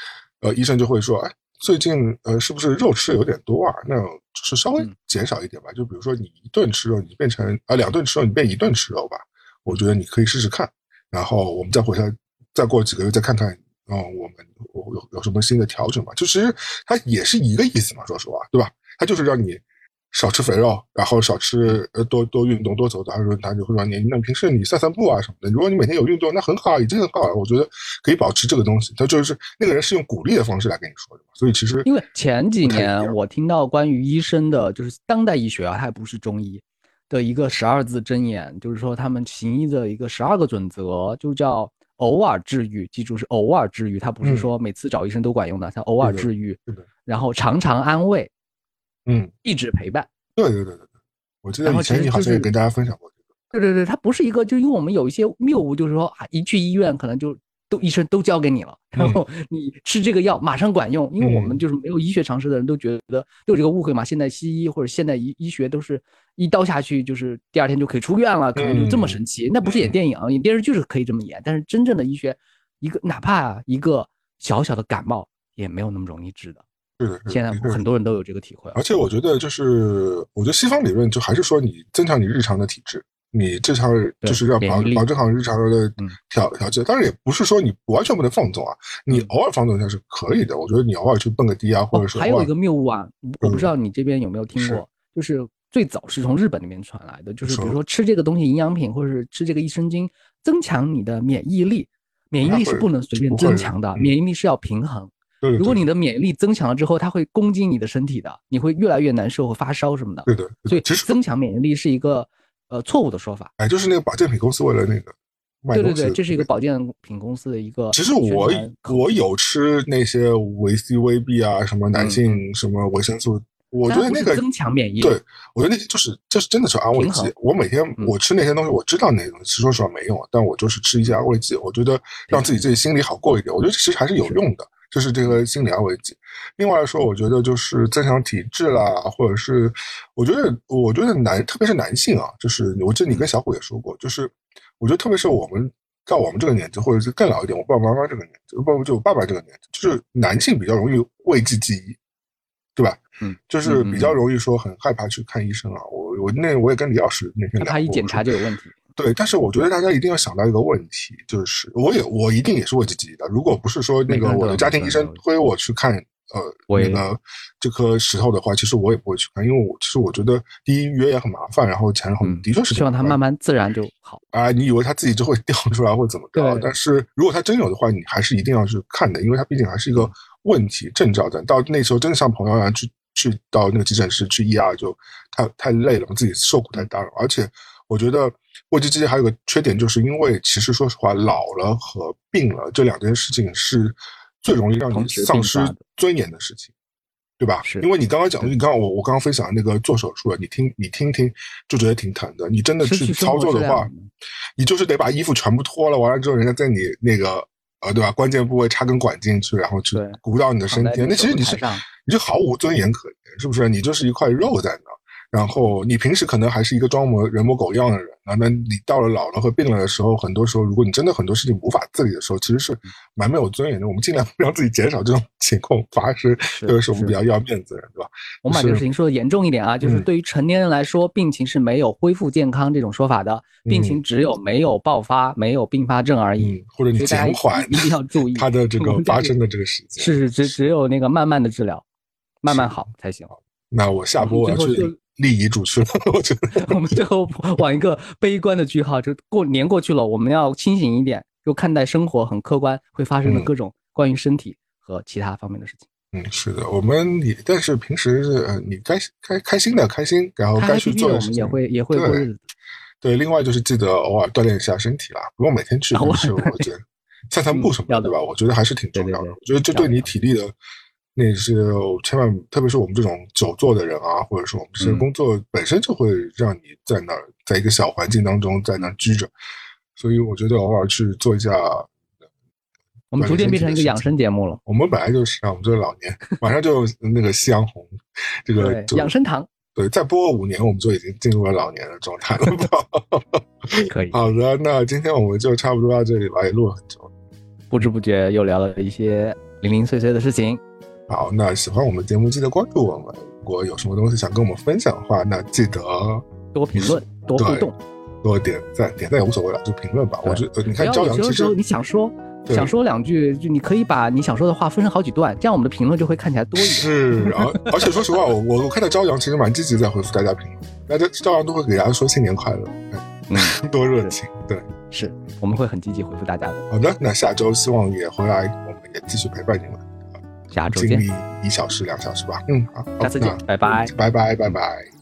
呃，医生就会说，哎，最近呃是不是肉吃的有点多啊？那就是稍微减少一点吧，就比如说你一顿吃肉，你变成啊两顿吃肉，你变一顿吃肉吧，我觉得你可以试试看，然后我们再回来，再过几个月再看看，嗯，我们我有有什么新的调整吧？就其实它也是一个意思嘛，说实话，对吧？它就是让你少吃肥肉，然后少吃呃多多运动多走走。他说他就会说你那平时你散散步啊什么的。如果你每天有运动，那很好，已经很好了。我觉得可以保持这个东西。他就是那个人是用鼓励的方式来跟你说的，所以其实因为前几年我听到关于医生的，就是当代医学啊，他还不是中医的一个十二字箴言，就是说他们行医的一个十二个准则，就叫偶尔治愈，记住是偶尔治愈，他不是说每次找医生都管用的，它偶尔治愈，然后常常安慰，嗯，一直陪伴。对对对对对，我记得以前你好像也跟大家分享过这个。对对对，它不是一个，就因为我们有一些谬误，就是说啊，一去医院可能就。都医生都交给你了，然后你吃这个药马上管用，因为我们就是没有医学常识的人都觉得都有这个误会嘛。现在西医或者现代医医学都是一刀下去就是第二天就可以出院了，可能就这么神奇。那不是演电影，演电视剧是可以这么演，但是真正的医学，一个哪怕一个小小的感冒也没有那么容易治的。是的，现在很多人都有这个体会。而且我觉得就是，我觉得西方理论就还是说你增强你日常的体质。你正常就是要保保证好日常的调调节，当然也不是说你完全不能放纵啊，你偶尔放纵一下是可以的。我觉得你偶尔去蹦个迪啊，或者是还有一个谬误啊，我不知道你这边有没有听过，就是最早是从日本那边传来的，就是比如说吃这个东西营养品，或者是吃这个益生菌，增强你的免疫力，免疫力是不能随便增强的，免疫力是要平衡。如果你的免疫力增强了之后，它会攻击你的身体的，你会越来越难受和发烧什么的。对对，所以增强免疫力是一个。呃，错误的说法，哎，就是那个保健品公司为了那个，对对对，这是一个保健品公司的一个。其实我我有吃那些维 C、维 B 啊，什么男性什么维生素，我觉得那个增强免疫。对，我觉得那些就是就是真的是安慰剂。我每天我吃那些东西，我知道那些东西说实话没用，但我就是吃一些安慰剂，我觉得让自己自己心里好过一点。我觉得其实还是有用的。就是这个心理安慰剂。另外说，我觉得就是增强体质啦，或者是我觉得，我觉得男，特别是男性啊，就是我记得你跟小虎也说过，就是我觉得特别是我们到我们这个年纪，或者是更老一点，我爸爸妈妈这个年纪，不就我爸爸这个年纪，就是男性比较容易讳疾忌医，对吧？嗯，就是比较容易说很害怕去看医生啊。我我那我也跟李老师那天聊，他一检查就有问题。对，但是我觉得大家一定要想到一个问题，就是我也我一定也是为自己的。如果不是说那个我的家庭医生推我去看呃那个这颗石头的话，其实我也不会去看，因为我其实我觉得第一约也很麻烦，然后钱很的确是希望它慢慢自然就好啊。你以为它自己就会 掉出来或怎么着？但是如果它真有的话，你还是一定要去看的，因为它毕竟还是一个问题症兆等。到那时候真的像朋友一样去去到那个急诊室去 ER 就太太累了，自己受苦太大了，而且。我觉得胃疾疾还有个缺点，就是因为其实说实话，老了和病了这两件事情是最容易让你丧失尊严的事情，对吧？因为你刚刚讲，你刚刚我我刚刚分享那个做手术的，你听你听听就觉得挺疼的。你真的去操作的话，你就是得把衣服全部脱了，完了之后人家在你那个呃对吧关键部位插根管进去，然后去鼓捣你的身体，那其实你是你就毫无尊严可言，是不是？你就是一块肉在那。然后你平时可能还是一个装模人模狗样的人啊，那你到了老了和病了的时候，很多时候如果你真的很多事情无法自理的时候，其实是蛮没有尊严的。我们尽量让自己减少这种 情况发生，特别是我们比较要面子的人，对吧？我们把这个事情说的严重一点啊，就是对于成年人来说，病情是没有恢复健康这种说法的，病情只有没有爆发、没有并发症而已，或者你减缓，一定要注意它的这个发生的这个时间。是是，只只有那个慢慢的治疗，慢慢好才行。那我下播我要去。立遗嘱去了，我觉得 我们最后往一个悲观的句号，就过年过去了，我们要清醒一点，就看待生活很客观会发生的各种关于身体和其他方面的事情。嗯，是的，我们也但是平时呃，你该开开心的开心，然后该去做的事情也会也会过日子。对，另外就是记得偶尔锻炼一下身体啦，不用每天去，是我觉得散散步什么的，对吧？我觉得还是挺重要的。我觉得这对你体力的。那是千万，特别是我们这种久坐的人啊，或者说我们这些工作本身就会让你在那儿，在一个小环境当中在那儿居着，所以我觉得偶尔去做一下。我们逐渐变成一个养生节目了。我们本来就是啊，我们这是老年，马上就那个夕阳红，这个养生堂。对，再播五年，我们就已经进入了老年的状态了。可以。好的，那今天我们就差不多到这里吧，也录了很久，不知不觉又聊了一些零零碎碎的事情。好，那喜欢我们节目，记得关注我们。如果有什么东西想跟我们分享的话，那记得多评论、多互动、多点赞。点赞也无所谓了，就评论吧。我觉得你看朝阳，其实你想说想说两句，就你可以把你想说的话分成好几段，这样我们的评论就会看起来多一点。是，而而且说实话，我我我看到朝阳其实蛮积极在回复大家评论，大家朝阳都会给大家说新年快乐，嗯，多热情。对，是我们会很积极回复大家的。好的，那下周希望也回来，我们也继续陪伴你们。下周见，一小时、两小时吧。嗯，好，下次见，拜拜，拜拜，拜拜。